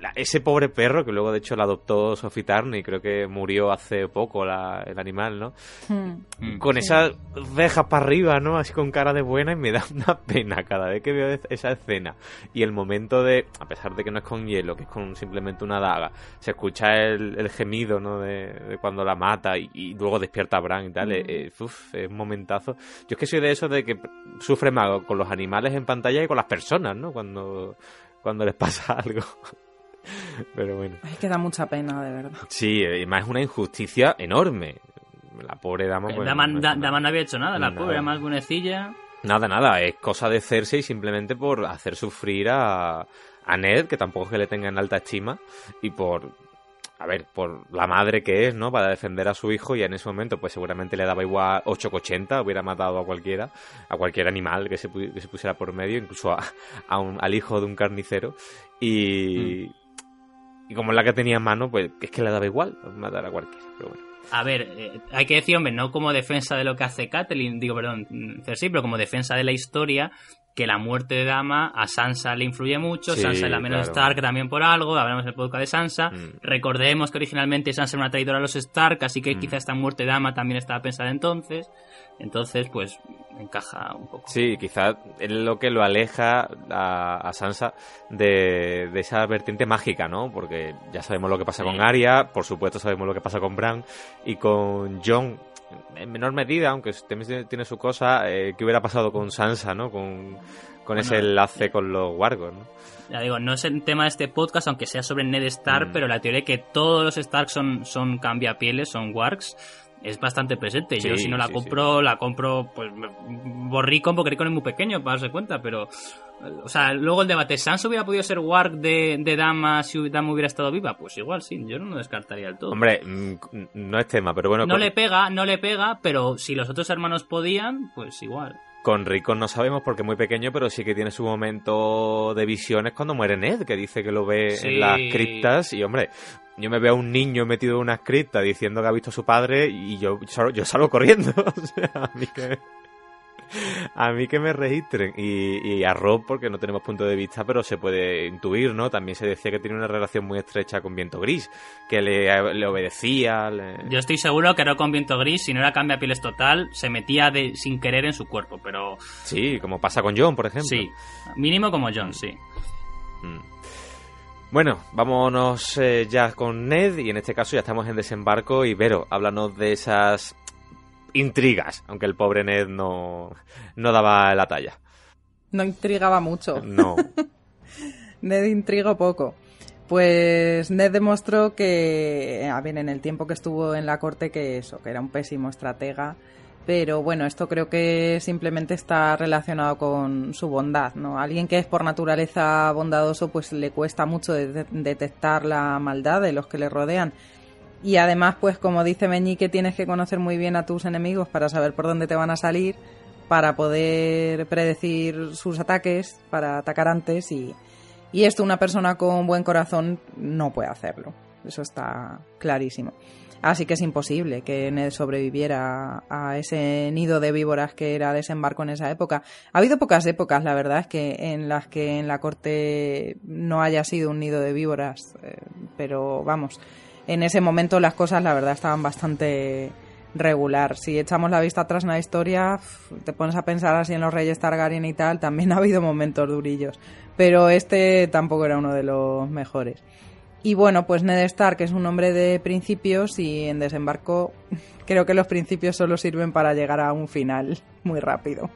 La- ese pobre perro, que luego de hecho la adoptó Sophie Tarney, creo que murió hace poco la- el animal, ¿no? Hmm. Mm. con esas cejas para arriba, ¿no? Así con cara de buena y me da una pena cada vez que veo es- esa escena. Y el momento de, a pesar de que no es con hielo, que es con simplemente una daga, se escucha el, el gemido, ¿no? De, de cuando la mata y, y luego despierta a Bran y tal. eh, uf, es un momentazo. Yo es que soy de esos de que sufre más con los animales en pantalla y con las personas, ¿no? Cuando, cuando les pasa algo. Pero bueno. Ay, que da mucha pena, de verdad. Sí, y más es una injusticia enorme. La pobre dama. pues, Dama, no es Da- una- Dama no había hecho nada, la Nada. pobre más buenecilla. Nada, nada, es cosa de Cersei simplemente por hacer sufrir a, a Ned, que tampoco es que le tenga en alta estima, y por, a ver, por la madre que es, ¿no? Para defender a su hijo, y en ese momento, pues seguramente le daba igual 8 que 80, hubiera matado a cualquiera, a cualquier animal que se, pu- que se pusiera por medio, incluso a, a un- al hijo de un carnicero, y, y como es la que tenía en mano, pues es que le daba igual matar a cualquiera, pero bueno. A ver, eh, hay que decir, hombre, no como defensa de lo que hace Catelyn, digo, perdón, mm, Cersei, pero como defensa de la historia, que la muerte de Dama a Sansa le influye mucho, Sí, Sansa es la menos claro. Stark también por algo, hablamos del podcast de Sansa, Mm. recordemos que originalmente Sansa era una traidora a los Stark, así que Mm. quizá esta muerte de Dama también estaba pensada entonces, entonces pues encaja un poco. Sí, quizás es lo que lo aleja a, a Sansa de, de esa vertiente mágica, ¿no? Porque ya sabemos lo que pasa Sí. con Arya, por supuesto sabemos lo que pasa con Bran y con Jon en menor medida, aunque también tiene su cosa, eh, ¿qué hubiera pasado con Sansa, ¿no? Con, con ese enlace con los Wargos, ¿no? Ya digo, no es el tema de este podcast, aunque sea sobre Ned Stark, Mm. pero la teoría de que todos los Stark son, son cambiapieles, son wargs, es bastante presente. Yo Sí, si no la sí, compro, la compro pues borricón porque Ricon es muy pequeño para darse cuenta, pero o sea, luego el debate, ¿Sans hubiera podido ser Warg de, de Dama si Dama hubiera estado viva? Pues igual sí, yo no lo descartaría del todo. Hombre, mm, no es tema, pero bueno, no con, le pega, no le pega, pero si los otros hermanos podían, pues igual. con Rickon no sabemos porque es muy pequeño, pero sí que tiene su momento de visiones cuando muere Ned, que dice que lo ve Sí. en las criptas. Y hombre, yo me veo a un niño metido en una cripta diciendo que ha visto a su padre y yo, sal- yo salgo corriendo. o sea, a mí que. A mí que me registren. Y, y a Rob, porque no tenemos punto de vista, pero se puede intuir, ¿no? También se decía que tiene una relación muy estrecha con Viento Gris, que le, le obedecía. le- Yo estoy seguro que ahora con viento gris, si no era cambia pieles total, se metía de, sin querer en su cuerpo, pero Sí, como pasa con John, por ejemplo. sí, mínimo como John, sí. Mm. Bueno, vámonos eh, ya con Ned y en este caso ya estamos en desembarco y Vero, háblanos de esas intrigas, aunque el pobre Ned no, no daba la talla. No intrigaba mucho. No. Ned intrigó poco. Pues Ned demostró que, a ver, en el tiempo que estuvo en la corte, que eso, que era un pésimo estratega. Pero bueno, esto creo que simplemente está relacionado con su bondad, ¿no? Alguien que es por naturaleza bondadoso, pues le cuesta mucho de- detectar la maldad de los que le rodean. Y además, pues como dice Meñique, tienes que conocer muy bien a tus enemigos para saber por dónde te van a salir, para poder predecir sus ataques, para atacar antes y, y esto una persona con buen corazón no puede hacerlo. Eso está clarísimo. Así que es imposible que Ned sobreviviera a ese nido de víboras que era desembarco en esa época. Ha habido pocas épocas, la verdad, que en las que en la corte no haya sido un nido de víboras, eh, pero vamos, en ese momento las cosas, la verdad, estaban bastante regular. Si echamos la vista atrás en la historia, te pones a pensar así en los reyes Targaryen y tal, también ha habido momentos durillos. Pero este tampoco era uno de los mejores. Y bueno, pues Ned Stark es un hombre de principios y en desembarco creo que los principios solo sirven para llegar a un final muy rápido.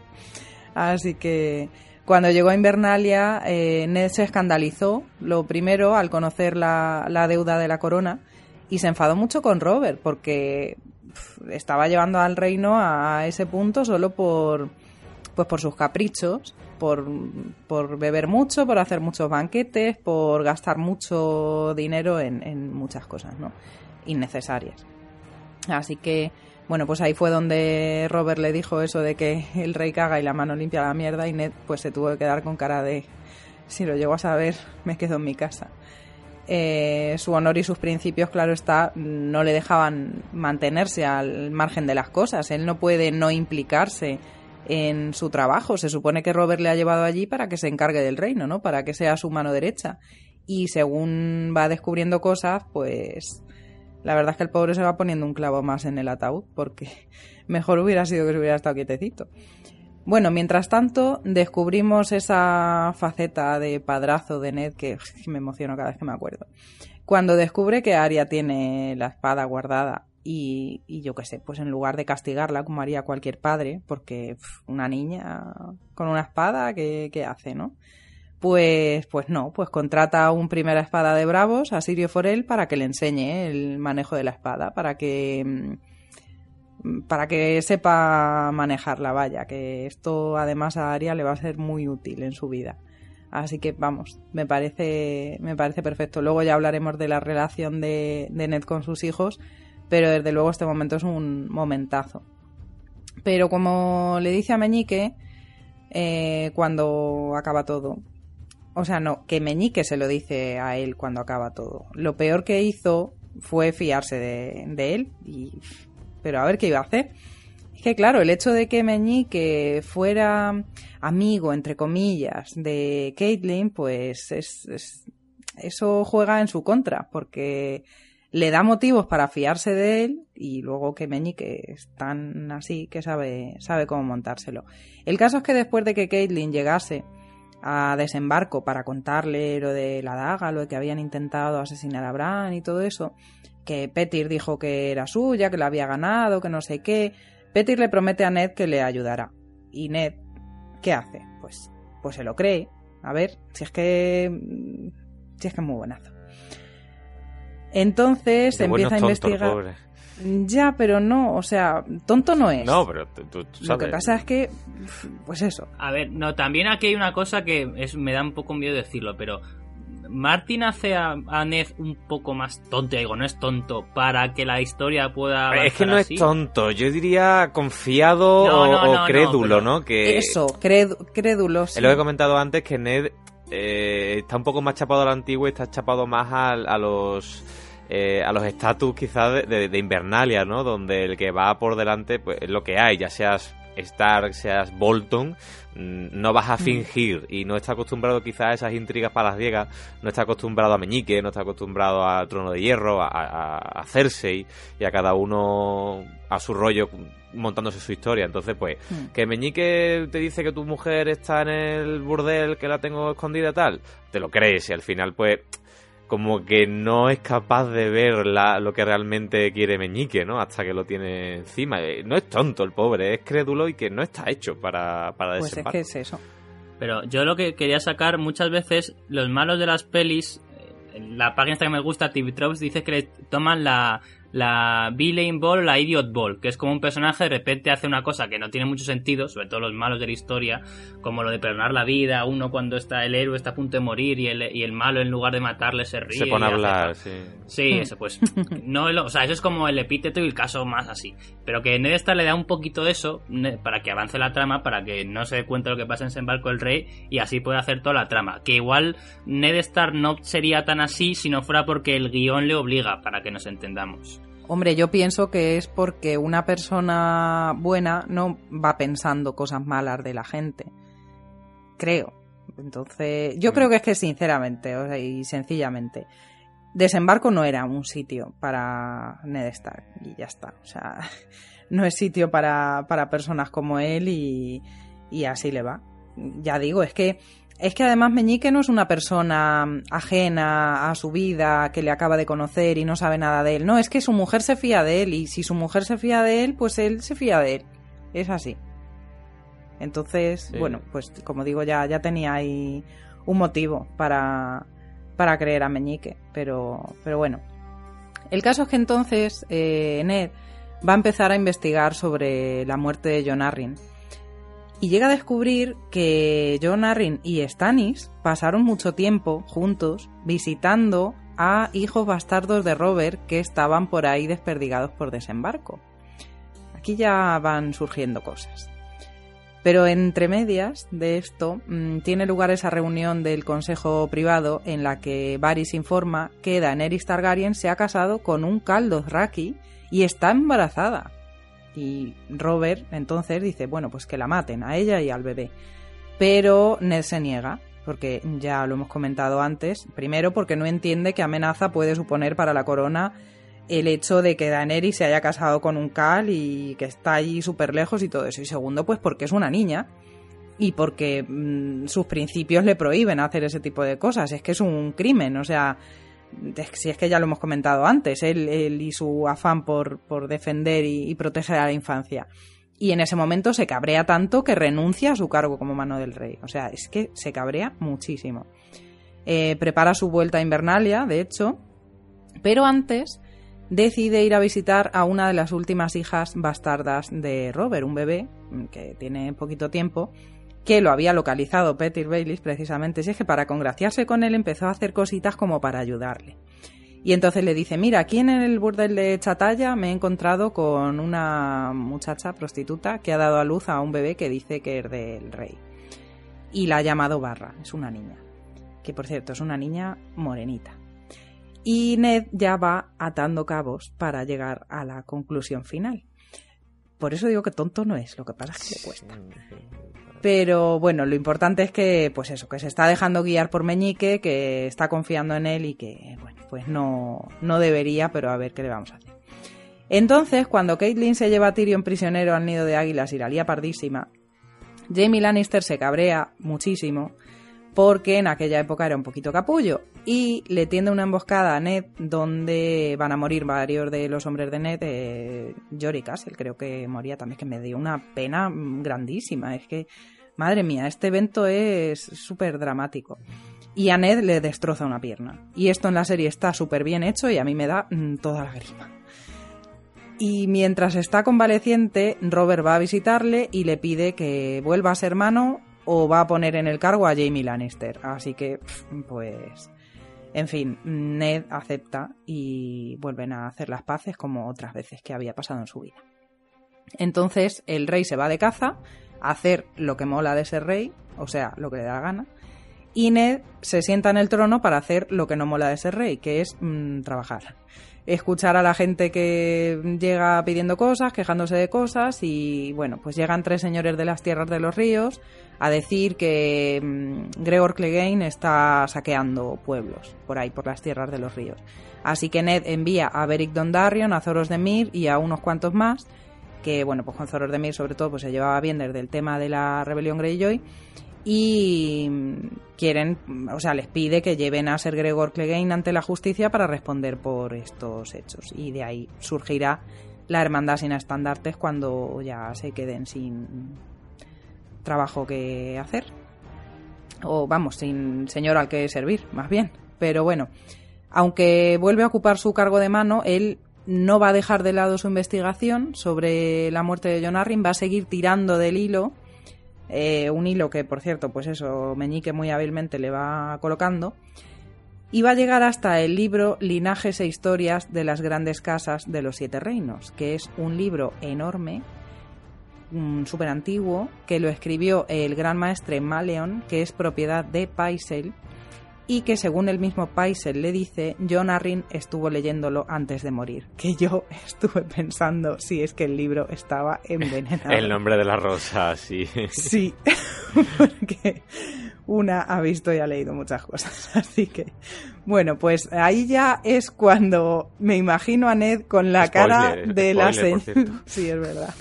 Así que cuando llegó a Invernalia, eh, Ned se escandalizó, lo primero, al conocer la, la deuda de la corona, y se enfadó mucho con Robert, porque pf, estaba llevando al reino a ese punto solo por, pues por sus caprichos, por, por beber mucho, por hacer muchos banquetes, por gastar mucho dinero en, en muchas cosas, ¿no? Innecesarias. Así que, bueno, pues ahí fue donde Robert le dijo eso de que el rey caga y la mano limpia la mierda y Ned pues se tuvo que quedar con cara de si lo llego a saber me quedo en mi casa. Eh, su honor y sus principios, claro está, no le dejaban mantenerse al margen de las cosas. Él no puede no implicarse en su trabajo. Se supone que Robert le ha llevado allí para que se encargue del reino, ¿no? Para que sea su mano derecha. Y según va descubriendo cosas, pues la verdad es que el pobre se va poniendo un clavo más en el ataúd, porque mejor hubiera sido que se hubiera estado quietecito. Bueno, mientras tanto, descubrimos esa faceta de padrazo de Ned que me emociono cada vez que me acuerdo. Cuando descubre que Arya tiene la espada guardada y, y yo qué sé, pues en lugar de castigarla como haría cualquier padre, porque una niña con una espada, ¿qué, hace, no? Pues, pues no, pues contrata a un primera espada de bravos, a Sirio Forel, para que le enseñe el manejo de la espada, para que mm, para que sepa manejar la valla, que esto además a Aria le va a ser muy útil en su vida. Así que vamos, me parece, me parece perfecto. Luego ya hablaremos de la relación de Ned con sus hijos, pero desde luego este momento es un momentazo. Pero como le dice a Meñique, eh, cuando acaba todo, o sea, no, que Meñique se lo dice a él cuando acaba todo. Lo peor que hizo fue fiarse de, él, pero a ver qué iba a hacer. Es que claro, el hecho de que Meñique fuera amigo, entre comillas, de Caitlyn, pues es, es- eso juega en su contra, porque le da motivos para fiarse de él y luego que Meñique es tan así que sabe, sabe cómo montárselo. El caso es que después de que Caitlyn llegase a desembarco para contarle lo de la daga, lo de que habían intentado asesinar a Bran y todo eso, que Petir dijo que era suya, que la había ganado, que no sé qué. Petir le promete a Ned que le ayudará. Y Ned, ¿qué hace? Pues, pues se lo cree. A ver, si es que. Si es que es muy buenazo. Entonces empieza a tontos, investigar. pobre. Ya, pero no, o sea, tonto no es. No, pero tú, tú sabes. Lo que pasa es que, pues eso. A ver, no, también aquí hay una cosa que es, me da un poco miedo decirlo, pero Martin hace a, a Ned un poco más tonto, digo, no es tonto, para que la historia pueda. Es que no así. es tonto, yo diría confiado No, o, no, o no, no, crédulo, ¿no? Que Eso, crédulo. sí. lo he comentado antes, que Ned eh, está un poco más chapado a la antigua y está chapado más al- a, los eh, a los estatus quizás de, de- de Invernalia, ¿no? Donde el que va por delante pues es lo que hay, ya seas Stark, seas Bolton, mm, no vas a fingir y no está acostumbrado quizás a esas intrigas palaciegas, no está acostumbrado a Meñique, no está acostumbrado al Trono de Hierro, a, a, a Cersei y a cada uno a su rollo montándose su historia. Entonces, pues, Mm. que Meñique te dice que tu mujer está en el burdel, que la tengo escondida tal, te lo crees y al final, pues, como que no es capaz de ver la- lo que realmente quiere Meñique, ¿no? Hasta que lo tiene encima. Eh, No es tonto el pobre, es crédulo y que no está hecho para, para Pues es que es eso. Pero yo lo que quería sacar muchas veces, los malos de las pelis, eh, en la página esta que me gusta, TV Tropes, dice que le toman la, la Villain Ball o la Idiot Ball, que es como un personaje de repente hace una cosa que no tiene mucho sentido, sobre todo los malos de la historia, como lo de perdonar la vida, uno cuando está el héroe está a punto de morir y el, y el malo en lugar de matarle se ríe. Se pone a hace hablar, sí. Sí, eso pues. No, o sea, eso es como el epíteto y el caso más así. Pero que Ned Stark le da un poquito de eso para que avance la trama, para que no se dé cuenta de lo que pasa en Desembarco del Rey y así pueda hacer toda la trama. Que igual Ned Stark no sería tan así si no fuera porque el guion le obliga, para que nos entendamos. Hombre, yo pienso que es porque una persona buena no va pensando cosas malas de la gente. Creo. Entonces, yo Mm. creo que es que sinceramente, o sea, y sencillamente, Desembarco no era un sitio para Ned Stark y ya está. O sea, no es sitio para, para personas como él y, y así le va. Ya digo, es que es que además Meñique no es una persona ajena a su vida, que le acaba de conocer y no sabe nada de él. No, es que su mujer se fía de él y si su mujer se fía de él, pues él se fía de él. Es así. Entonces, Sí. bueno, pues como digo, ya, ya tenía ahí un motivo para, para creer a Meñique. Pero, pero bueno. El caso es que entonces eh, Ned va a empezar a investigar sobre la muerte de John Arryn. Y llega a descubrir que John Arryn y Stannis pasaron mucho tiempo juntos visitando a hijos bastardos de Robert que estaban por ahí desperdigados por desembarco. Aquí ya van surgiendo cosas. Pero entre medias de esto mm, tiene lugar esa reunión del Consejo Privado en la que Varys informa que Daenerys Targaryen se ha casado con un Caldo Raki y está embarazada. Y Robert entonces dice, bueno, pues que la maten a ella y al bebé. Pero Ned se niega, porque ya lo hemos comentado antes. Primero, porque no entiende qué amenaza puede suponer para la corona el hecho de que Daenerys se haya casado con un Cal y que está allí súper lejos y todo eso. Y segundo, pues porque es una niña y porque mm, sus principios le prohíben hacer ese tipo de cosas. Es que es un crimen, o sea, si es que ya lo hemos comentado antes, él, él y su afán por, por defender y, proteger a la infancia. Y en ese momento se cabrea tanto que renuncia a su cargo como mano del rey. O sea, es que se cabrea muchísimo. Eh, prepara su vuelta a Invernalia, de hecho, pero antes decide ir a visitar a una de las últimas hijas bastardas de Robert, un bebé que tiene poquito tiempo, que lo había localizado Peter Baylis precisamente. Si es que para congraciarse con él empezó a hacer cositas como para ayudarle. Y entonces le dice, mira, aquí en el burdel de Chatalla me he encontrado con una muchacha prostituta que ha dado a luz a un bebé que dice que es del rey. Y la ha llamado Barra, es una niña. Que por cierto, es una niña morenita. Y Ned ya va atando cabos para llegar a la conclusión final. Por eso digo que tonto no es, lo que pasa es que le cuesta. Pero bueno, lo importante es que, pues eso, que se está dejando guiar por Meñique, que está confiando en él y que, bueno, pues no, no debería, pero a ver qué le vamos a hacer. Entonces, cuando Caitlyn se lleva a Tyrion prisionero al nido de águilas y la lía pardísima, Jamie Lannister se cabrea muchísimo porque en aquella época era un poquito capullo y le tiende una emboscada a Ned donde van a morir varios de los hombres de Ned, eh, Jory Castle creo que moría también, que me dio una pena grandísima, es que madre mía, este evento es súper dramático. Y a Ned le destroza una pierna. Y esto en la serie está súper bien hecho y a mí me da mm, toda la grima. Y mientras está convaleciente, Robert va a visitarle y le pide que vuelva a ser hermano o va a poner en el cargo a Jamie Lannister. Así que, pues... En fin, Ned acepta y vuelven a hacer las paces como otras veces que había pasado en su vida. Entonces el rey se va de caza a hacer lo que mola de ser rey, o sea, lo que le da gana, y Ned se sienta en el trono para hacer lo que no mola de ser rey, que es mm, trabajar. Escuchar a la gente que llega pidiendo cosas, quejándose de cosas, y bueno, pues llegan tres señores de las tierras de los ríos a decir que mm, Gregor Clegane está saqueando pueblos por ahí, por las tierras de los ríos. Así que Ned envía a Beric Dondarrion, a Zoros de Mir y a unos cuantos más, que bueno, pues con Zoros de Mir sobre todo pues se llevaba bien desde el tema de la rebelión Greyjoy, y quieren, o sea, les pide que lleven a Ser Gregor Clegane ante la justicia para responder por estos hechos. Y de ahí surgirá la hermandad sin estandartes cuando ya se queden sin trabajo que hacer. O vamos, sin señor al que servir, más bien. Pero bueno, aunque vuelve a ocupar su cargo de mano, él no va a dejar de lado su investigación sobre la muerte de John Arryn, va a seguir tirando del hilo eh, un hilo que, por cierto, pues eso, Meñique muy hábilmente le va colocando, y va a llegar hasta el libro Linajes e Historias de las Grandes Casas de los Siete Reinos, que es un libro enorme, mm, súper antiguo, que lo escribió el gran maestre Maleon, que es propiedad de Paisel, y que según el mismo Paisel le dice, John Arryn estuvo leyéndolo antes de morir. Que yo estuve pensando si es que el libro estaba envenenado. el nombre de la rosa, sí. Sí, porque una ha visto y ha leído muchas cosas. Así que, bueno, pues ahí ya es cuando me imagino a Ned con la cara de la señora. Sí, es verdad.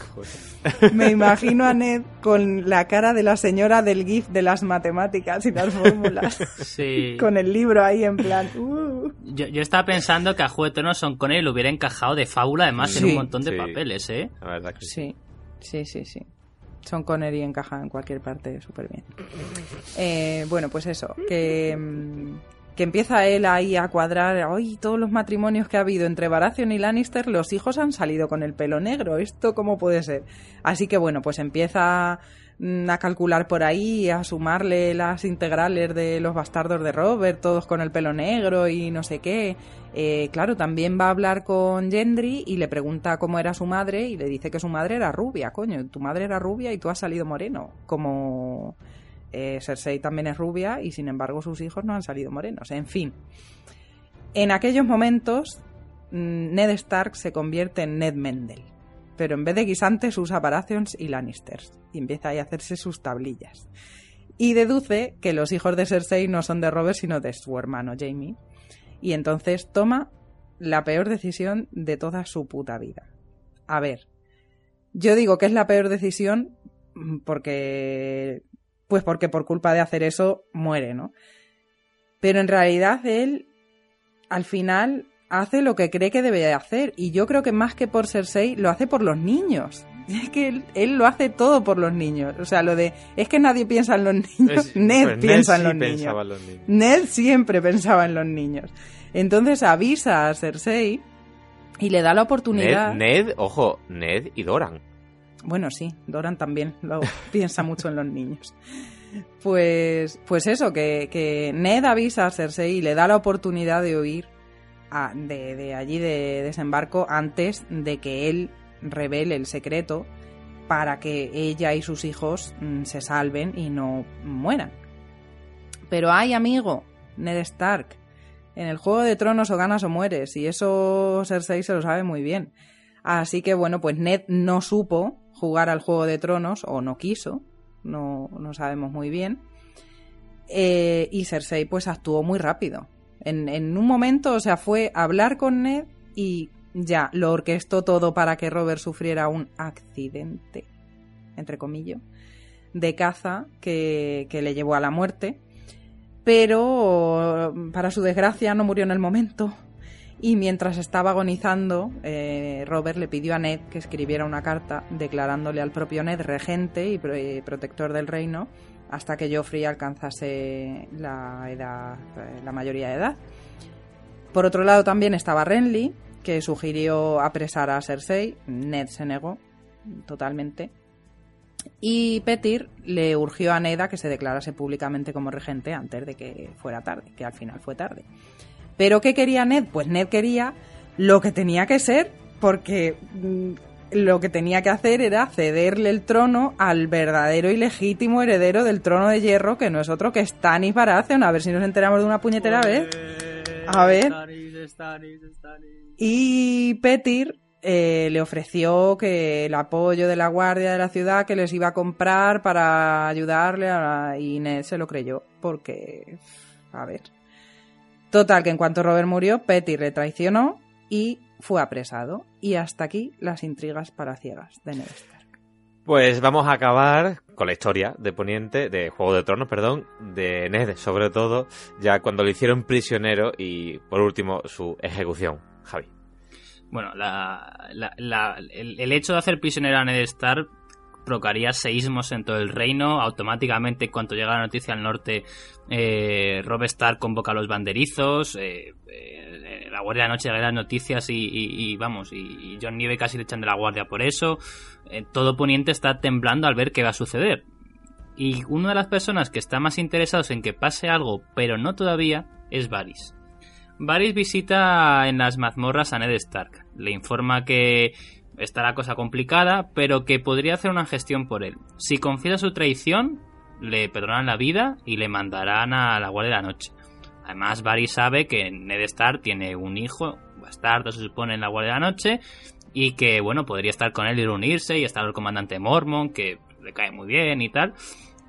Me imagino a Ned con la cara de la señora del GIF de las matemáticas y las fórmulas. Sí. Con el libro ahí en plan. Uh. Yo, yo, estaba pensando que a Juego de Tronos Son Connery lo hubiera encajado de fábula, además, en un montón de papeles, ¿eh? La verdad que sí. Sí, sí, sí. Son Connery encaja en cualquier parte súper bien. Eh, bueno, pues eso, que, mm, que empieza él ahí a cuadrar, hoy todos los matrimonios que ha habido entre Baratheon y Lannister, los hijos han salido con el pelo negro, ¿esto cómo puede ser? Así que bueno, pues empieza mm, a calcular por ahí, a sumarle las integrales de los bastardos de Robert, todos con el pelo negro y no sé qué. Eh, claro, también va a hablar con Gendry y le pregunta cómo era su madre y le dice que su madre era rubia, coño, tu madre era rubia y tú has salido moreno, como eh, Cersei también es rubia y sin embargo sus hijos no han salido morenos, en fin. En aquellos momentos, mm, Ned Stark se convierte en Ned Mendel, pero en vez de guisantes usa Baratheons y Lannisters y empieza ahí a hacerse sus tablillas. Y deduce que los hijos de Cersei no son de Robert sino de su hermano Jamie y entonces toma la peor decisión de toda su puta vida. A ver, yo digo que es la peor decisión porque... Pues porque por culpa de hacer eso muere, ¿no? Pero en realidad él, al final, hace lo que cree que debe hacer. Y yo creo que más que por Cersei, lo hace por los niños. Es que él, lo hace todo por los niños. O sea, lo de es que nadie piensa en los niños. Ned pues piensa Ned en, los sí niños. pensaba en los niños. Ned siempre pensaba en los niños. Entonces avisa a Cersei y le da la oportunidad. Ned, Ned, ojo, Ned y Doran. Bueno, sí, Doran también lo piensa mucho en los niños. Pues, pues eso, que, que Ned avisa a Cersei y le da la oportunidad de huir de, de allí de desembarco antes de que él revele el secreto para que ella y sus hijos mm, se salven y no mueran. Pero hay amigo, Ned Stark, en el Juego de Tronos o ganas o mueres, y eso Cersei se lo sabe muy bien. Así que bueno, pues Ned no supo jugar al Juego de Tronos, o no quiso, no, no sabemos muy bien. Eh, y Cersei pues actuó muy rápido. En, en un momento, o sea, fue hablar con Ned y ya, lo orquestó todo para que Robert sufriera un accidente, entre comillas, de caza que, que le llevó a la muerte. Pero, para su desgracia, no murió en el momento. Y mientras estaba agonizando, eh, Robert le pidió a Ned que escribiera una carta declarándole al propio Ned regente y eh, protector del reino hasta que Joffrey alcanzase la edad, eh, la mayoría de edad. Por otro lado también estaba Renly que sugirió apresar a Cersei. Ned se negó totalmente. Y Petir le urgió a Ned a que se declarase públicamente como regente antes de que fuera tarde, que al final fue tarde. ¿Pero qué quería Ned? Pues Ned quería lo que tenía que ser, porque mm, lo que tenía que hacer era cederle el trono al verdadero y legítimo heredero del trono de hierro, que no es otro que Stannis Baratheon. A ver si nos enteramos de una puñetera vez. A ver. Y Petir eh, le ofreció que el apoyo de la guardia de la ciudad que les iba a comprar para ayudarle a y Ned se lo creyó porque a ver total que en cuanto Robert murió Petir le traicionó y fue apresado y hasta aquí las intrigas palaciegas de Ned Stark pues vamos a acabar con la historia de Poniente, de Juego de Tronos, perdón, de Ned, sobre todo, ya cuando lo hicieron prisionero y, por último, su ejecución. Javi. Bueno, la, la, la, el, el, hecho de hacer prisionero a Ned Stark provocaría seísmos en todo el reino. Automáticamente, cuando llega la noticia al norte, eh, Rob Stark convoca a los banderizos. Eh, eh, la Guardia de la Noche da las noticias y, vamos, y, y, John Nieve casi le echan de la guardia por eso. Todo Poniente está temblando al ver qué va a suceder. Y una de las personas que está más interesados en que pase algo, pero no todavía, es Varys. Varys visita en las mazmorras a Ned Stark. Le informa que está la cosa complicada, pero que podría hacer una gestión por él. Si confiesa su traición, le perdonarán la vida y le mandarán a la Guardia de la Noche. Además, Varys sabe que Ned Stark tiene un hijo, bastardo se supone, en la Guardia de la Noche, y que, bueno, podría estar con él y reunirse y estar el comandante Mormon, que le cae muy bien y tal.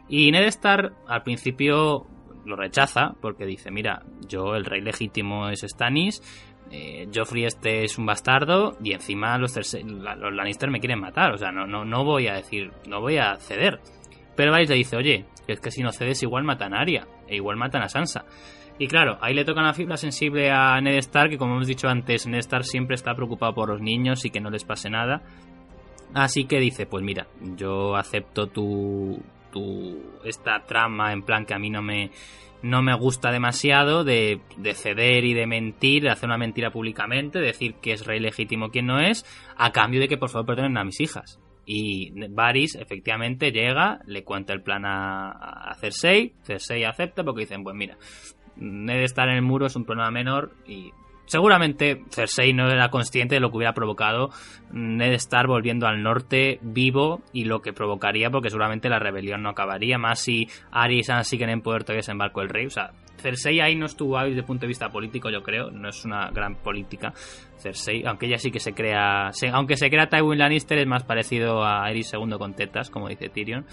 Y Ned Stark al principio lo rechaza porque dice, mira, yo el rey legítimo es Stannis, eh, Joffrey este es un bastardo y encima los, los, Lannister me quieren matar, o sea, no, no, no voy a decir, no voy a ceder. Pero Varys le dice, oye, es que si no cedes igual matan a Arya, e igual matan a Sansa. Y claro, ahí le tocan la fibra sensible a Ned Stark, que como hemos dicho antes, Ned Stark siempre está preocupado por los niños y que no les pase nada. Así que dice, pues mira, yo acepto tu, tu esta trama en plan que a mí no me no me gusta demasiado de, de, ceder y de mentir, de hacer una mentira públicamente, decir que es rey legítimo quien no es, a cambio de que por favor perdonen a mis hijas. Y Varys efectivamente llega, le cuenta el plan a, a Cersei, Cersei acepta porque dicen, pues mira, Ned estar en el muro es un problema menor y Seguramente Cersei no era consciente de lo que hubiera provocado Ned Stark volviendo al norte vivo y lo que provocaría, porque seguramente la rebelión no acabaría, más si Arya y Sansa siguen en poder todavía desembarco el rey. O sea, Cersei ahí no estuvo hábil desde el punto de vista político, yo creo, no es una gran política. Cersei, aunque ella sí que se crea, aunque se crea Tywin Lannister, es más parecido a Aerys II con tetas, como dice Tyrion.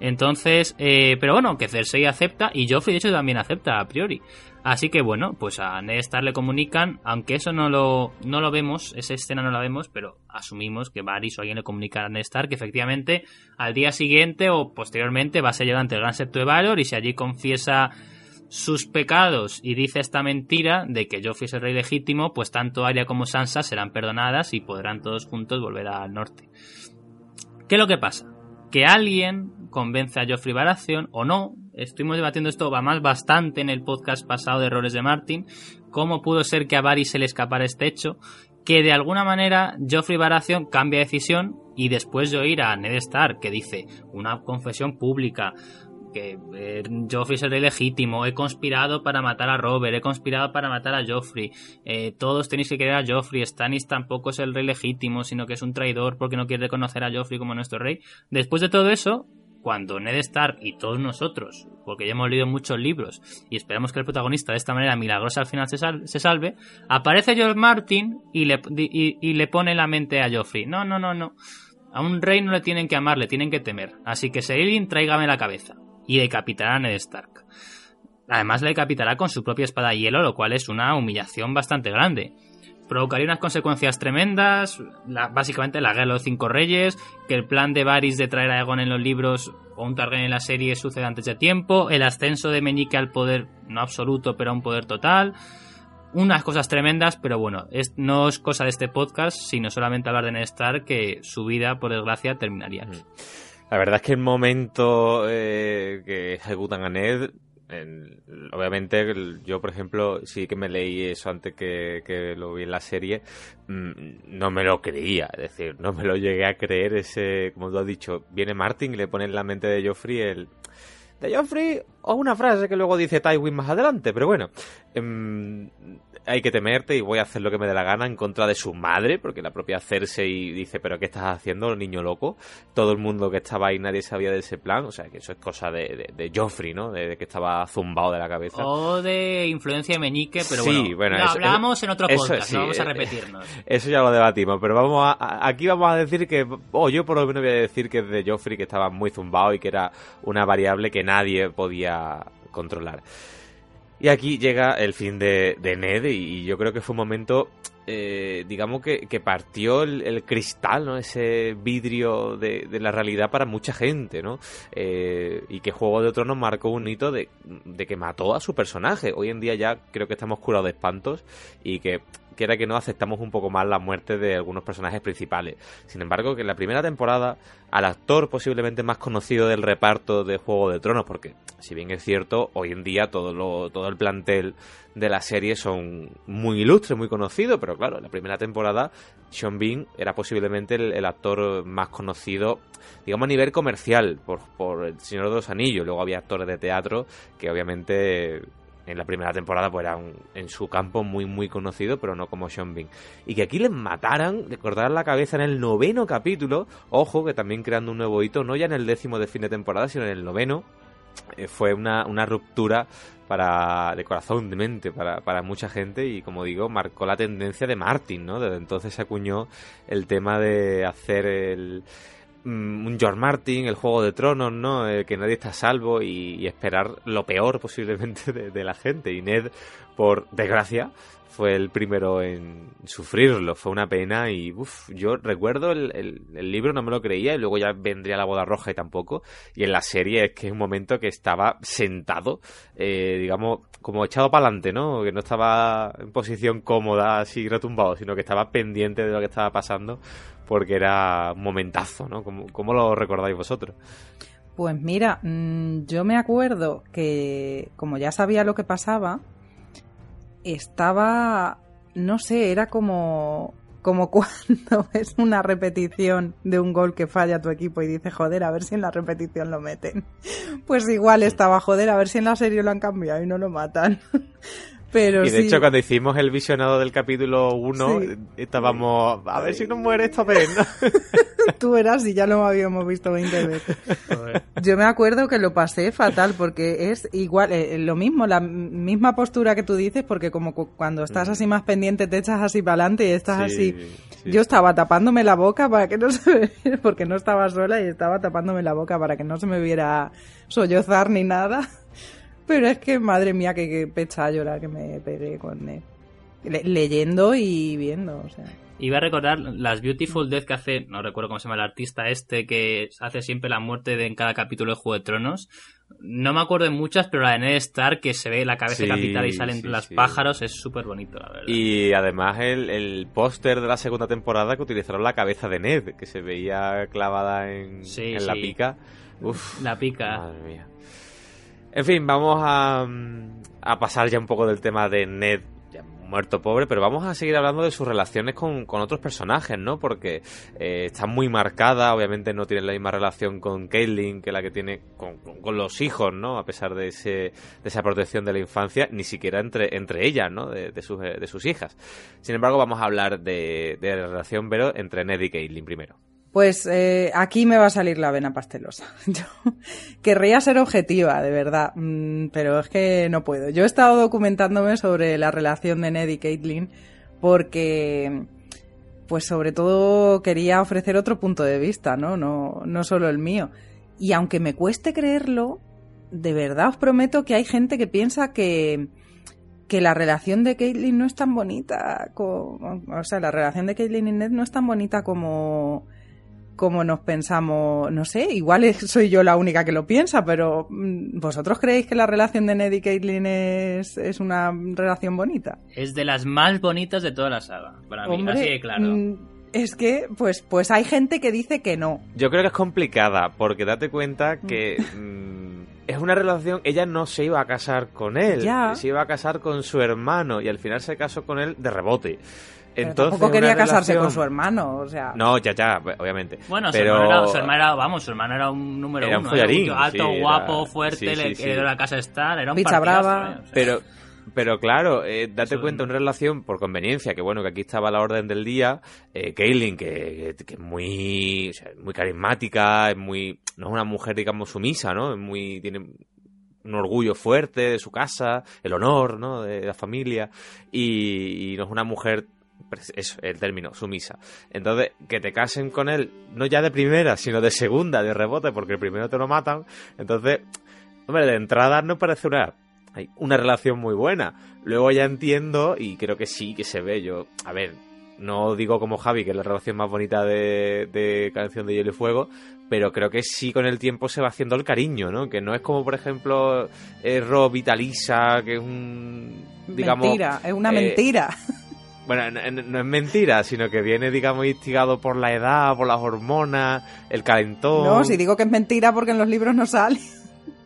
Entonces, eh, pero bueno, que Cersei acepta y Joffrey de hecho también acepta a priori. Así que bueno, pues a Ned Stark le comunican, aunque eso no lo, no lo vemos, esa escena no la vemos, pero asumimos que Varys o alguien le comunica a Ned Stark que efectivamente al día siguiente o posteriormente va a ser llevado ante el Gran Septo de Valor y si allí confiesa sus pecados y dice esta mentira de que Joffrey es el rey legítimo, pues tanto Arya como Sansa serán perdonadas y podrán todos juntos volver al norte. ¿Qué es lo que pasa? Que alguien convence a Joffrey Baratheon o no. Estuvimos debatiendo esto más bastante en el podcast pasado de Errores de Martin. ¿Cómo pudo ser que a Varys se le escapara este hecho? Que de alguna manera Joffrey Baratheon cambia de decisión y después de oír a Ned Stark que dice una confesión pública que eh, Joffrey es el legítimo, he conspirado para matar a Robert, he conspirado para matar a Joffrey, eh, todos tenéis que querer a Joffrey, Stannis tampoco es el rey legítimo, sino que es un traidor porque no quiere reconocer a Joffrey como nuestro rey. Después de todo eso, cuando Ned Stark y todos nosotros, porque ya hemos leído muchos libros y esperamos que el protagonista de esta manera milagrosa al final se, sal se salve, aparece George Martin y le, y, le pone la mente a Joffrey. No, no, no, no. A un rey no le tienen que amar, le tienen que temer. Así que Seilin, tráigame la cabeza y decapitará a Ned Stark. Además le decapitará con su propia espada de hielo, lo cual es una humillación bastante grande. Provocaría unas consecuencias tremendas, básicamente la guerra de los cinco reyes, que el plan de Varys de traer a Aegon en los libros o un Targaryen en la serie sucede antes de tiempo, el ascenso de Meñique al poder no absoluto pero a un poder total, unas cosas tremendas, pero bueno, no es cosa de este podcast, sino solamente hablar de Ned Stark, que su vida, por desgracia, terminaría aquí. La verdad es que el momento eh, que ejecutan a Ned en- obviamente, yo, por ejemplo, sí que me leí eso antes que, que lo vi en la serie. mm, no me lo creía. Es decir, no me lo llegué a creer. Ese, como tú has dicho, viene Martin y le pone en la mente de Joffrey el. De Joffrey, o una frase que luego dice Tywin más adelante, pero bueno. em, hay que temerte y voy a hacer lo que me dé la gana en contra de su madre, porque la propia Cersei dice, pero ¿qué estás haciendo, niño loco? Todo el mundo que estaba ahí, nadie sabía de ese plan, o sea, que eso es cosa de, de, de Joffrey, ¿no? De, de que estaba zumbado de la cabeza. O de influencia meñique, pero Sí, bueno, bueno, lo eso- hablamos en otro eso podcast, sí, no vamos a eh, repetirnos. Eso ya lo debatimos, pero vamos a, a- aquí vamos a decir que, o yo por lo menos voy a decir que es de Joffrey que estaba muy zumbado y que era una variable que nadie podía controlar. Y aquí llega el fin de, Ned y yo creo que fue un momento, eh, digamos que, partió el, cristal, ¿no? Ese vidrio de, de la realidad para mucha gente, ¿no? Eh, y que Juego de Tronos marcó un hito de, de que mató a su personaje. Hoy en día ya creo que estamos curados de espantos y que quiera que no aceptamos un poco más la muerte de algunos personajes principales. Sin embargo, que en la primera temporada al actor posiblemente más conocido del reparto de Juego de Tronos, porque si bien es cierto, hoy en día todo lo, todo el plantel de la serie son muy ilustres, muy conocidos, pero claro, en la primera temporada Sean Bean era posiblemente el, el actor más conocido, digamos a nivel comercial, por, por El Señor de los Anillos. Luego había actores de teatro que obviamente en la primera temporada pues eran en su campo muy muy conocidos, pero no como Sean Bean. Y que aquí les mataran, le cortaran la cabeza en el noveno capítulo, ojo que también creando un nuevo hito, no ya en el décimo de fin de temporada, sino en el noveno, eh, fue una, una ruptura para de corazón, de mente, para, para mucha gente y como digo, marcó la tendencia de Martin, ¿no? Desde entonces se acuñó el tema de hacer el un George Martin, el Juego de Tronos, ¿no? Eh, que nadie está a salvo y, y esperar lo peor posiblemente de, de la gente. Y Ned, por desgracia, fue el primero en sufrirlo. Fue una pena y, uff, yo recuerdo el, el- el libro, no me lo creía y luego ya vendría la boda roja y tampoco. Y en la serie es que es un momento que estaba sentado, eh, digamos, como echado para adelante, ¿no? Que no estaba en posición cómoda, así retumbado, sino que estaba pendiente de lo que estaba pasando porque era un momentazo, ¿no? ¿Cómo, cómo lo recordáis vosotros? Pues mira, mm, yo me acuerdo que como ya sabía lo que pasaba, estaba, no sé, era como como cuando es una repetición de un gol que falla tu equipo y dices, joder, a ver si en la repetición lo meten. Pues igual estaba, joder, a ver si en la serie lo han cambiado y no lo matan. Pero y de sí. hecho, cuando hicimos el visionado del capítulo 1, Sí. estábamos, a ver si nos muere esta vez, ¿no? Tú eras y ya lo habíamos visto 20 veces. Yo me acuerdo que lo pasé fatal porque es igual, eh, lo mismo, la misma postura que tú dices, porque como cu- cuando estás así más pendiente te echas así para adelante y estás Sí, así. sí. Yo estaba tapándome la boca para que no se me porque no estaba sola y estaba tapándome la boca para que no se me viera sollozar ni nada. Pero es que, madre mía, que, que pecha llorar que me pegué con él. Le- leyendo y viendo, o sea. Iba a recordar las Beautiful Death que hace, no recuerdo cómo se llama el artista este, que hace siempre la muerte de, en cada capítulo de Juego de Tronos. No me acuerdo de muchas, pero la de Ned Stark, que se ve la cabeza Sí, capital y salen sí, los sí. pájaros, es súper bonito, la verdad. Y además el, el póster de la segunda temporada que utilizaron la cabeza de Ned, que se veía clavada en, Sí, en la pica. Uf, La pica. Madre mía. En fin, vamos a, mm, a pasar ya un poco del tema de Ned, muerto pobre, pero vamos a seguir hablando de sus relaciones con, con otros personajes, ¿no? Porque eh, está muy marcada, obviamente no tiene la misma relación con Caitlyn que la que tiene con, con- los hijos, ¿no? A pesar de, ese, de esa protección de la infancia, ni siquiera entre, entre ellas, ¿no? De, de sus, eh, de sus hijas. Sin embargo, vamos a hablar de, de la relación, Vero, entre Ned y Caitlyn primero. Pues eh, aquí me va a salir la vena pastelosa. Yo querría ser objetiva, de verdad, mm, pero es que no puedo. Yo he estado documentándome sobre la relación de Ned y Caitlyn porque, pues sobre todo quería ofrecer otro punto de vista, ¿no? No, no solo el mío. Y aunque me cueste creerlo, de verdad os prometo que hay gente que piensa que que la relación de Caitlyn no es tan bonita, como, o sea, la relación de Caitlyn y Ned no es tan bonita como como nos pensamos, no sé, igual soy yo la única que lo piensa, pero mm, ¿vosotros creéis que la relación de Ned y Caitlyn es, es una relación bonita? Es de las más bonitas de toda la saga, para mí, Hombre, así de claro. mm, es que, pues, pues hay gente que dice que no. Yo creo que es complicada, porque date cuenta que mm, es una relación, ella no se iba a casar con él, Ya. se iba a casar con su hermano y al final se casó con él de rebote. Pero Entonces, tampoco quería casarse relación- con su hermano, o sea... No, ya, ya, obviamente. Bueno, su, hermano era, su hermano era- vamos, su hermano era un número Era un uno. follarín, un tío alto, sí, era- guapo, fuerte, sí, sí, le sí. heredó la casa Star, era un Pizza brava. ¿eh? O sea, Pero, pero claro, eh, date Eso cuenta, una relación por conveniencia, que bueno, que aquí estaba a la orden del día, eh, Kaylin, que, que- que es muy, o sea, muy carismática, es muy, no es una mujer, digamos, sumisa, ¿no? Es muy, tiene un orgullo fuerte de su casa, el honor, ¿no? De la familia, y, y no es una mujer, eso, el término, sumisa. Entonces, que te casen con él, no ya de primera, sino de segunda, de rebote, porque el primero te lo matan, entonces, hombre, de entrada no parece una, hay una relación muy buena. Luego ya entiendo, y creo que sí, que se ve yo, a ver, no digo como Javi, que es la relación más bonita de, de Canción de Hielo y Fuego, pero creo que sí con el tiempo se va haciendo el cariño, ¿no? Que no es como, por ejemplo, eh, Rob y Talisa, que es un... Digamos, mentira, es una eh, mentira. Bueno, no, es mentira, sino que viene, digamos, instigado por la edad, por las hormonas, el calentón. No, si digo que es mentira porque en los libros no sale.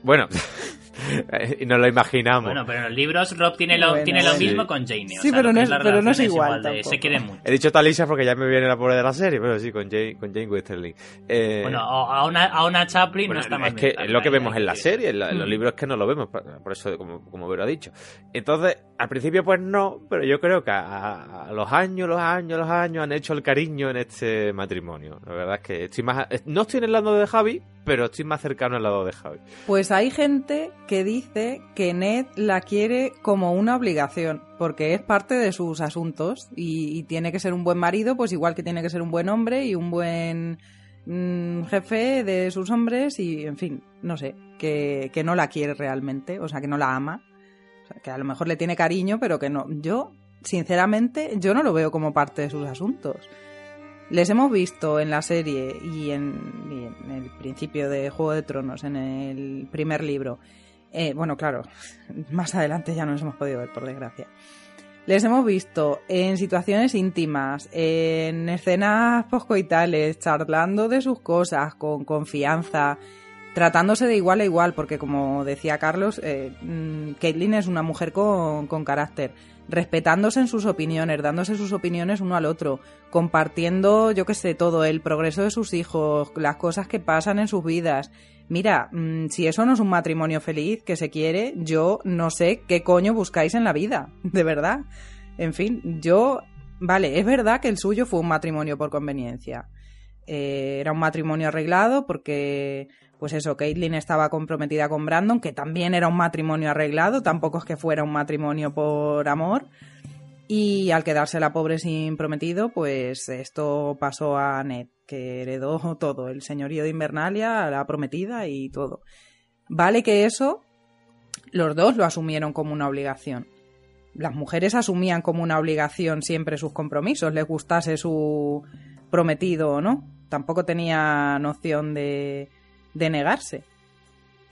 Bueno, y nos lo imaginamos. Bueno, pero en los libros Rob tiene lo, Bueno, tiene lo mismo con Jamie. o Sí, sea, pero lo no es- pero no es igual de- se quieren mucho. He dicho Talisa porque ya me viene la pobre de la serie, pero sí, con Jane, con Jane Westerling. Eh, Bueno, a una, a una Chaplin bueno, no está más es que es lo que vemos en la serie, en, la- en los Mm. libros es que no lo vemos, por por eso, como, como Vero ha dicho. Entonces, al principio pues no, pero yo creo que a, los años, los años, los años han hecho el cariño en este matrimonio. La verdad es que estoy más, no estoy en el lado de Javi, pero estoy más cercano al lado de Javi. Pues hay gente que dice que Ned la quiere como una obligación, porque es parte de sus asuntos y, tiene que ser un buen marido, pues igual que tiene que ser un buen hombre y un buen mm, jefe de sus hombres y, en fin, no sé, que, que no la quiere realmente, o sea, que no la ama, que a lo mejor le tiene cariño, pero que no. Yo, sinceramente, yo no lo veo como parte de sus asuntos. Les hemos visto en la serie y en, y en el principio de Juego de Tronos, en el primer libro. Eh, bueno, claro, más adelante ya no nos hemos podido ver, por desgracia. Les hemos visto en situaciones íntimas, en escenas poscoitales, charlando de sus cosas con confianza, tratándose de igual a igual, porque como decía Carlos, eh, mm, Caitlyn es una mujer con, con carácter, respetándose en sus opiniones, dándose sus opiniones uno al otro, compartiendo, yo qué sé, todo, el progreso de sus hijos, las cosas que pasan en sus vidas. Mira, mm, si eso no es un matrimonio feliz que se quiere, yo no sé qué coño buscáis en la vida, de verdad. En fin, yo, vale, es verdad que el suyo fue un matrimonio por conveniencia. Eh, era un matrimonio arreglado porque, pues eso, Caitlyn estaba comprometida con Brandon, que también era un matrimonio arreglado, tampoco es que fuera un matrimonio por amor. Y al quedarse la pobre sin prometido, pues esto pasó a Ned, que heredó todo, el señorío de Invernalia, la prometida y todo. Vale que eso los dos lo asumieron como una obligación. Las mujeres asumían como una obligación siempre sus compromisos, les gustase su prometido o no. Tampoco tenía noción de, de negarse.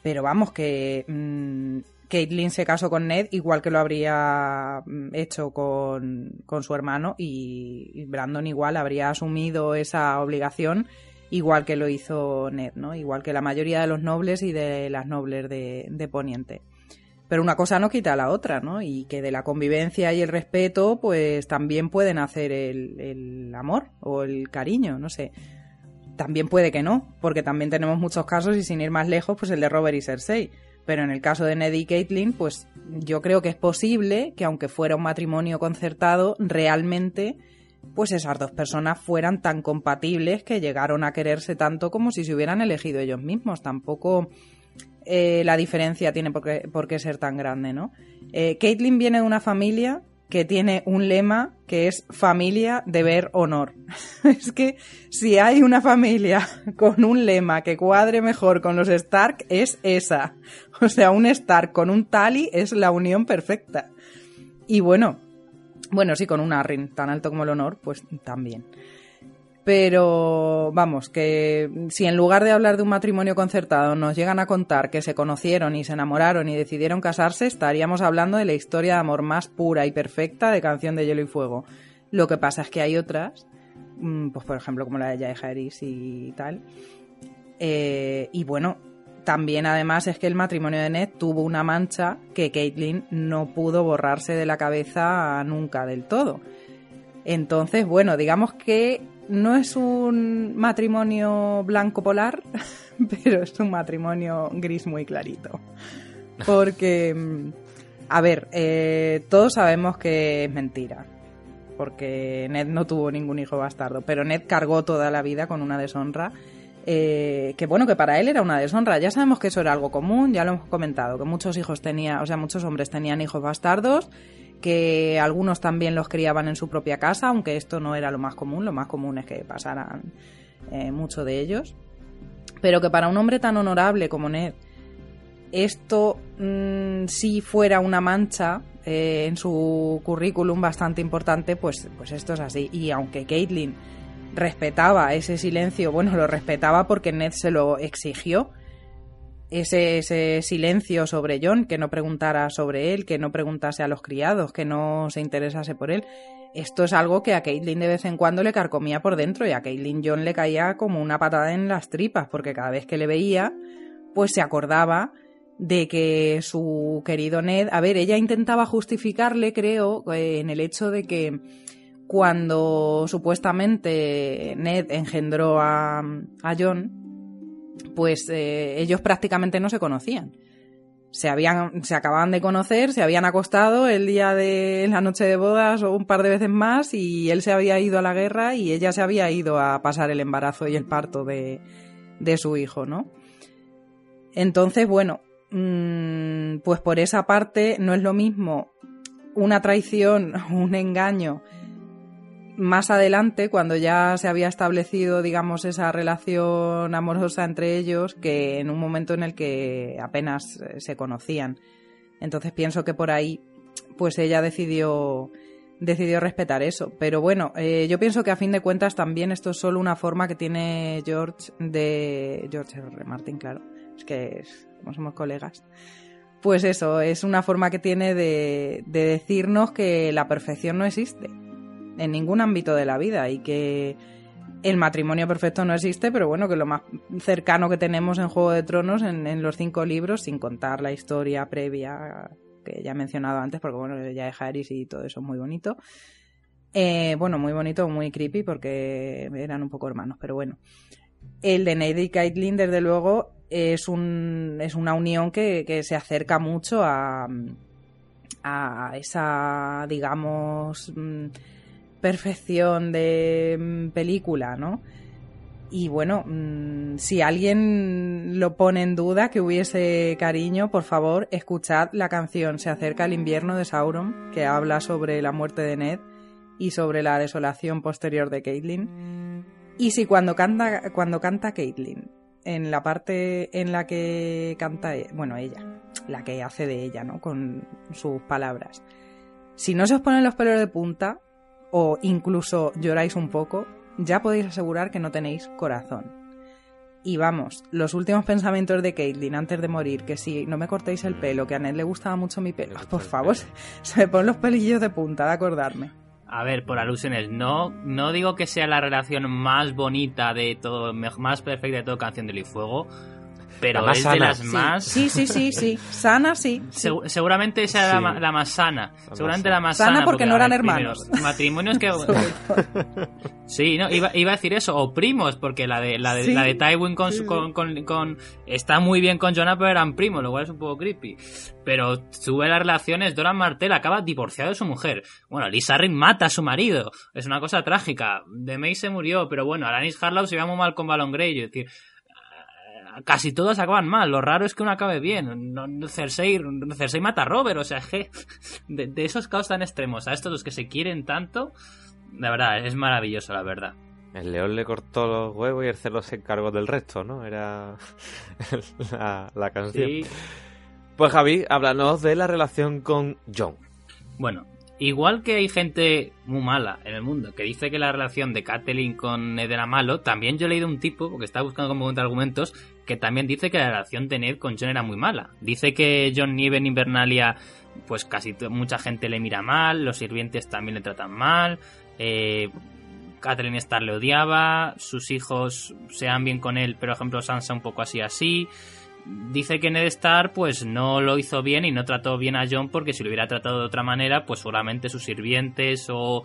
Pero vamos, que mm, Caitlyn se casó con Ned igual que lo habría mm, hecho con, con su hermano y, y Brandon igual habría asumido esa obligación igual que lo hizo Ned, ¿no? Igual que la mayoría de los nobles y de las nobles de, de Poniente. Pero una cosa no quita a la otra, ¿no? Y que de la convivencia y el respeto, pues también pueden hacer el, el amor o el cariño, no sé. También puede que no, porque también tenemos muchos casos y sin ir más lejos, pues el de Robert y Cersei. Pero en el caso de Ned y Caitlyn, pues yo creo que es posible que aunque fuera un matrimonio concertado, realmente pues esas dos personas fueran tan compatibles que llegaron a quererse tanto como si se hubieran elegido ellos mismos. Tampoco eh, la diferencia tiene por qué, por qué ser tan grande, ¿no? Eh, Caitlyn viene de una familia que tiene un lema que es familia, deber, honor. es que si hay una familia con un lema que cuadre mejor con los Stark, es esa. O sea, un Stark con un Tali es la unión perfecta. Y bueno, bueno, sí, con un Arryn tan alto como el honor, pues también. Pero vamos, que si en lugar de hablar de un matrimonio concertado nos llegan a contar que se conocieron y se enamoraron y decidieron casarse, estaríamos hablando de la historia de amor más pura y perfecta de Canción de Hielo y Fuego. Lo que pasa es que hay otras, mm, pues por ejemplo como la de Jaehaerys y tal. Eh, y bueno, también además es que el matrimonio de Ned tuvo una mancha que Caitlyn no pudo borrarse de la cabeza nunca del todo. Entonces, bueno, digamos que no es un matrimonio blanco polar, pero es un matrimonio gris muy clarito. Porque, mm, a ver, eh, todos sabemos que es mentira. Porque Ned no tuvo ningún hijo bastardo, pero Ned cargó toda la vida con una deshonra. Eh, que bueno, que para él era una deshonra. Ya sabemos que eso era algo común, ya lo hemos comentado, que muchos hijos tenía, o sea, muchos hombres tenían hijos bastardos que algunos también los criaban en su propia casa, aunque esto no era lo más común, lo más común es que pasaran eh, mucho de ellos. Pero que para un hombre tan honorable como Ned, esto mm, si fuera una mancha eh, en su currículum bastante importante, pues, pues esto es así. Y aunque Caitlyn respetaba ese silencio, bueno, lo respetaba porque Ned se lo exigió, ese, ese, silencio sobre John, que no preguntara sobre él, que no preguntase a los criados, que no se interesase por él. Esto es algo que a Caitlyn de vez en cuando le carcomía por dentro y a Caitlyn John le caía como una patada en las tripas, porque cada vez que le veía, pues se acordaba de que su querido Ned, a ver, ella intentaba justificarle, creo, eh, en el hecho de que cuando supuestamente Ned engendró a, a John, pues eh, ellos prácticamente no se conocían. Se, habían, se acababan de conocer, se habían acostado el día de la noche de bodas o un par de veces más y él se había ido a la guerra y ella se había ido a pasar el embarazo y el parto de, de su hijo, ¿no? Entonces, bueno, mm, pues por esa parte no es lo mismo una traición, un engaño más adelante, cuando ya se había establecido, digamos, esa relación amorosa entre ellos, que en un momento en el que apenas eh, se conocían. Entonces pienso que por ahí, pues ella decidió decidió respetar eso. Pero bueno, eh, yo pienso que a fin de cuentas también esto es solo una forma que tiene George de... George R. Martin, claro. Es que como somos colegas. Pues eso, es una forma que tiene de decirnos que la perfección no existe en ningún ámbito de la vida y que el matrimonio perfecto no existe, pero bueno, que lo más cercano que tenemos en Juego de Tronos, en, los cinco libros, sin contar la historia previa que ya he mencionado antes, porque bueno, ya de Harris y todo eso es muy bonito. Eh, bueno, muy bonito, muy creepy, porque eran un poco hermanos, pero bueno. El de Ned y Caitlyn, desde luego, es, un, es una unión que, que se acerca mucho a, a esa, digamos, mm, perfección de mm, película, ¿no? Y bueno, mm, si alguien lo pone en duda que hubiese cariño, por favor, escuchad la canción Se acerca el invierno de Sauron, que habla sobre la muerte de Ned y sobre la desolación posterior de Caitlyn. Y si cuando canta, cuando canta Caitlyn, en la parte en la que canta, e, bueno, ella, la que hace de ella, ¿no? Con sus palabras. Si no se os ponen los pelos de punta, o incluso lloráis un poco, ya podéis asegurar que no tenéis corazón. Y vamos, los últimos pensamientos de Caitlyn antes de morir, que si no me cortéis el pelo, que a Ned le gustaba mucho mi pelo, por favor, se me ponen los pelillos de punta de acordarme. A ver, por alusiones, no, no digo que sea la relación más bonita de todo, más perfecta de todo Canción del Fuego, pero es de las más. Sí, sí, sí, sí. Sana, sí. seguramente esa era la, más sana. seguramente la más sana. Sana porque, no eran hermanos. matrimonios que. sí, no, iba, iba, a decir eso. O primos, porque la de, la de, la de Tywin con, con, con, Está muy bien con Jonah, pero eran primos, lo cual es un poco creepy. Pero sube las relaciones. Doran Martel acaba divorciado de su mujer. Bueno, Lisa Ring mata a su marido. Es una cosa trágica. De May se murió, pero bueno, Alanis Harlow se iba muy mal con Balon Grey. Es decir casi todas acaban mal. Lo raro es que uno acabe bien. No, Cersei, Cersei mata a Robert, o sea, de, esos caos tan extremos a estos los que se quieren tanto, la verdad, es maravilloso, la verdad. El león le cortó los huevos y el cerdo se encargó del resto, ¿no? Era la, la canción. Pues Javi, háblanos de la relación con John. Bueno, Igual que hay gente muy mala en el mundo que dice que la relación de Catelyn con Ned era malo, también yo he leído un tipo, porque estaba buscando como argumentos, que también dice que la relación de Ned con John era muy mala. Dice que John Nieve en Invernalia, pues casi mucha gente le mira mal, los sirvientes también le tratan mal, eh, Catelyn Starr le odiaba, sus hijos se dan bien con él, pero por ejemplo Sansa un poco así así. Dice que Ned Stark pues no lo hizo bien y no trató bien a John porque si lo hubiera tratado de otra manera pues seguramente sus sirvientes o,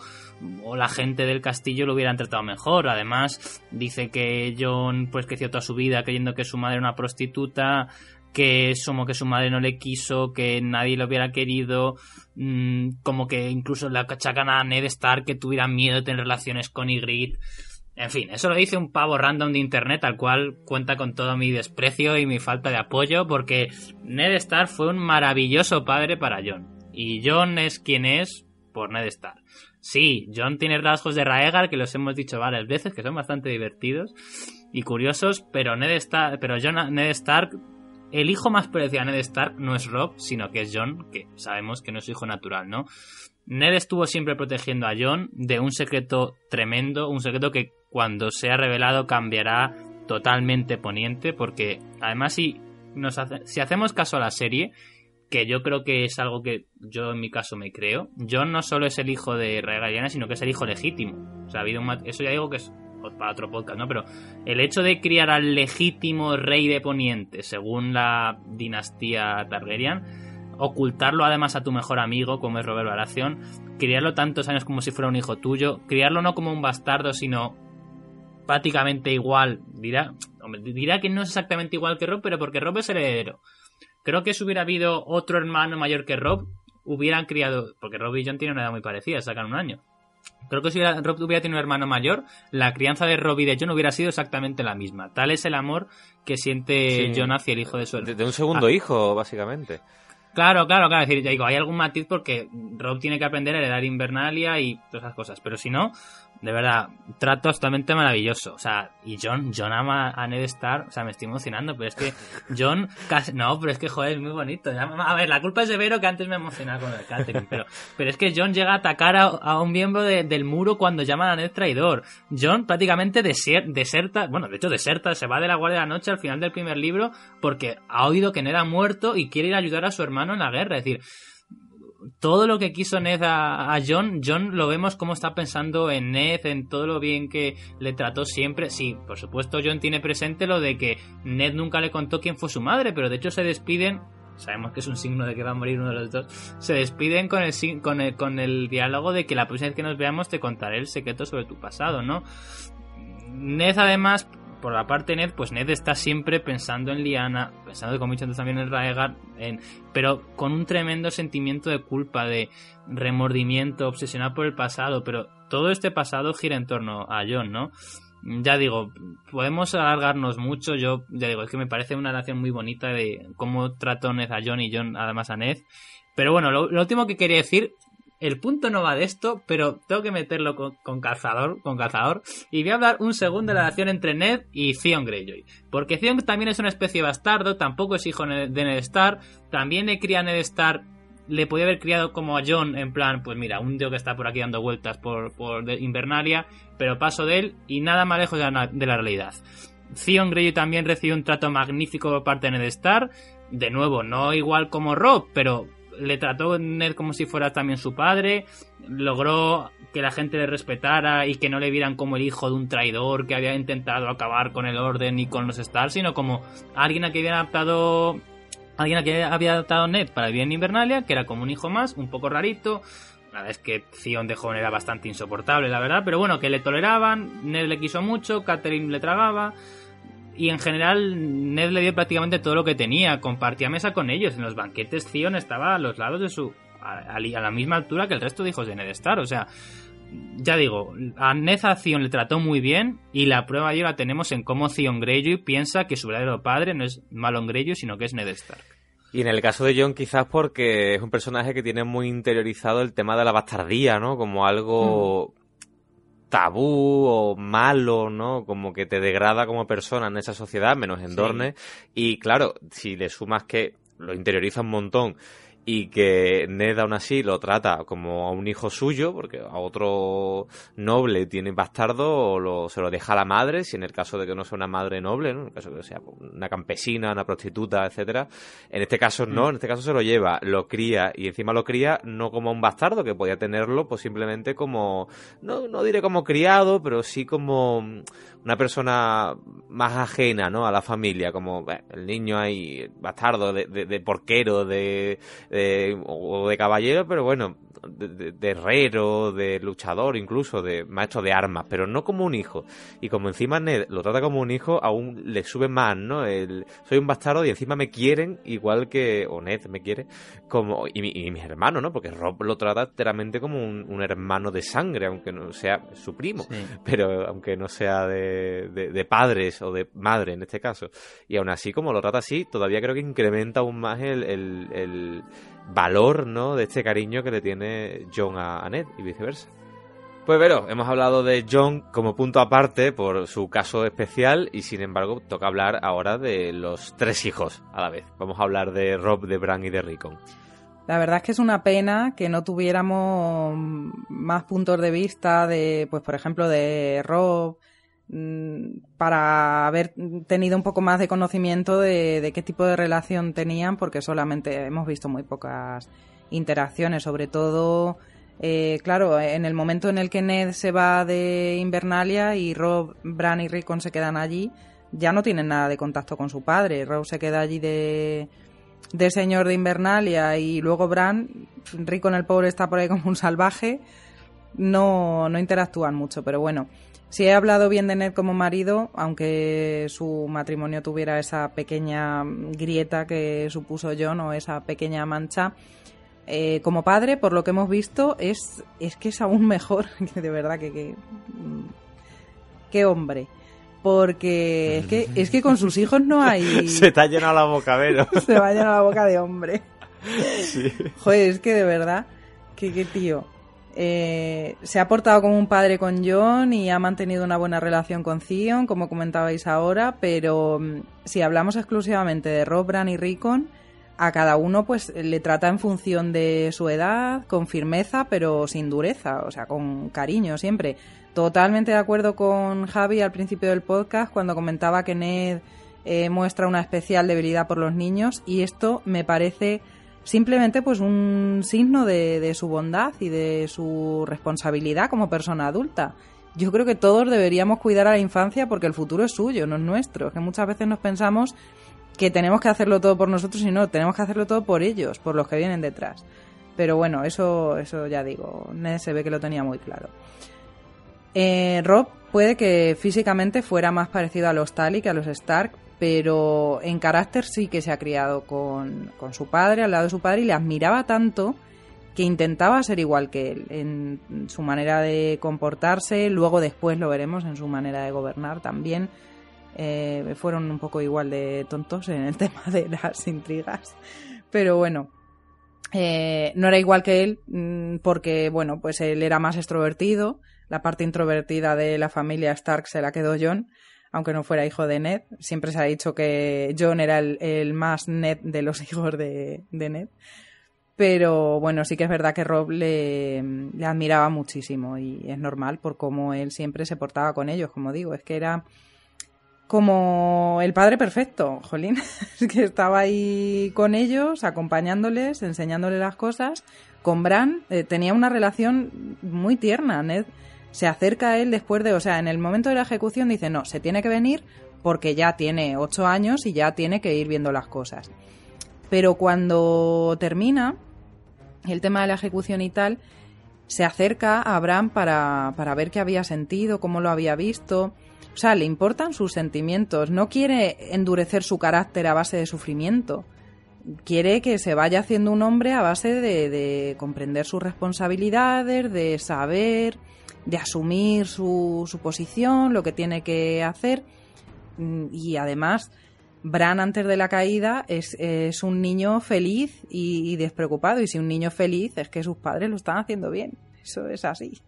o, la gente del castillo lo hubieran tratado mejor además dice que John pues creció toda su vida creyendo que su madre era una prostituta que como que su madre no le quiso, que nadie lo hubiera querido, mmm, como que incluso le achacan a Ned Stark que tuviera miedo de tener relaciones con Ygritte. En fin, eso lo dice un pavo random de internet al cual cuenta con todo mi desprecio y mi falta de apoyo porque Ned Stark fue un maravilloso padre para John. Y John es quien es por Ned Stark. Sí, John tiene rasgos de Raegar que los hemos dicho varias veces, que son bastante divertidos y curiosos, pero Ned Stark, pero John, Ned Stark el hijo más preciado de Ned Stark no es Rob, sino que es John, que sabemos que no es su hijo natural, ¿no? Ned estuvo siempre protegiendo a John de un secreto tremendo, un secreto que cuando sea revelado cambiará totalmente poniente, porque además si, nos hace, si hacemos caso a la serie, que yo creo que es algo que yo en mi caso me creo, John no solo es el hijo de Rhaegar sino que es el hijo legítimo. O sea, ha habido un, eso ya digo que es para otro podcast, ¿no? Pero el hecho de criar al legítimo rey de Poniente, según la dinastía Targaryen, ocultarlo además a tu mejor amigo, como es Robert Baratheon, criarlo tantos años como si fuera un hijo tuyo, criarlo no como un bastardo, sino prácticamente igual, dirá, hombre, dirá que no es exactamente igual que Rob, pero porque Rob es el heredero. Creo que si hubiera habido otro hermano mayor que Rob, hubieran criado, porque Rob y John tienen una edad muy parecida, sacan un año. Creo que si hubiera, Rob hubiera tenido un hermano mayor, la crianza de Rob y de John hubiera sido exactamente la misma. Tal es el amor que siente sí. John hacia el hijo de su hermano. De, de un segundo ah. hijo, básicamente. Claro, claro, claro. Es decir, digo, hay algún matiz porque Rob tiene que aprender a heredar Invernalia y todas esas cosas. Pero si no, de verdad, trato totalmente maravilloso. O sea, y John, John ama a Ned Stark, o sea, me estoy emocionando, pero es que John, casi, no, pero es que joder, es muy bonito. A ver, la culpa es de Vero que antes me emocionaba con el Catherine, pero, pero es que John llega a atacar a, un miembro de, del muro cuando llaman a Ned traidor. John prácticamente desier, deserta, bueno, de hecho deserta, se va de la Guardia de la Noche al final del primer libro porque ha oído que Ned ha muerto y quiere ir a ayudar a su hermano en la guerra. Es decir, todo lo que quiso Ned a, John, John lo vemos como está pensando en Ned, en todo lo bien que le trató siempre. Sí, por supuesto, John tiene presente lo de que Ned nunca le contó quién fue su madre, pero de hecho se despiden. Sabemos que es un signo de que va a morir uno de los dos. Se despiden con el, con el, con el diálogo de que la próxima vez que nos veamos te contaré el secreto sobre tu pasado, ¿no? Ned además por la parte Ned, pues Ned está siempre pensando en Liana, pensando como he dicho antes también en Raegar, en, pero con un tremendo sentimiento de culpa, de remordimiento, obsesionado por el pasado, pero todo este pasado gira en torno a John, ¿no? Ya digo, podemos alargarnos mucho, yo ya digo, es que me parece una relación muy bonita de cómo trató Ned a John y John además a Ned. Pero bueno, lo, lo último que quería decir el punto no va de esto, pero tengo que meterlo con, con, calzador, con calzador. Y voy a hablar un segundo de la relación entre Ned y Theon Greyjoy. Porque Theon también es una especie de bastardo, tampoco es hijo de Ned Stark. También le cría a Ned Stark. Le podía haber criado como a John, en plan, pues mira, un tío que está por aquí dando vueltas por, por Invernalia, pero paso de él y nada más lejos de la, realidad. Theon Greyjoy también recibió un trato magnífico por parte de Ned Stark. De nuevo, no igual como Rob, pero le trató Ned como si fuera también su padre, logró que la gente le respetara y que no le vieran como el hijo de un traidor que había intentado acabar con el orden y con los Stars, sino como alguien a que había adaptado alguien a que había adaptado Ned para el bien Invernalia, que era como un hijo más, un poco rarito. La verdad es que Theon de joven era bastante insoportable, la verdad, pero bueno, que le toleraban, Ned le quiso mucho, Catherine le tragaba y en general Ned le dio prácticamente todo lo que tenía, compartía mesa con ellos, en los banquetes Theon estaba a los lados de su a, a, la misma altura que el resto de hijos de Ned Stark, o sea, ya digo, a Ned a Theon le trató muy bien y la prueba ya la tenemos en cómo Theon Greyjoy piensa que su verdadero padre no es Malon Greyjoy, sino que es Ned Stark. Y en el caso de John quizás porque es un personaje que tiene muy interiorizado el tema de la bastardía, ¿no? Como algo... Mm tabú o malo, ¿no? Como que te degrada como persona en esa sociedad, menos en Dorne. Sí. Y claro, si le sumas que lo interioriza un montón y que Ned aún así lo trata como a un hijo suyo, porque a otro noble tiene bastardo o lo, se lo deja a la madre, si en el caso de que no sea una madre noble, ¿no? en el caso de que sea una campesina, una prostituta, etcétera. En este caso no, en este caso se lo lleva, lo cría y encima lo cría no como un bastardo, que podía tenerlo pues simplemente como, no, no diré como criado, pero sí como una persona más ajena ¿no? a la familia, como el niño ahí bastardo de, de, de porquero, de o de caballero, pero bueno, de, herrero, de luchador, incluso de maestro de armas, pero no como un hijo. Y como encima Ned lo trata como un hijo, aún le sube más, ¿no? El, soy un bastardo y encima me quieren igual que, o Ned me quiere, como, y, y mis hermanos, ¿no? Porque Rob lo trata enteramente como un, hermano de sangre, aunque no sea su primo, pero aunque no sea de, de, padres o de madre en este caso. Y aún así, como lo trata así, todavía creo que incrementa aún más el, el valor, ¿no? De este cariño que le tiene John a, Ned y viceversa. Pues pero, hemos hablado de John como punto aparte por su caso especial y sin embargo toca hablar ahora de los tres hijos a la vez. Vamos a hablar de Rob, de Bran y de Rickon. La verdad es que es una pena que no tuviéramos más puntos de vista de, pues por ejemplo, de Rob, para haber tenido un poco más de conocimiento de, qué tipo de relación tenían, porque solamente hemos visto muy pocas interacciones, sobre todo, eh, claro, en el momento en el que Ned se va de Invernalia y Rob, Bran y Rickon se quedan allí, ya no tienen nada de contacto con su padre. Rob se queda allí de, de señor de Invernalia y luego Bran, Rickon el pobre está por ahí como un salvaje, no, no interactúan mucho, pero bueno. Si he hablado bien de Ned como marido, aunque su matrimonio tuviera esa pequeña grieta que supuso John o esa pequeña mancha, eh, como padre, por lo que hemos visto, es, es que es aún mejor, de verdad que, que, qué hombre. Porque es que, es que con sus hijos no hay... Se te ha llenado la boca, Vero. Se va a llenar la boca de hombre. Sí. Joder, es que de verdad, que qué tío. Eh, se ha portado como un padre con John y ha mantenido una buena relación con Theon, como comentabais ahora, pero mm, si hablamos exclusivamente de Rob, Bran y Rickon, a cada uno pues le trata en función de su edad, con firmeza, pero sin dureza, o sea, con cariño siempre. Totalmente de acuerdo con Javi al principio del podcast cuando comentaba que Ned eh, muestra una especial debilidad por los niños y esto me parece simplemente pues un signo de, su bondad y de su responsabilidad como persona adulta. Yo creo que todos deberíamos cuidar a la infancia porque el futuro es suyo, no es nuestro. Que muchas veces nos pensamos que tenemos que hacerlo todo por nosotros y no, tenemos que hacerlo todo por ellos, por los que vienen detrás. Pero bueno, eso, eso ya digo, Ned se ve que lo tenía muy claro. Eh, Rob puede que físicamente fuera más parecido a los Tali que a los Stark, pero en carácter sí que se ha criado con, su padre, al lado de su padre, y le admiraba tanto que intentaba ser igual que él en su manera de comportarse, luego después lo veremos en su manera de gobernar también. Eh, fueron un poco igual de tontos en el tema de las intrigas, pero bueno, eh, no era igual que él mm, porque, bueno, pues él era más extrovertido, la parte introvertida de la familia Stark se la quedó John, aunque no fuera hijo de Ned. Siempre se ha dicho que John era el, más Ned de los hijos de, Ned. Pero bueno, sí que es verdad que Rob le, admiraba muchísimo y es normal por cómo él siempre se portaba con ellos, como digo, es que era como el padre perfecto, Jolín, que estaba ahí con ellos, acompañándoles, enseñándoles las cosas. Con Bran eh, tenía una relación muy tierna, Ned se acerca a él después de, o sea, en el momento de la ejecución dice, no, se tiene que venir porque ya tiene ocho años y ya tiene que ir viendo las cosas. Pero cuando termina el tema de la ejecución y tal, se acerca a Abraham para, para ver qué había sentido, cómo lo había visto. O sea, le importan sus sentimientos. No quiere endurecer su carácter a base de sufrimiento. Quiere que se vaya haciendo un hombre a base de, de comprender sus responsabilidades, de saber de asumir su, su posición, lo que tiene que hacer. Mm, y además, Bran antes de la caída es, es un niño feliz y, despreocupado. Y si un niño feliz es que sus padres lo están haciendo bien. Eso es así.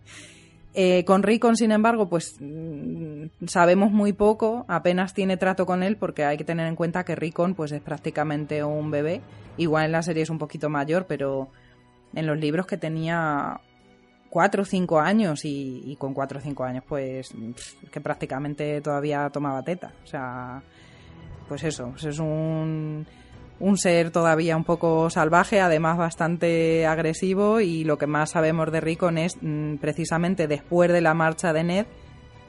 Eh, con Rickon, sin embargo, pues mm, sabemos muy poco, apenas tiene trato con él porque hay que tener en cuenta que Rickon pues es prácticamente un bebé Igual en la serie es un poquito mayor, pero en los libros que tenía cuatro o cinco años y, con cuatro o cinco años pues que prácticamente todavía tomaba teta. O sea, pues eso, pues es un, ser todavía un poco salvaje, además bastante agresivo y lo que más sabemos de Rickon es mm, precisamente después de la marcha de Ned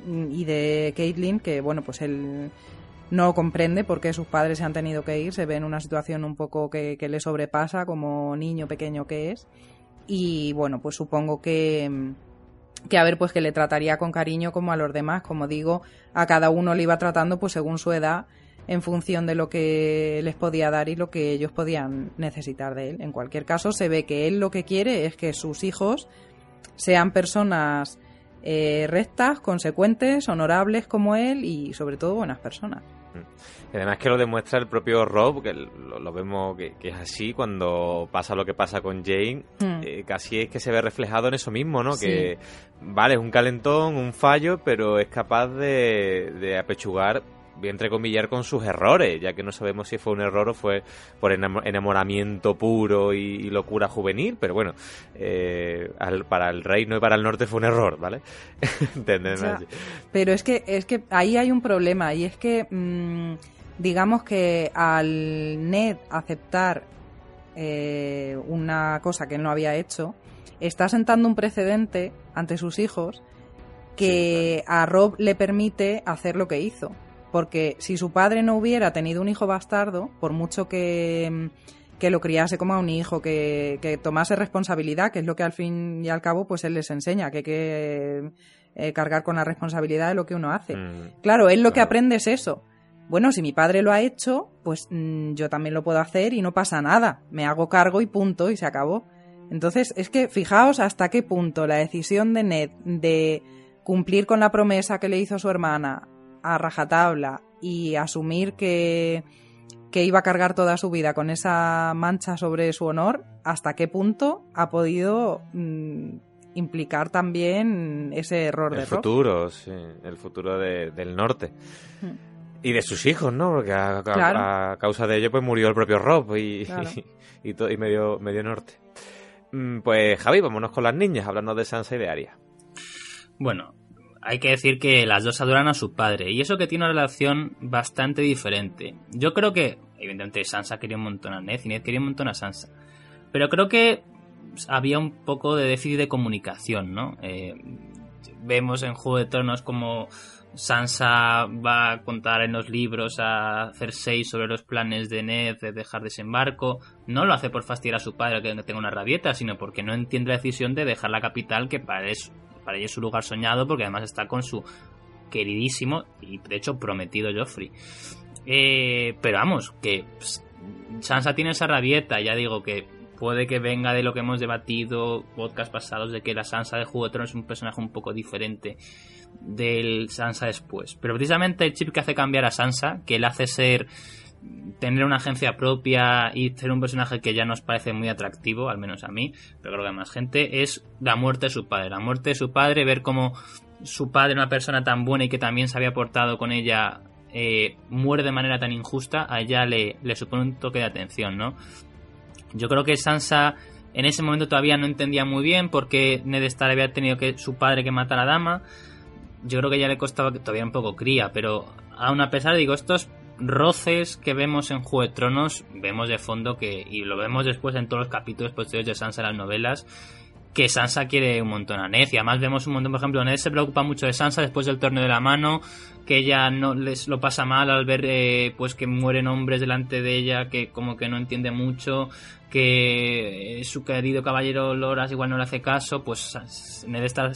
mm, y de Caitlin, que bueno, pues él no comprende por qué sus padres se han tenido que ir, se ve en una situación un poco que, le sobrepasa como niño pequeño que es y bueno, pues supongo que que a ver pues que le trataría con cariño como a los demás, como digo, a cada uno le iba tratando pues según su edad en función de lo que les podía dar y lo que ellos podían necesitar de él. En cualquier caso, se ve que él lo que quiere es que sus hijos sean personas eh, rectas, consecuentes, honorables como él y sobre todo buenas personas. Y además que lo demuestra el propio Rob, que lo, vemos que, es así cuando pasa lo que pasa con Jane, mm. eh, casi es que se ve reflejado en eso mismo, ¿no? Que, vale, es un calentón, un fallo, pero es capaz de, de apechugar entrecomillar con sus errores, ya que no sabemos si fue un error o fue por enamoramiento puro y, locura juvenil, pero bueno, eh, para el reino y para el norte fue un error, ¿vale? pero es que, es que ahí hay un problema y es que mm, digamos que al Ned aceptar eh, una cosa que él no había hecho, está sentando un precedente ante sus hijos que a Rob le permite hacer lo que hizo porque si su padre no hubiera tenido un hijo bastardo, por mucho que, lo criase como a un hijo, que, tomase responsabilidad, que es lo que al fin y al cabo pues él les enseña, que hay que eh, cargar con la responsabilidad de lo que uno hace. Mm, claro, él lo que aprende es eso. Bueno, si mi padre lo ha hecho, pues mm, yo también lo puedo hacer y no pasa nada. Me hago cargo y punto, y se acabó. Entonces, es que fijaos hasta qué punto la decisión de Ned de cumplir con la promesa que le hizo su hermana a rajatabla y asumir que, que iba a cargar toda su vida con esa mancha sobre su honor, hasta qué punto ha podido mm, implicar también ese error el de futuro, sí, el futuro del norte. Y de sus hijos, ¿no? Porque a, causa de ello pues murió el propio Rob y, y, y, medio, medio norte. Mm, pues Javi, vámonos con las niñas, hablando de Sansa y de Arya. Bueno, hay que decir que las dos adoran a su padre y eso que tiene una relación bastante diferente. Yo creo que, evidentemente, Sansa quería un montón a Ned y Ned quería un montón a Sansa. Pero creo que había un poco de déficit de comunicación, ¿no? Eh, vemos en Juego de Tronos como Sansa va a contar en los libros a Cersei sobre los planes de Ned de dejar desembarco. No lo hace por fastidiar a su padre que tenga una rabieta, sino porque no entiende la decisión de dejar la capital que para eso para ella es su lugar soñado porque además está con su queridísimo y de hecho prometido Joffrey. Eh, pero vamos, que pues, Sansa tiene esa rabieta, ya digo que puede que venga de lo que hemos debatido podcast pasados de que la Sansa de Juego de Tronos es un personaje un poco diferente del Sansa después. Pero precisamente el chip que hace cambiar a Sansa, que le hace ser tener una agencia propia y ser un personaje que ya nos parece muy atractivo, al menos a mí, pero creo que a más gente, es la muerte de su padre. La muerte de su padre, ver cómo su padre, una persona tan buena y que también se había portado con ella, eh, muere de manera tan injusta, a ella le, le supone un toque de atención, ¿no? Yo creo que Sansa en ese momento todavía no entendía muy bien por qué Ned Stark había tenido que su padre que matar a la dama. Yo creo que ya le costaba todavía un poco cría, pero aún a pesar, digo, estos roces que vemos en Juego de Tronos, vemos de fondo que, y lo vemos después en todos los capítulos posteriores de Sansa las novelas, que Sansa quiere un montón a Ned. Y además vemos un montón, por ejemplo, Ned se preocupa mucho de Sansa después del torneo de la mano, que ella no les lo pasa mal al ver eh, pues que mueren hombres delante de ella, que como que no entiende mucho, que su querido caballero Loras igual no le hace caso, pues Ned está,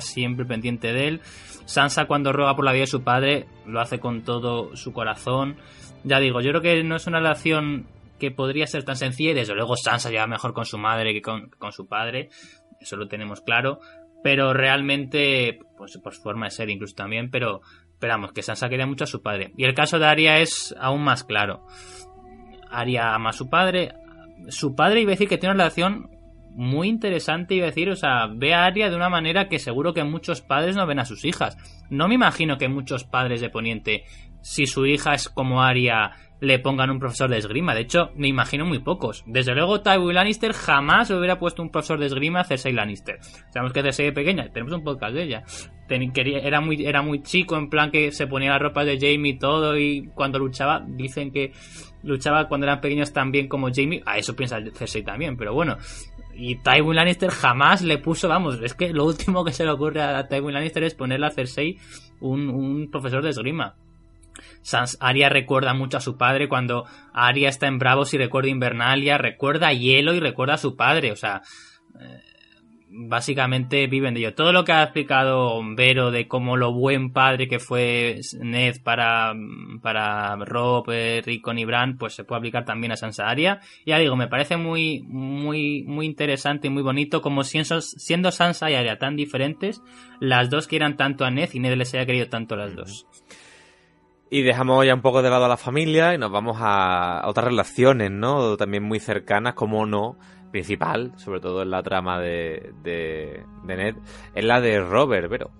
siempre pendiente de él. Sansa cuando ruega por la vida de su padre lo hace con todo su corazón. Ya digo, yo creo que no es una relación que podría ser tan sencilla y desde luego Sansa lleva mejor con su madre que con, su padre, eso lo tenemos claro, pero realmente, pues por forma de ser incluso también, pero esperamos que Sansa quería mucho a su padre. Y el caso de Arya es aún más claro. Arya ama a su padre, su padre iba a decir que tiene una relación muy interesante, iba a decir, o sea, ve a Aria de una manera que seguro que muchos padres no ven a sus hijas. No me imagino que muchos padres de Poniente, si su hija es como Aria, le pongan un profesor de esgrima. De hecho, me imagino muy pocos. Desde luego, Tywin Lannister jamás hubiera puesto un profesor de esgrima a Cersei Lannister. Sabemos que Cersei es pequeña, tenemos un podcast de ella. era, muy, era muy chico, en plan que se ponía la ropa de Jamie y todo, y cuando luchaba, dicen que luchaba cuando eran pequeños tan bien como Jamie. A eso piensa Cersei también, pero bueno. Y Tywin Lannister jamás le puso, vamos, es que lo último que se le ocurre a Tywin Lannister es ponerle a Cersei un, un profesor de esgrima. Sans Arya recuerda mucho a su padre cuando Arya está en Bravos y recuerda Invernalia, recuerda a Hielo y recuerda a su padre, o sea, eh, básicamente viven de ello. Todo lo que ha explicado Vero de cómo lo buen padre que fue Ned para, para Rob, Rickon y Bran, pues se puede aplicar también a Sansa Arya. Ya digo, me parece muy, muy, muy interesante y muy bonito como siendo, siendo Sansa y Arya tan diferentes, las dos quieran tanto a Ned y Ned les haya querido tanto las dos. Y dejamos ya un poco de lado a la familia y nos vamos a otras relaciones, ¿no? También muy cercanas, como no, principal, sobre todo en la trama de, de, Ned, es la de Robert, pero.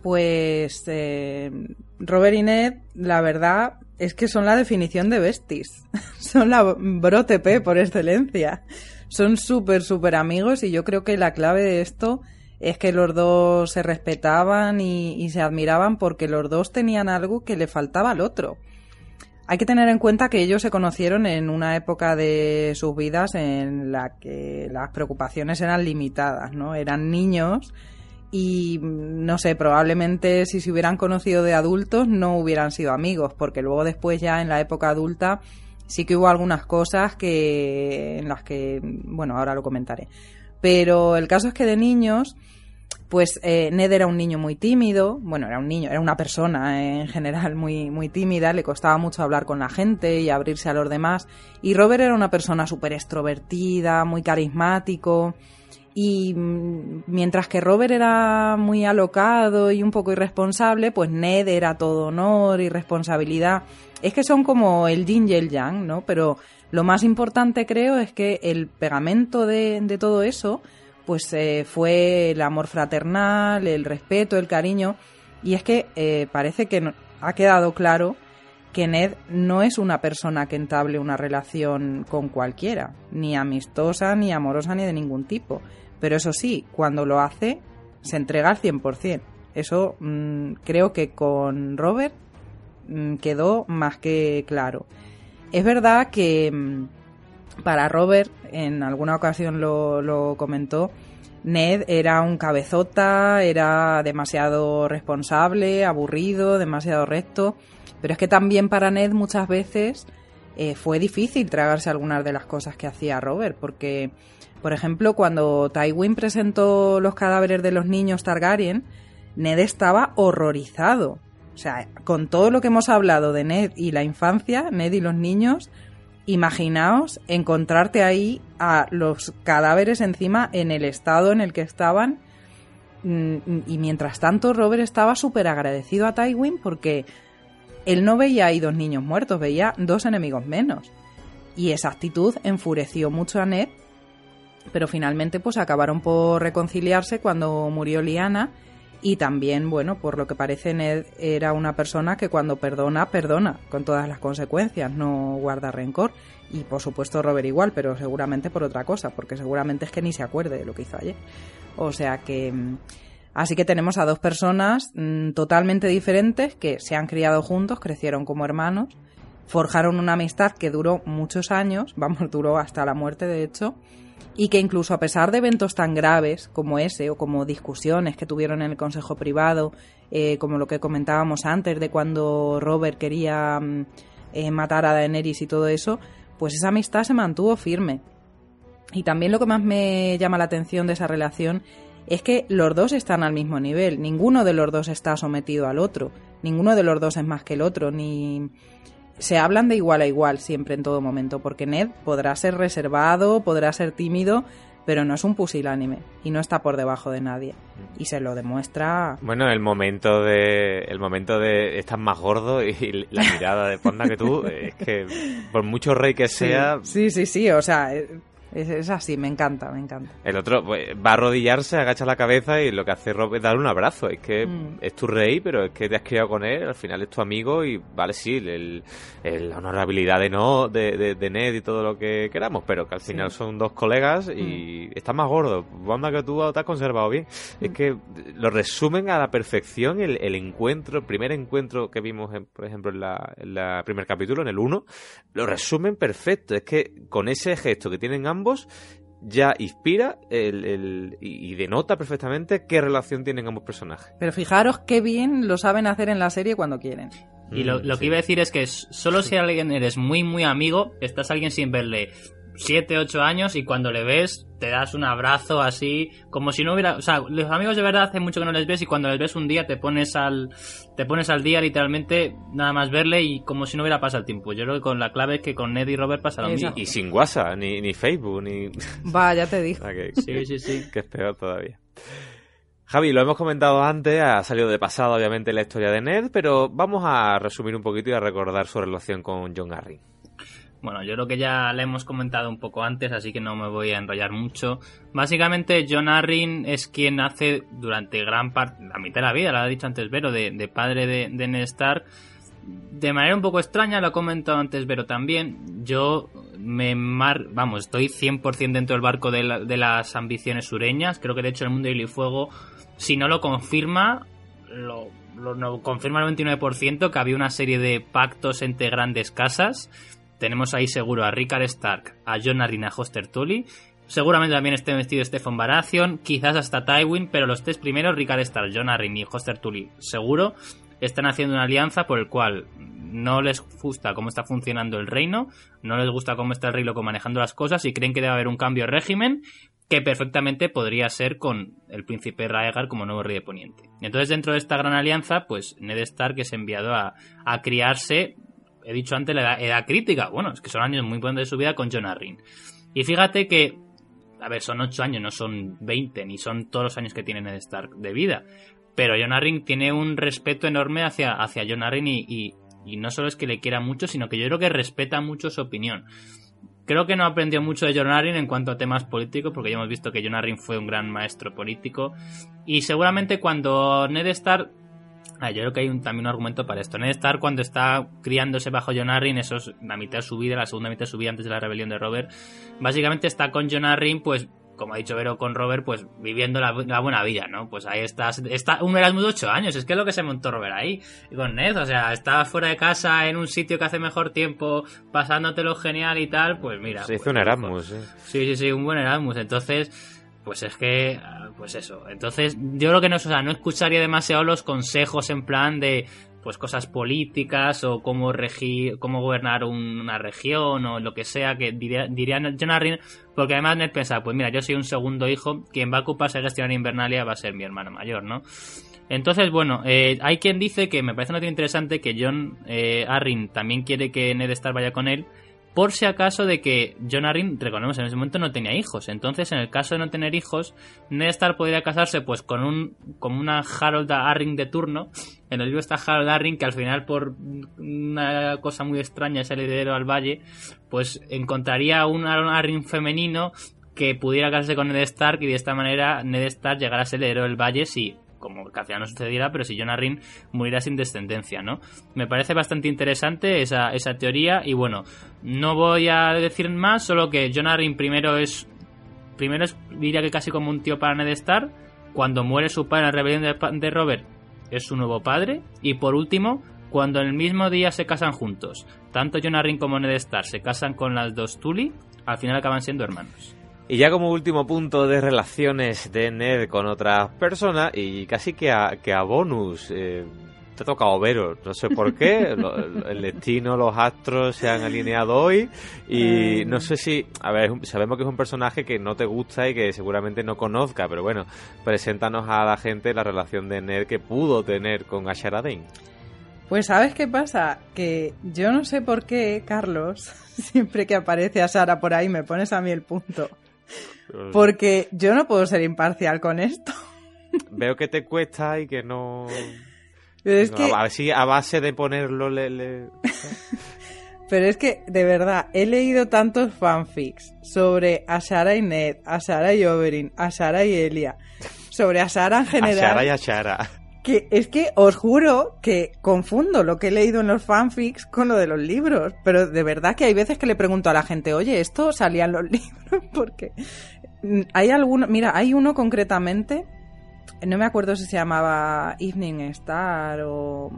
Pues eh, Robert y Ned, la verdad es que son la definición de besties. son la brotepe por excelencia. Son súper, súper amigos y yo creo que la clave de esto es que los dos se respetaban y, se admiraban porque los dos tenían algo que le faltaba al otro. Hay que tener en cuenta que ellos se conocieron en una época de sus vidas en la que las preocupaciones eran limitadas, ¿no? Eran niños y no sé, probablemente si se hubieran conocido de adultos no hubieran sido amigos, porque luego después ya en la época adulta sí que hubo algunas cosas que en las que, bueno, ahora lo comentaré. Pero el caso es que de niños, pues eh, Ned era un niño muy tímido, bueno, era un niño, era una persona eh, en general muy, muy tímida, le costaba mucho hablar con la gente y abrirse a los demás. Y Robert era una persona súper extrovertida, muy carismático. Y mm, mientras que Robert era muy alocado y un poco irresponsable, pues Ned era todo honor y responsabilidad. Es que son como el yin y el yang, ¿no? Pero lo más importante creo es que el pegamento de, todo eso pues eh, fue el amor fraternal, el respeto, el cariño y es que eh, parece que ha quedado claro que Ned no es una persona que entable una relación con cualquiera, ni amistosa, ni amorosa, ni de ningún tipo. Pero eso sí, cuando lo hace, se entrega al 100%. Eso mm, creo que con Robert quedó más que claro. Es verdad que mm, para Robert, en alguna ocasión lo, comentó, Ned era un cabezota, era demasiado responsable, aburrido, demasiado recto, pero es que también para Ned muchas veces eh, fue difícil tragarse algunas de las cosas que hacía Robert, porque, por ejemplo, cuando Tywin presentó los cadáveres de los niños Targaryen, Ned estaba horrorizado. O sea, con todo lo que hemos hablado de Ned y la infancia, Ned y los niños, imaginaos encontrarte ahí a los cadáveres encima en el estado en el que estaban. Mm, y mientras tanto, Robert estaba súper agradecido a Tywin porque él no veía ahí dos niños muertos, veía dos enemigos menos. Y esa actitud enfureció mucho a Ned, pero finalmente pues acabaron por reconciliarse cuando murió Liana y también, bueno, por lo que parece, Ned era una persona que cuando perdona, perdona, con todas las consecuencias, no guarda rencor. Y por supuesto Robert igual, pero seguramente por otra cosa, porque seguramente es que ni se acuerde de lo que hizo ayer. O sea que... Mm, así que tenemos a dos personas mm, totalmente diferentes que se han criado juntos, crecieron como hermanos, forjaron una amistad que duró muchos años, vamos, duró hasta la muerte de hecho, y que incluso a pesar de eventos tan graves como ese o como discusiones que tuvieron en el Consejo Privado, eh, como lo que comentábamos antes de cuando Robert quería mm, eh, matar a Daenerys y todo eso, pues esa amistad se mantuvo firme. Y también lo que más me llama la atención de esa relación es que los dos están al mismo nivel, ninguno de los dos está sometido al otro, ninguno de los dos es más que el otro, ni se hablan de igual a igual siempre en todo momento, porque Ned podrá ser reservado, podrá ser tímido, pero no es un pusilánime y no está por debajo de nadie. Y se lo demuestra. Bueno el momento de el momento de estás más gordo y la mirada de Ponda que tú es que por mucho rey que sea sí sí sí, o sea Es, es así, me encanta, me encanta. El otro pues, va a arrodillarse, agacha la cabeza y lo que hace Rob es darle un abrazo. Es que Mm. es tu rey, pero es que te has criado con él, al final es tu amigo y vale, sí, el, el- la honorabilidad de, no, de, de- de Ned y todo lo que queramos, pero que al final son dos colegas y está más gordo. Banda que tú te has conservado bien. Es que lo resumen a la perfección el, el encuentro, el primer encuentro que vimos, en- por ejemplo, en la, en la primer capítulo, en el 1, lo resumen perfecto. Es que con ese gesto que tienen ambos, ya inspira el, el- y denota perfectamente qué relación tienen ambos personajes. Pero fijaros qué bien lo saben hacer en la serie cuando quieren. Y lo, Mm, lo sí. que iba a decir es que solo si alguien eres muy, muy amigo, estás a alguien sin verle 7, 8 años y cuando le ves te das un abrazo así, como si no hubiera... O sea, los amigos de verdad hace mucho que no les ves y cuando les ves un día te pones al, te pones al día literalmente nada más verle y como si no hubiera pasado el tiempo. Yo creo que con la clave es que con Ned y Robert pasa lo mismo. Exacto. Y sin WhatsApp, ni, ni Facebook, ni... Va, ya te digo. O sea, que, Sí, sí, sí. que es peor todavía. Javi, lo hemos comentado antes, ha salido de pasado obviamente la historia de Ned, pero vamos a resumir un poquito y a recordar su relación con John Arryn. Bueno, yo creo que ya la hemos comentado un poco antes, así que no me voy a enrollar mucho. Básicamente, John Arryn es quien hace durante gran parte, la mitad de la vida, lo ha dicho antes Vero, de, de padre de, de. De manera un poco extraña, lo ha comentado antes Vero también. Yo me mar... vamos, estoy 100% dentro del barco de, la- de las ambiciones sureñas. Creo que de hecho el mundo de Fuego, si no lo confirma, lo, lo- no- confirma el 29% que había una serie de pactos entre grandes casas. Tenemos ahí seguro a Rickard Stark, a a Hoster Tully. Seguramente también esté vestido Stefan Baratheon, quizás hasta Tywin, pero los tres primeros, Rickard Stark, Jon Arryn y Hoster Tully, seguro, están haciendo una alianza por el cual no les gusta cómo está funcionando el reino, no les gusta cómo está el rey loco manejando las cosas y creen que debe haber un cambio de régimen que perfectamente podría ser con el príncipe Raegar como nuevo rey de Poniente. Entonces, dentro de esta gran alianza, pues Ned Stark es enviado a, a criarse, he dicho antes, la edad, crítica. Bueno, es que son años muy buenos de su vida con Jon Arryn. Y fíjate que, a ver, son 8 años, no son 20, ni son todos los años que tiene Ned Stark de vida. Pero Jon Arryn tiene un respeto enorme hacia, hacia Jon Arryn y, y, no solo es que le quiera mucho, sino que yo creo que respeta mucho su opinión. Creo que no aprendió mucho de Jon Arryn en cuanto a temas políticos, porque ya hemos visto que Jon Arryn fue un gran maestro político. Y seguramente cuando Ned Stark... Ah, yo creo que hay un- también un argumento para esto. Ned Stark cuando está criándose bajo Jon Arryn, eso es la mitad de su vida, la segunda mitad de su vida antes de la rebelión de Robert, básicamente está con Jon Arryn, pues como ha dicho Vero con Robert, pues viviendo la, la buena vida, ¿no? Pues ahí estás, está un Erasmus de 8 años, es que es lo que se montó Robert ahí, y con Ned, o sea, está fuera de casa en un sitio que hace mejor tiempo, pasándotelo genial y tal, pues mira. Se hizo pues, un Erasmus, ¿eh? Sí, sí, sí, un buen Erasmus. Entonces, pues es que, ah, pues eso. Entonces, yo creo que no, o sea, no escucharía demasiado los consejos en plan de, pues cosas políticas o cómo regir, cómo gobernar un- una región o lo que sea que diría, diría John Arryn, porque además Ned piensa, pues mira, yo soy un segundo hijo, quien va a ocuparse de gestionar Invernalia va a ser mi hermano mayor, ¿no? Entonces, bueno, eh, hay quien dice que me parece una interesante que John eh, Arryn también quiere que Ned Stark vaya con él, por si acaso de que John Arryn, recordemos, en ese momento no tenía hijos. Entonces, en el caso de no tener hijos, Ned Stark podría casarse pues con un como una Harold Arryn de turno. En el libro está Harold Arryn, que al final, por una cosa muy extraña, es el heredero al valle, pues encontraría un Arryn femenino que pudiera casarse con Ned Stark y de esta manera Ned Stark llegara a ser el heredero del valle si como que al no sucediera, pero si Jon Arryn muriera sin descendencia, ¿no? Me parece bastante interesante esa, esa teoría y bueno, no voy a decir más, solo que Jon Arryn primero es primero es, diría que casi como un tío para Ned Stark, cuando muere su padre en la rebelión de, Robert es su nuevo padre y por último, cuando en el mismo día se casan juntos, tanto Jon Arryn como Ned Stark se casan con las dos Tully, al final acaban siendo hermanos. Y ya como último punto de relaciones de Ned con otras personas, y casi que a, que a bonus, eh, te ha tocado Vero, no sé por qué, lo- el destino, los astros se han alineado hoy, y no sé si, a ver, sabemos que es un personaje que no te gusta y que seguramente no conozca, pero bueno, preséntanos a la gente la relación de Ned que pudo tener con Ashara Dane. Pues ¿sabes qué pasa? Que yo no sé por qué, Carlos, siempre que aparece a Sara por ahí me pones a mí el punto. Porque yo no puedo ser imparcial con esto. Veo que te cuesta y que no... Es no, que, A ver si a base de ponerlo le... le- Pero es que, de verdad, he leído tantos fanfics sobre Ashara y Ned, Ashara y Oberyn, Ashara y Elia, sobre Ashara en general. Ashara y Ashara. Que es que os juro que confundo lo que he leído en los fanfics con lo de los libros. Pero de verdad que hay veces que le pregunto a la gente, oye, ¿esto salía en los libros? Porque mm, hay alguno, mira, hay uno concretamente, no me acuerdo si se llamaba Evening Star o...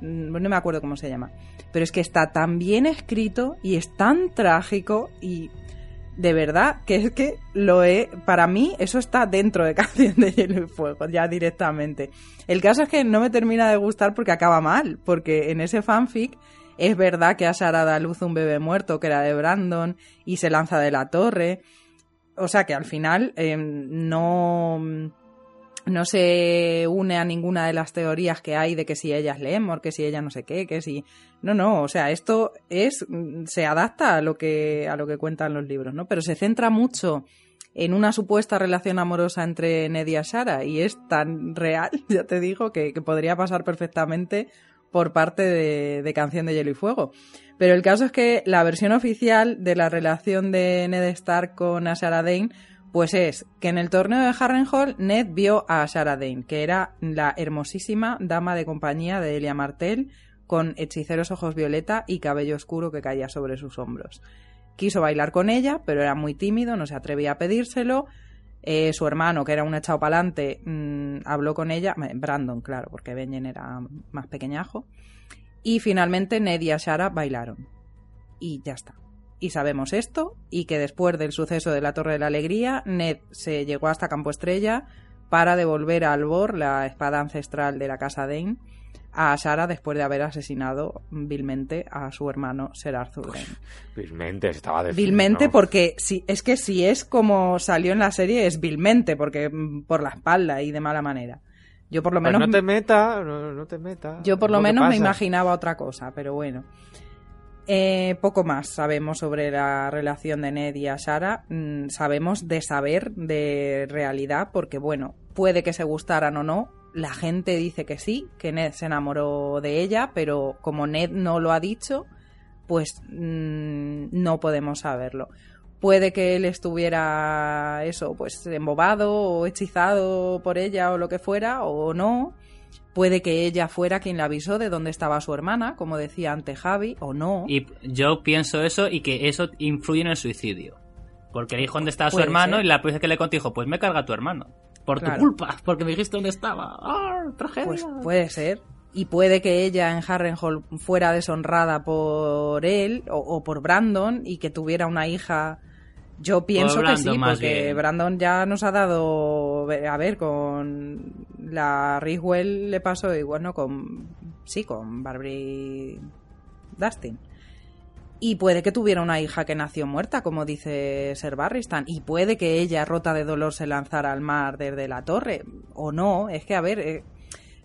mm, No me acuerdo cómo se llama. Pero es que está tan bien escrito y es tan trágico y de verdad que es que lo he para mí eso está dentro de Canción de Hielo y Fuego ya directamente. El caso es que no me termina de gustar porque acaba mal porque en ese fanfic es verdad que Ashara da a luz un bebé muerto que era de Brandon y se lanza de la torre. O sea que al final eh, no no se une a ninguna de las teorías que hay de que si ella es Lemor, que si ella no sé qué, que si no, no, o sea, esto es se adapta a lo que a lo que cuentan los libros, ¿no? Pero se centra mucho en una supuesta relación amorosa entre Ned y Ashara y es tan real, ya te digo, que, que podría pasar perfectamente por parte de, de Canción de Hielo y Fuego. Pero el caso es que la versión oficial de la relación de Ned Stark con Ashara Dane pues es que en el torneo de Harrenhal Ned vio a Ashara Dane, que era la hermosísima dama de compañía de Elia Martell, con hechiceros ojos violeta y cabello oscuro que caía sobre sus hombros. Quiso bailar con ella, pero era muy tímido, no se atrevía a pedírselo. Eh, su hermano, que era un echado pa'lante, mmm, habló con ella, Brandon, claro, porque Benjen era más pequeñajo. Y finalmente Ned y Ashara bailaron. Y ya está y sabemos esto, y que después del suceso de la Torre de la Alegría, Ned se llegó hasta Campo Estrella para devolver a Albor, la espada ancestral de la casa Dane, a Sara después de haber asesinado vilmente a su hermano Ser Arthur Dane. Vilmente, estaba de Vilmente porque si, es que si es como salió en la serie es vilmente, porque mm, por la espalda y de mala manera. Yo por lo menos... Pues no te metas, no, no, te metas. Yo por lo menos me imaginaba otra cosa, pero bueno. Eh, poco más sabemos sobre la relación de Ned y Ashara. Mm, sabemos de saber, de realidad, porque bueno, puede que se gustaran o no. La gente dice que sí, que Ned se enamoró de ella, pero como Ned no lo ha dicho, pues mmm, no podemos saberlo. Puede que él estuviera eso, pues embobado o hechizado por ella o lo que fuera, o no. Puede que ella fuera quien le avisó de dónde estaba su hermana, como decía ante Javi, o no. Y yo pienso eso y que eso influye en el suicidio. Porque le dijo dónde estaba su hermano ser. y la policía que le contó dijo, pues me carga tu hermano. Por claro. tu culpa, porque me dijiste dónde estaba. ¡Ah, tragedia! Pues puede ser. Y puede que ella en Harrenhal fuera deshonrada por él o, o por Brandon y que tuviera una hija yo pienso que sí, porque bien. Brandon ya nos ha dado. A ver, con la Riswell le pasó igual, ¿no? Con. Sí, con Barbary Dustin. Y puede que tuviera una hija que nació muerta, como dice Ser Barristan. Y puede que ella, rota de dolor, se lanzara al mar desde la torre. O no. Es que, a ver, eh,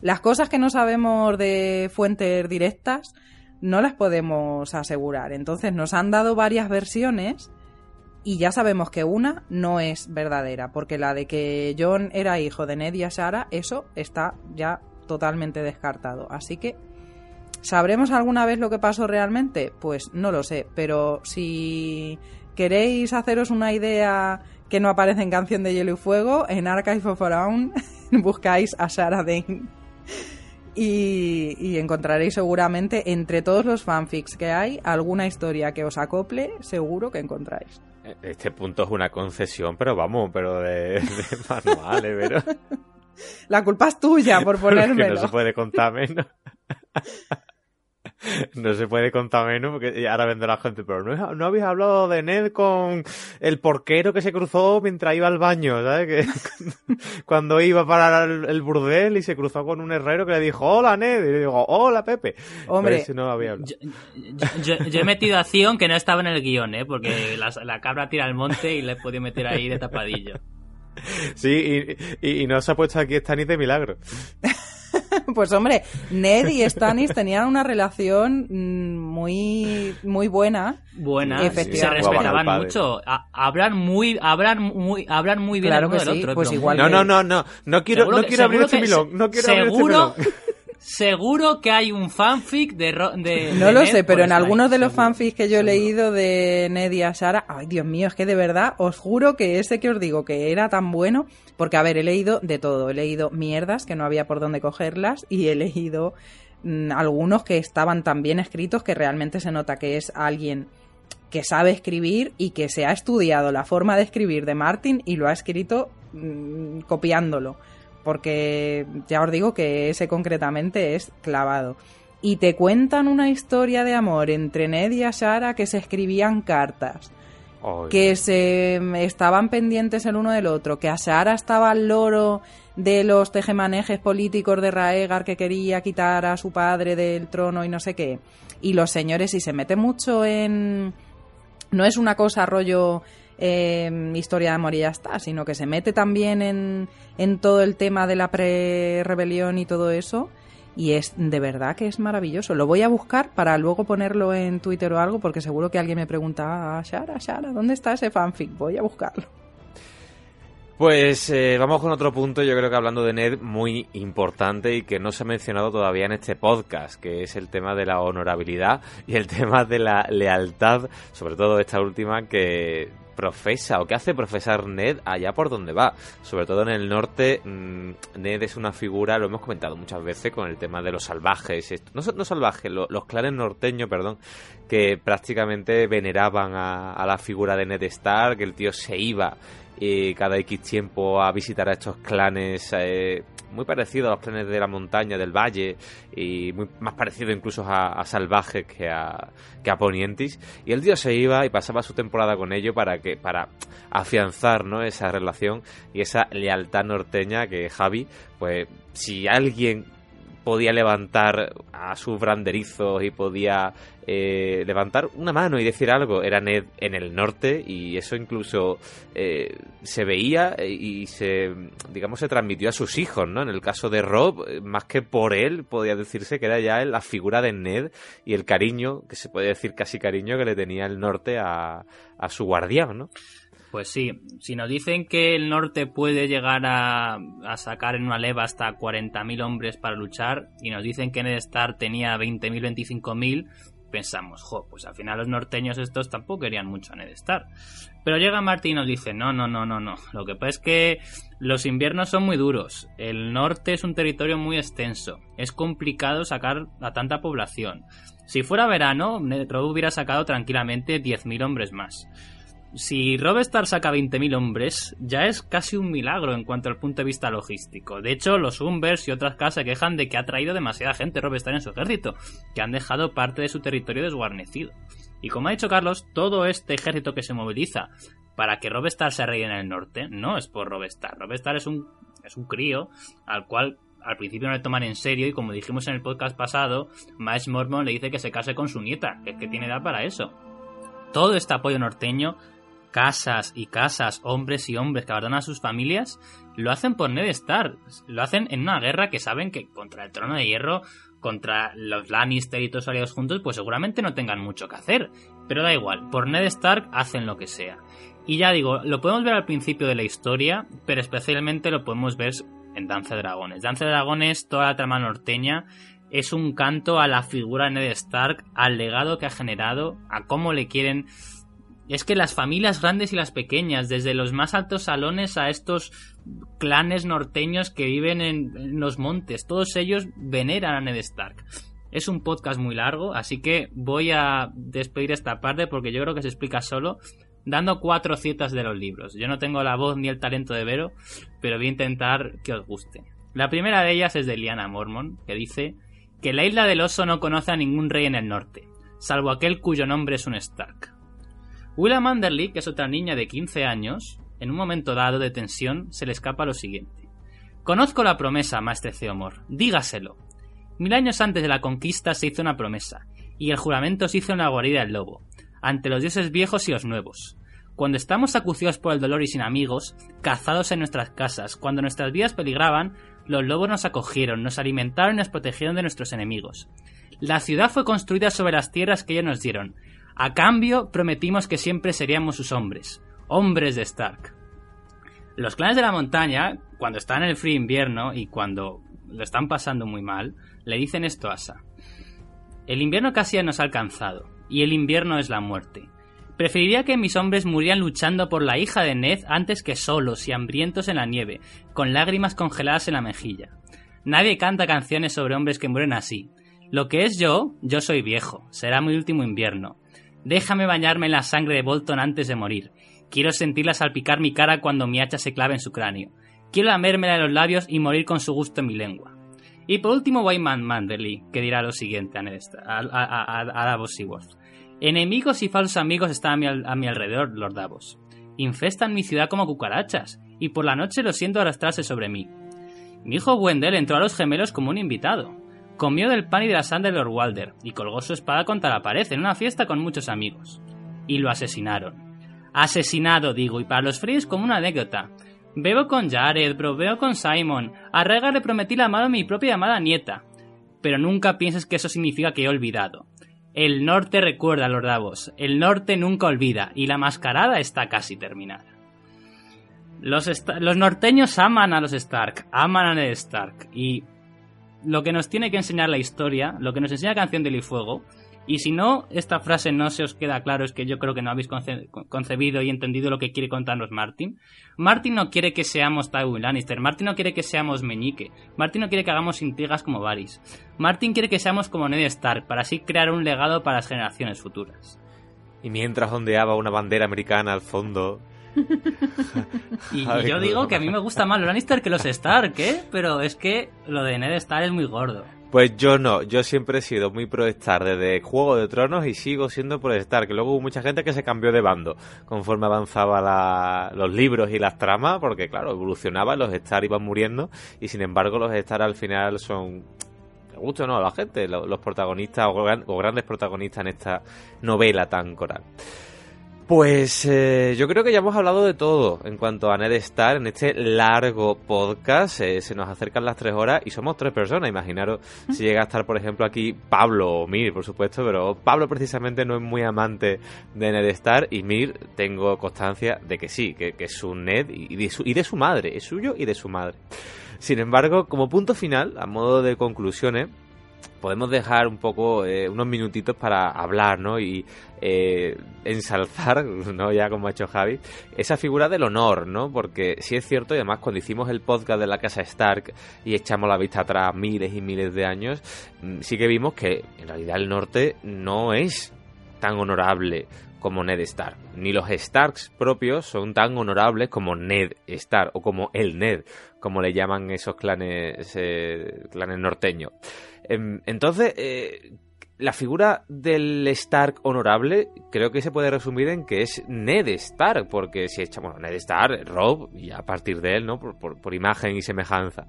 las cosas que no sabemos de fuentes directas no las podemos asegurar. Entonces nos han dado varias versiones y ya sabemos que una no es verdadera, porque la de que John era hijo de Ned y Ashara, eso está ya totalmente descartado. Así que, ¿sabremos alguna vez lo que pasó realmente? Pues no lo sé, pero si queréis haceros una idea que no aparece en Canción de Hielo y Fuego, en Archive of Around buscáis a Sarah Dane. Y, y, encontraréis seguramente entre todos los fanfics que hay alguna historia que os acople, seguro que encontráis. Este punto es una concesión, pero vamos, pero de, de manuales, pero... La culpa es tuya por ponérmelo. no se puede contar menos. No se puede contar menos porque ahora vendrá la gente, pero no, no habéis hablado de Ned con el porquero que se cruzó mientras iba al baño, ¿sabes? Que cuando iba para el, el, burdel y se cruzó con un herrero que le dijo, hola Ned, y le digo, hola Pepe. Hombre, no había yo, yo, yo, he metido acción que no estaba en el guion, ¿eh? Porque la, la cabra tira al monte y le he podido meter ahí de tapadillo. Sí, y, y, y no se ha puesto aquí Stanis de milagro. pues hombre, Ned y Stannis tenían una relación muy muy buena. Buena, efectivamente. se respetaban mucho. Hablan muy, hablan muy, hablan muy bien claro uno que del sí, otro. Pues igual no, que... no, no, no, no quiero, no quiero abrir este milón, no quiero seguro, abrir este milón. seguro que hay un fanfic de... No de lo Ned sé, pero en algunos de los seguro. fanfics que yo he leído de Ned y Ashara, ay Dios mío, es que de verdad os juro que ese que os digo que era tan bueno, porque a ver, he leído de todo, he leído mierdas que no había por dónde cogerlas y he leído mm, algunos que estaban tan bien escritos que realmente se nota que es alguien que sabe escribir y que se ha estudiado la forma de escribir de Martin y lo ha escrito mm, copiándolo. Porque ya os digo que ese concretamente es clavado. Y te cuentan una historia de amor entre Ned y Ashara que se escribían cartas, que se estaban pendientes el uno del otro, que Ashara estaba al loro de los tejemanejes políticos de Raegar que quería quitar a su padre del trono y no sé qué. Y los señores, y se mete mucho en... No es una cosa rollo eh, historia de amor y ya está, sino que se mete también en, en todo el tema de la pre-rebelión y todo eso. Y es de verdad que es maravilloso. Lo voy a buscar para luego ponerlo en Twitter o algo, porque seguro que alguien me pregunta, ah, Shara, Shara, ¿dónde está ese fanfic? Voy a buscarlo. Pues eh, vamos con otro punto, yo creo que hablando de Ned, muy importante y que no se ha mencionado todavía en este podcast, que es el tema de la honorabilidad y el tema de la lealtad, sobre todo esta última que profesa o que hace profesar Ned allá por donde va. Sobre todo en el norte, mmm, Ned es una figura, lo hemos comentado muchas veces con el tema de los salvajes, no, no salvajes, lo, los clanes norteños, perdón, que prácticamente veneraban a, a la figura de Ned Stark, que el tío se iba cada X tiempo a visitar a estos clanes eh, muy parecidos a los clanes de la montaña, del valle y muy más parecidos incluso a, a salvajes que a, que a y el tío se iba y pasaba su temporada con ellos para que para afianzar ¿no? esa relación y esa lealtad norteña que Javi pues si alguien podía levantar a sus branderizos y podía eh, levantar una mano y decir algo. Era Ned en el norte y eso incluso eh, se veía y se, digamos, se transmitió a sus hijos, ¿no? En el caso de Rob, más que por él, podía decirse que era ya la figura de Ned y el cariño, que se puede decir casi cariño, que le tenía el norte a, a su guardián, ¿no? Pues sí, si nos dicen que el norte puede llegar a, a sacar en una leva hasta 40.000 hombres para luchar y nos dicen que Ned Stark tenía 20.000, 25.000, pensamos, jo, pues al final los norteños estos tampoco querían mucho a Ned Stark. Pero llega Martin y nos dice, no, no, no, no, no. Lo que pasa es que los inviernos son muy duros. El norte es un territorio muy extenso. Es complicado sacar a tanta población. Si fuera verano, Ned hubiera sacado tranquilamente 10.000 hombres más. Si Rob Stark saca 20.000 hombres, ya es casi un milagro en cuanto al punto de vista logístico. De hecho, los Umbers y otras casas se quejan de que ha traído demasiada gente Rob Stark en su ejército, que han dejado parte de su territorio desguarnecido. Y como ha dicho Carlos, todo este ejército que se moviliza para que Rob Stark se arregle en el norte, no es por Rob Stark. Rob Stark es un, es un crío al cual al principio no le toman en serio y como dijimos en el podcast pasado, Miles Mormon le dice que se case con su nieta, que es que tiene edad para eso. Todo este apoyo norteño casas y casas, hombres y hombres que abandonan a sus familias, lo hacen por Ned Stark. Lo hacen en una guerra que saben que contra el trono de hierro, contra los Lannister y todos aliados juntos, pues seguramente no tengan mucho que hacer. Pero da igual, por Ned Stark hacen lo que sea. Y ya digo, lo podemos ver al principio de la historia, pero especialmente lo podemos ver en Danza de Dragones. Danza de Dragones, toda la trama norteña, es un canto a la figura de Ned Stark, al legado que ha generado, a cómo le quieren es que las familias grandes y las pequeñas, desde los más altos salones a estos clanes norteños que viven en, los montes, todos ellos veneran a Ned Stark. Es un podcast muy largo, así que voy a despedir esta parte porque yo creo que se explica solo dando cuatro citas de los libros. Yo no tengo la voz ni el talento de Vero, pero voy a intentar que os guste. La primera de ellas es de Liana Mormon, que dice que la isla del oso no conoce a ningún rey en el norte, salvo aquel cuyo nombre es un Stark. Willa Manderly, que es otra niña de 15 años, en un momento dado de tensión se le escapa lo siguiente. Conozco la promesa, maestre Ceomor, dígaselo. Mil años antes de la conquista se hizo una promesa, y el juramento se hizo en la guarida del lobo, ante los dioses viejos y los nuevos. Cuando estamos acuciados por el dolor y sin amigos, cazados en nuestras casas, cuando nuestras vidas peligraban, los lobos nos acogieron, nos alimentaron y nos protegieron de nuestros enemigos. La ciudad fue construida sobre las tierras que ellos nos dieron, a cambio, prometimos que siempre seríamos sus hombres, hombres de Stark. Los clanes de la montaña, cuando están en el frío invierno y cuando lo están pasando muy mal, le dicen esto a Asa. El invierno casi nos ha alcanzado, y el invierno es la muerte. Preferiría que mis hombres murieran luchando por la hija de Ned antes que solos y hambrientos en la nieve, con lágrimas congeladas en la mejilla. Nadie canta canciones sobre hombres que mueren así. Lo que es yo, yo soy viejo, será mi último invierno. Déjame bañarme en la sangre de Bolton antes de morir. Quiero sentirla salpicar mi cara cuando mi hacha se clave en su cráneo. Quiero lamérmela de los labios y morir con su gusto en mi lengua. Y por último, Wyman Manderly, que dirá lo siguiente a, Ned, a, a, Davos. Enemigos y falsos amigos están a mi, alrededor, Lord Davos. Infestan mi ciudad como cucarachas, y por la noche lo siento arrastrarse sobre mí. Mi hijo Wendell entró a los gemelos como un invitado. Comió del pan y de la sal de Lord Walder y colgó su espada contra la pared en una fiesta con muchos amigos. Y lo asesinaron. Asesinado, digo, y para los fríos como una anécdota. Bebo con Jared, proveo con Simon. A Rega le prometí la mano a mi propia amada nieta. Pero nunca pienses que eso significa que he olvidado. El norte recuerda, Lord Davos. El norte nunca olvida, y la mascarada está casi terminada. Los, los, norteños aman a los Stark, aman a Ned Stark. Y lo que nos tiene que enseñar la historia, lo que nos enseña Canción del Fuego, y si no, esta frase no se os queda claro, es que yo creo que no habéis concebido y entendido lo que quiere contarnos Martin. Martin no quiere que seamos Tywin Lannister, Martin no quiere que seamos Meñique, Martin no quiere que hagamos intrigas como Varys. Martin quiere que seamos como Ned Stark, para así crear un legado para las generaciones futuras. Y mientras ondeaba una bandera americana al fondo, y, yo digo que a mí me gusta más los Lannister que los Stark, ¿eh? Pero es que lo de Ned Stark es muy gordo. Pues yo no, yo siempre he sido muy pro Star desde Juego de Tronos y sigo siendo pro Star, que luego hubo mucha gente que se cambió de bando conforme avanzaba los libros y las tramas, porque claro, evolucionaban, los Star iban muriendo y sin embargo los Star al final son ¿Te gusta o no a la gente? Los, protagonistas o, grandes protagonistas en esta novela tan coral. Pues eh, yo creo que ya hemos hablado de todo en cuanto a Ned Star en este largo podcast. Eh, se nos acercan las tres horas y somos tres personas. Imaginaros si llega a estar, por ejemplo, aquí Pablo o Mir, por supuesto, pero Pablo precisamente no es muy amante de Ned Star y Mir tengo constancia de que sí, que, es un Ned y de, su, y de su madre, es suyo y de su madre. Sin embargo, como punto final, a modo de conclusiones, podemos dejar un poco eh, unos minutitos para hablar, ¿no? Y eh, ensalzar, ¿no? Ya como ha hecho Javi, esa figura del honor, ¿no? Porque sí es cierto, y además cuando hicimos el podcast de la casa Stark y echamos la vista atrás miles y miles de años, mm, sí que vimos que en realidad el norte no es tan honorable como Ned Stark. Ni los Starks propios son tan honorables como Ned Stark o como el Ned, como le llaman esos clanes, eh, clanes norteños. Em, entonces, eh, la figura del Stark honorable creo que se puede resumir en que es Ned Stark, porque si echamos Ned Stark, Rob, y a partir de él, ¿no? Por, imagen y semejanza.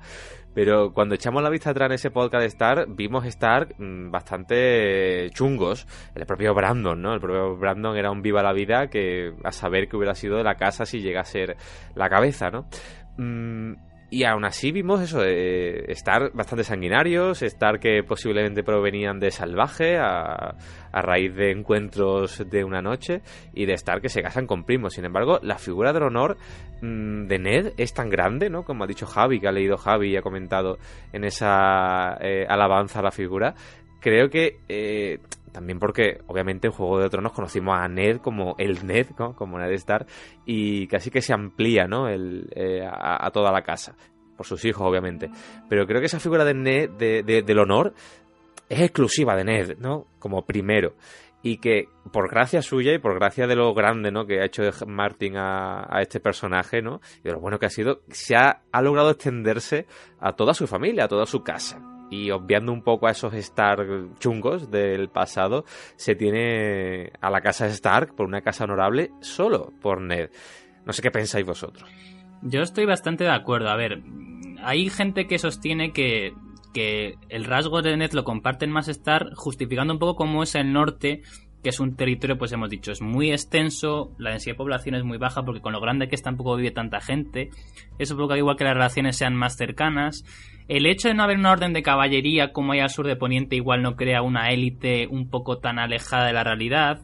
Pero cuando echamos la vista atrás en ese podcast de Stark, vimos Stark mm, bastante chungos. El propio Brandon, ¿no? El propio Brandon era un viva la vida que a saber que hubiera sido de la casa si llega a ser la cabeza, ¿no? Mm, y aún así vimos eso, eh, estar bastante sanguinarios, estar que posiblemente provenían de salvaje a, raíz de encuentros de una noche y de estar que se casan con primos. Sin embargo, la figura del honor mm, de Ned es tan grande, ¿no? Como ha dicho Javi, que ha leído Javi y ha comentado en esa eh, alabanza a la figura. Creo que eh, también porque, obviamente, en Juego de Tronos conocimos a Ned como el Ned, como Ned Stark, y casi que se amplía, ¿no? El, eh, a, toda la casa. Por sus hijos, obviamente. Pero creo que esa figura de Ned, de, del honor, es exclusiva de Ned, ¿no? Como primero. Y que, por gracia suya y por gracia de lo grande, ¿no? Que ha hecho Martin a, a este personaje, ¿no? Y de lo bueno que ha sido, se ha, ha logrado extenderse a toda su familia, a toda su casa y obviando un poco a esos Stark chungos del pasado, se tiene a la casa Stark por una casa honorable solo por Ned. No sé qué pensáis vosotros. Yo estoy bastante de acuerdo. A ver, hay gente que sostiene que, que el rasgo de Ned lo comparten más Stark, justificando un poco cómo es el norte que es un territorio, pues hemos dicho, es muy extenso, la densidad de población es muy baja porque con lo grande que es tampoco vive tanta gente, eso provoca igual que las relaciones sean más cercanas. El hecho de no haber una orden de caballería como hay al sur de Poniente igual no crea una élite un poco tan alejada de la realidad.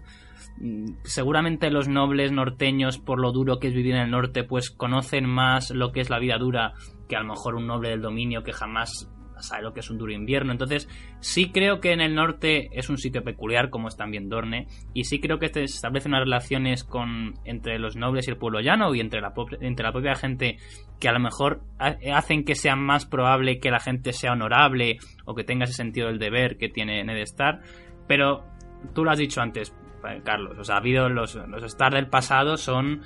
Mm, seguramente los nobles norteños, por lo duro que es vivir en el norte, pues conocen más lo que es la vida dura que a lo mejor un noble del dominio que jamás sabe lo que es un duro invierno. Entonces, sí creo que en el norte es un sitio peculiar, como es también Dorne, y sí creo que se establecen unas relaciones con, entre los nobles y el pueblo llano y entre la, entre la propia gente que a lo mejor hacen que sea más probable que la gente sea honorable o que tenga ese sentido del deber que tiene Ned Stark. Pero tú lo has dicho antes, Carlos, o sea, ha habido los, los Stark del pasado son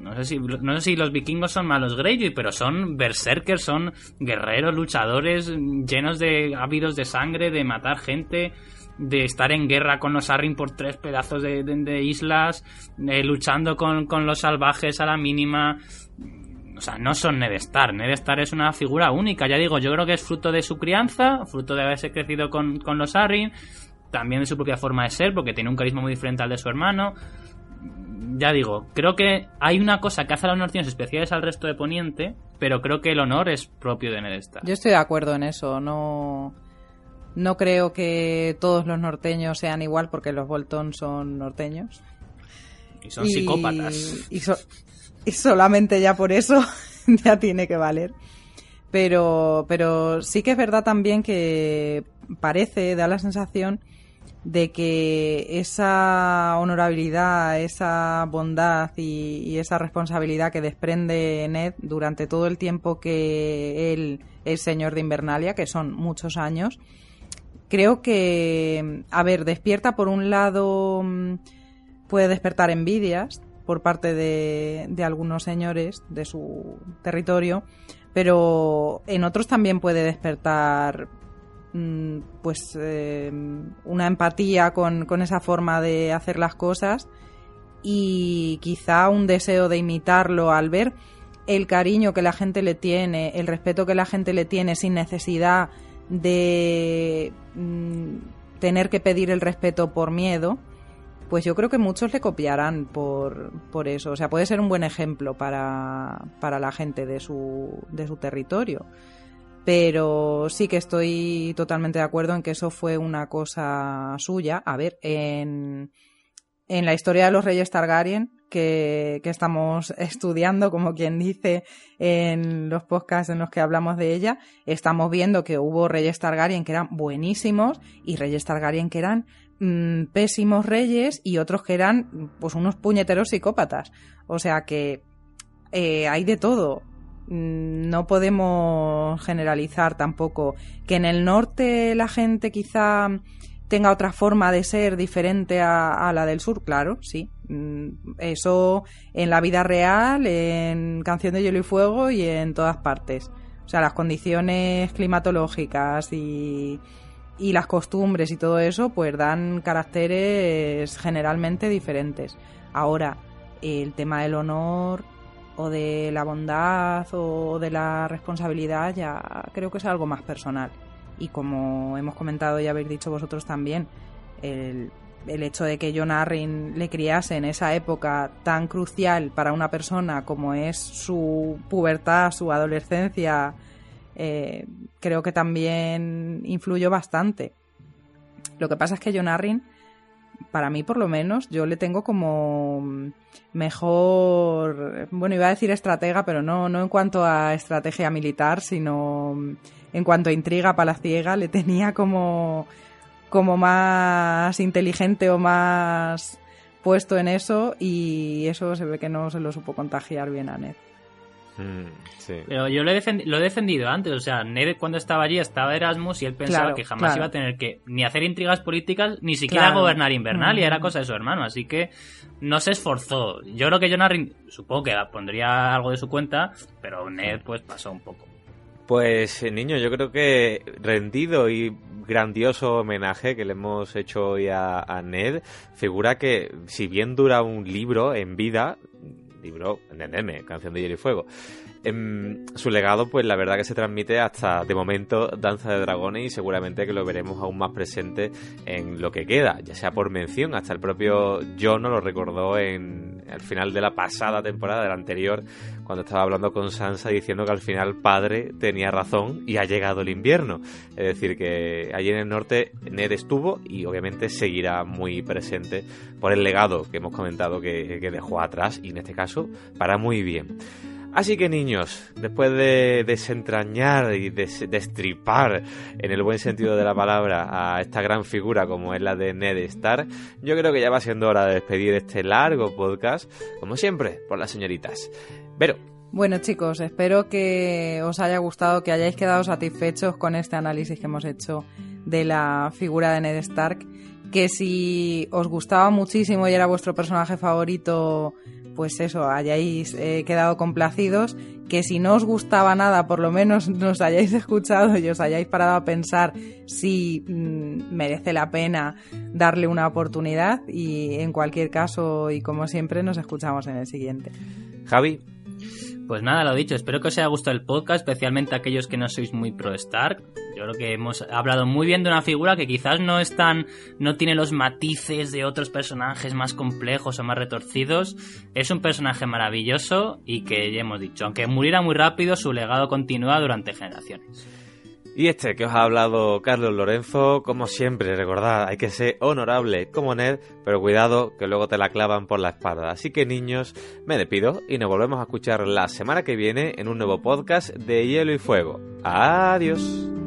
no sé si no sé si los vikingos son malos Greyjoy, pero son berserkers, son guerreros, luchadores llenos de ávidos de sangre, de matar gente, de estar en guerra con los Arryn por tres pedazos de, islas, eh, luchando con, los salvajes a la mínima. O sea, no son Ned Stark es una figura única. Ya digo, yo creo que es fruto de su crianza, fruto de haberse crecido con, con los Arryn, también de su propia forma de ser, porque tiene un carisma muy diferente al de su hermano ya digo, creo que hay una cosa que hace a las norteños especiales al resto de Poniente, pero creo que el honor es propio de Ned Stark. Yo estoy de acuerdo en eso, no... No creo que todos los norteños sean igual porque los Bolton son norteños. Y son psicópatas. Y, solamente ya por eso ya tiene que valer. Pero, pero sí que es verdad también que parece, da la sensación de que esa honorabilidad, esa bondad y, esa responsabilidad que desprende Ned durante todo el tiempo que él es señor de Invernalia, que son muchos años, creo que, a ver, despierta por un lado, mm, puede despertar envidias por parte de, algunos señores de su territorio, pero en otros también puede despertar pues eh, una empatía con, esa forma de hacer las cosas y quizá un deseo de imitarlo al ver el cariño que la gente le tiene, el respeto que la gente le tiene sin necesidad de mm, tener que pedir el respeto por miedo, pues yo creo que muchos le copiarán por, por eso. O sea, puede ser un buen ejemplo para, para la gente de su, de su territorio pero sí que estoy totalmente de acuerdo en que eso fue una cosa suya. A ver, en, en la historia de los reyes Targaryen, que, que, estamos estudiando, como quien dice, en los podcasts en los que hablamos de ella, estamos viendo que hubo reyes Targaryen que eran buenísimos y reyes Targaryen que eran mm, pésimos reyes y otros que eran pues unos puñeteros psicópatas. O sea que eh, hay de todo. Mm, no podemos generalizar tampoco. Que en el norte la gente quizá tenga otra forma de ser diferente a, la del sur, claro, sí. Mm, eso en la vida real, en Canción de Hielo y Fuego y en todas partes. O sea, las condiciones climatológicas y, y las costumbres y todo eso, pues dan caracteres generalmente diferentes. Ahora, el tema del honor o de la bondad o de la responsabilidad ya creo que es algo más personal. Y como hemos comentado y habéis dicho vosotros también, el, el hecho de que John Arryn le criase en esa época tan crucial para una persona como es su pubertad, su adolescencia, eh, creo que también influyó bastante. Lo que pasa es que John Arryn para mí por lo menos, yo le tengo como mejor, bueno, iba a decir estratega, pero no, no en cuanto a estrategia militar, sino en cuanto a intriga palaciega, le tenía como, como más inteligente o más puesto en eso y eso se ve que no se lo supo contagiar bien a Ned. Mm, Pero yo lo he, lo he, defendido antes, o sea, Ned cuando estaba allí estaba Erasmus y él pensaba que jamás iba a tener que ni hacer intrigas políticas, ni siquiera gobernar Invernalia, era mm. cosa de su hermano, así que no se esforzó. Yo creo que John supongo que pondría algo de su cuenta, pero Ned pues pasó un poco. Pues eh, niño, yo creo que rendido y grandioso homenaje que le hemos hecho hoy a, a Ned, figura que si bien dura un libro en vida, libro, entendeme, Canción de Hielo y Fuego. En su legado, pues la verdad que se transmite hasta de momento Danza de Dragones y seguramente que lo veremos aún más presente en lo que queda, ya sea por mención, hasta el propio John lo recordó en el final de la pasada temporada, de la anterior, cuando estaba hablando con Sansa diciendo que al final padre tenía razón y ha llegado el invierno. Es decir, que allí en el norte Ned estuvo y obviamente seguirá muy presente por el legado que hemos comentado que, dejó atrás y en este caso para muy bien. Así que niños, después de desentrañar y destripar, en el buen sentido de la palabra, a esta gran figura como es la de Ned Stark, yo creo que ya va siendo hora de despedir este largo podcast, como siempre, por las señoritas. Bueno chicos, espero que os haya gustado, que hayáis quedado satisfechos con este análisis que hemos hecho de la figura de Ned Stark, que si os gustaba muchísimo y era vuestro personaje favorito, pues eso, hayáis eh, quedado complacidos, que si no os gustaba nada, por lo menos nos hayáis escuchado y os hayáis parado a pensar si mm, merece la pena darle una oportunidad y en cualquier caso y como siempre nos escuchamos en el siguiente. Javi, pues nada, lo dicho, espero que os haya gustado el podcast, especialmente aquellos que no sois muy pro Stark. Yo creo que hemos hablado muy bien de una figura que quizás no es tan, no tiene los matices de otros personajes más complejos o más retorcidos. Es un personaje maravilloso y que ya hemos dicho, aunque muriera muy rápido, su legado continúa durante generaciones. Y este que os ha hablado Carlos Lorenzo, como siempre, recordad, hay que ser honorable como Ned, pero cuidado que luego te la clavan por la espalda. Así que niños, me despido y nos volvemos a escuchar la semana que viene en un nuevo podcast de Hielo y Fuego. Adiós.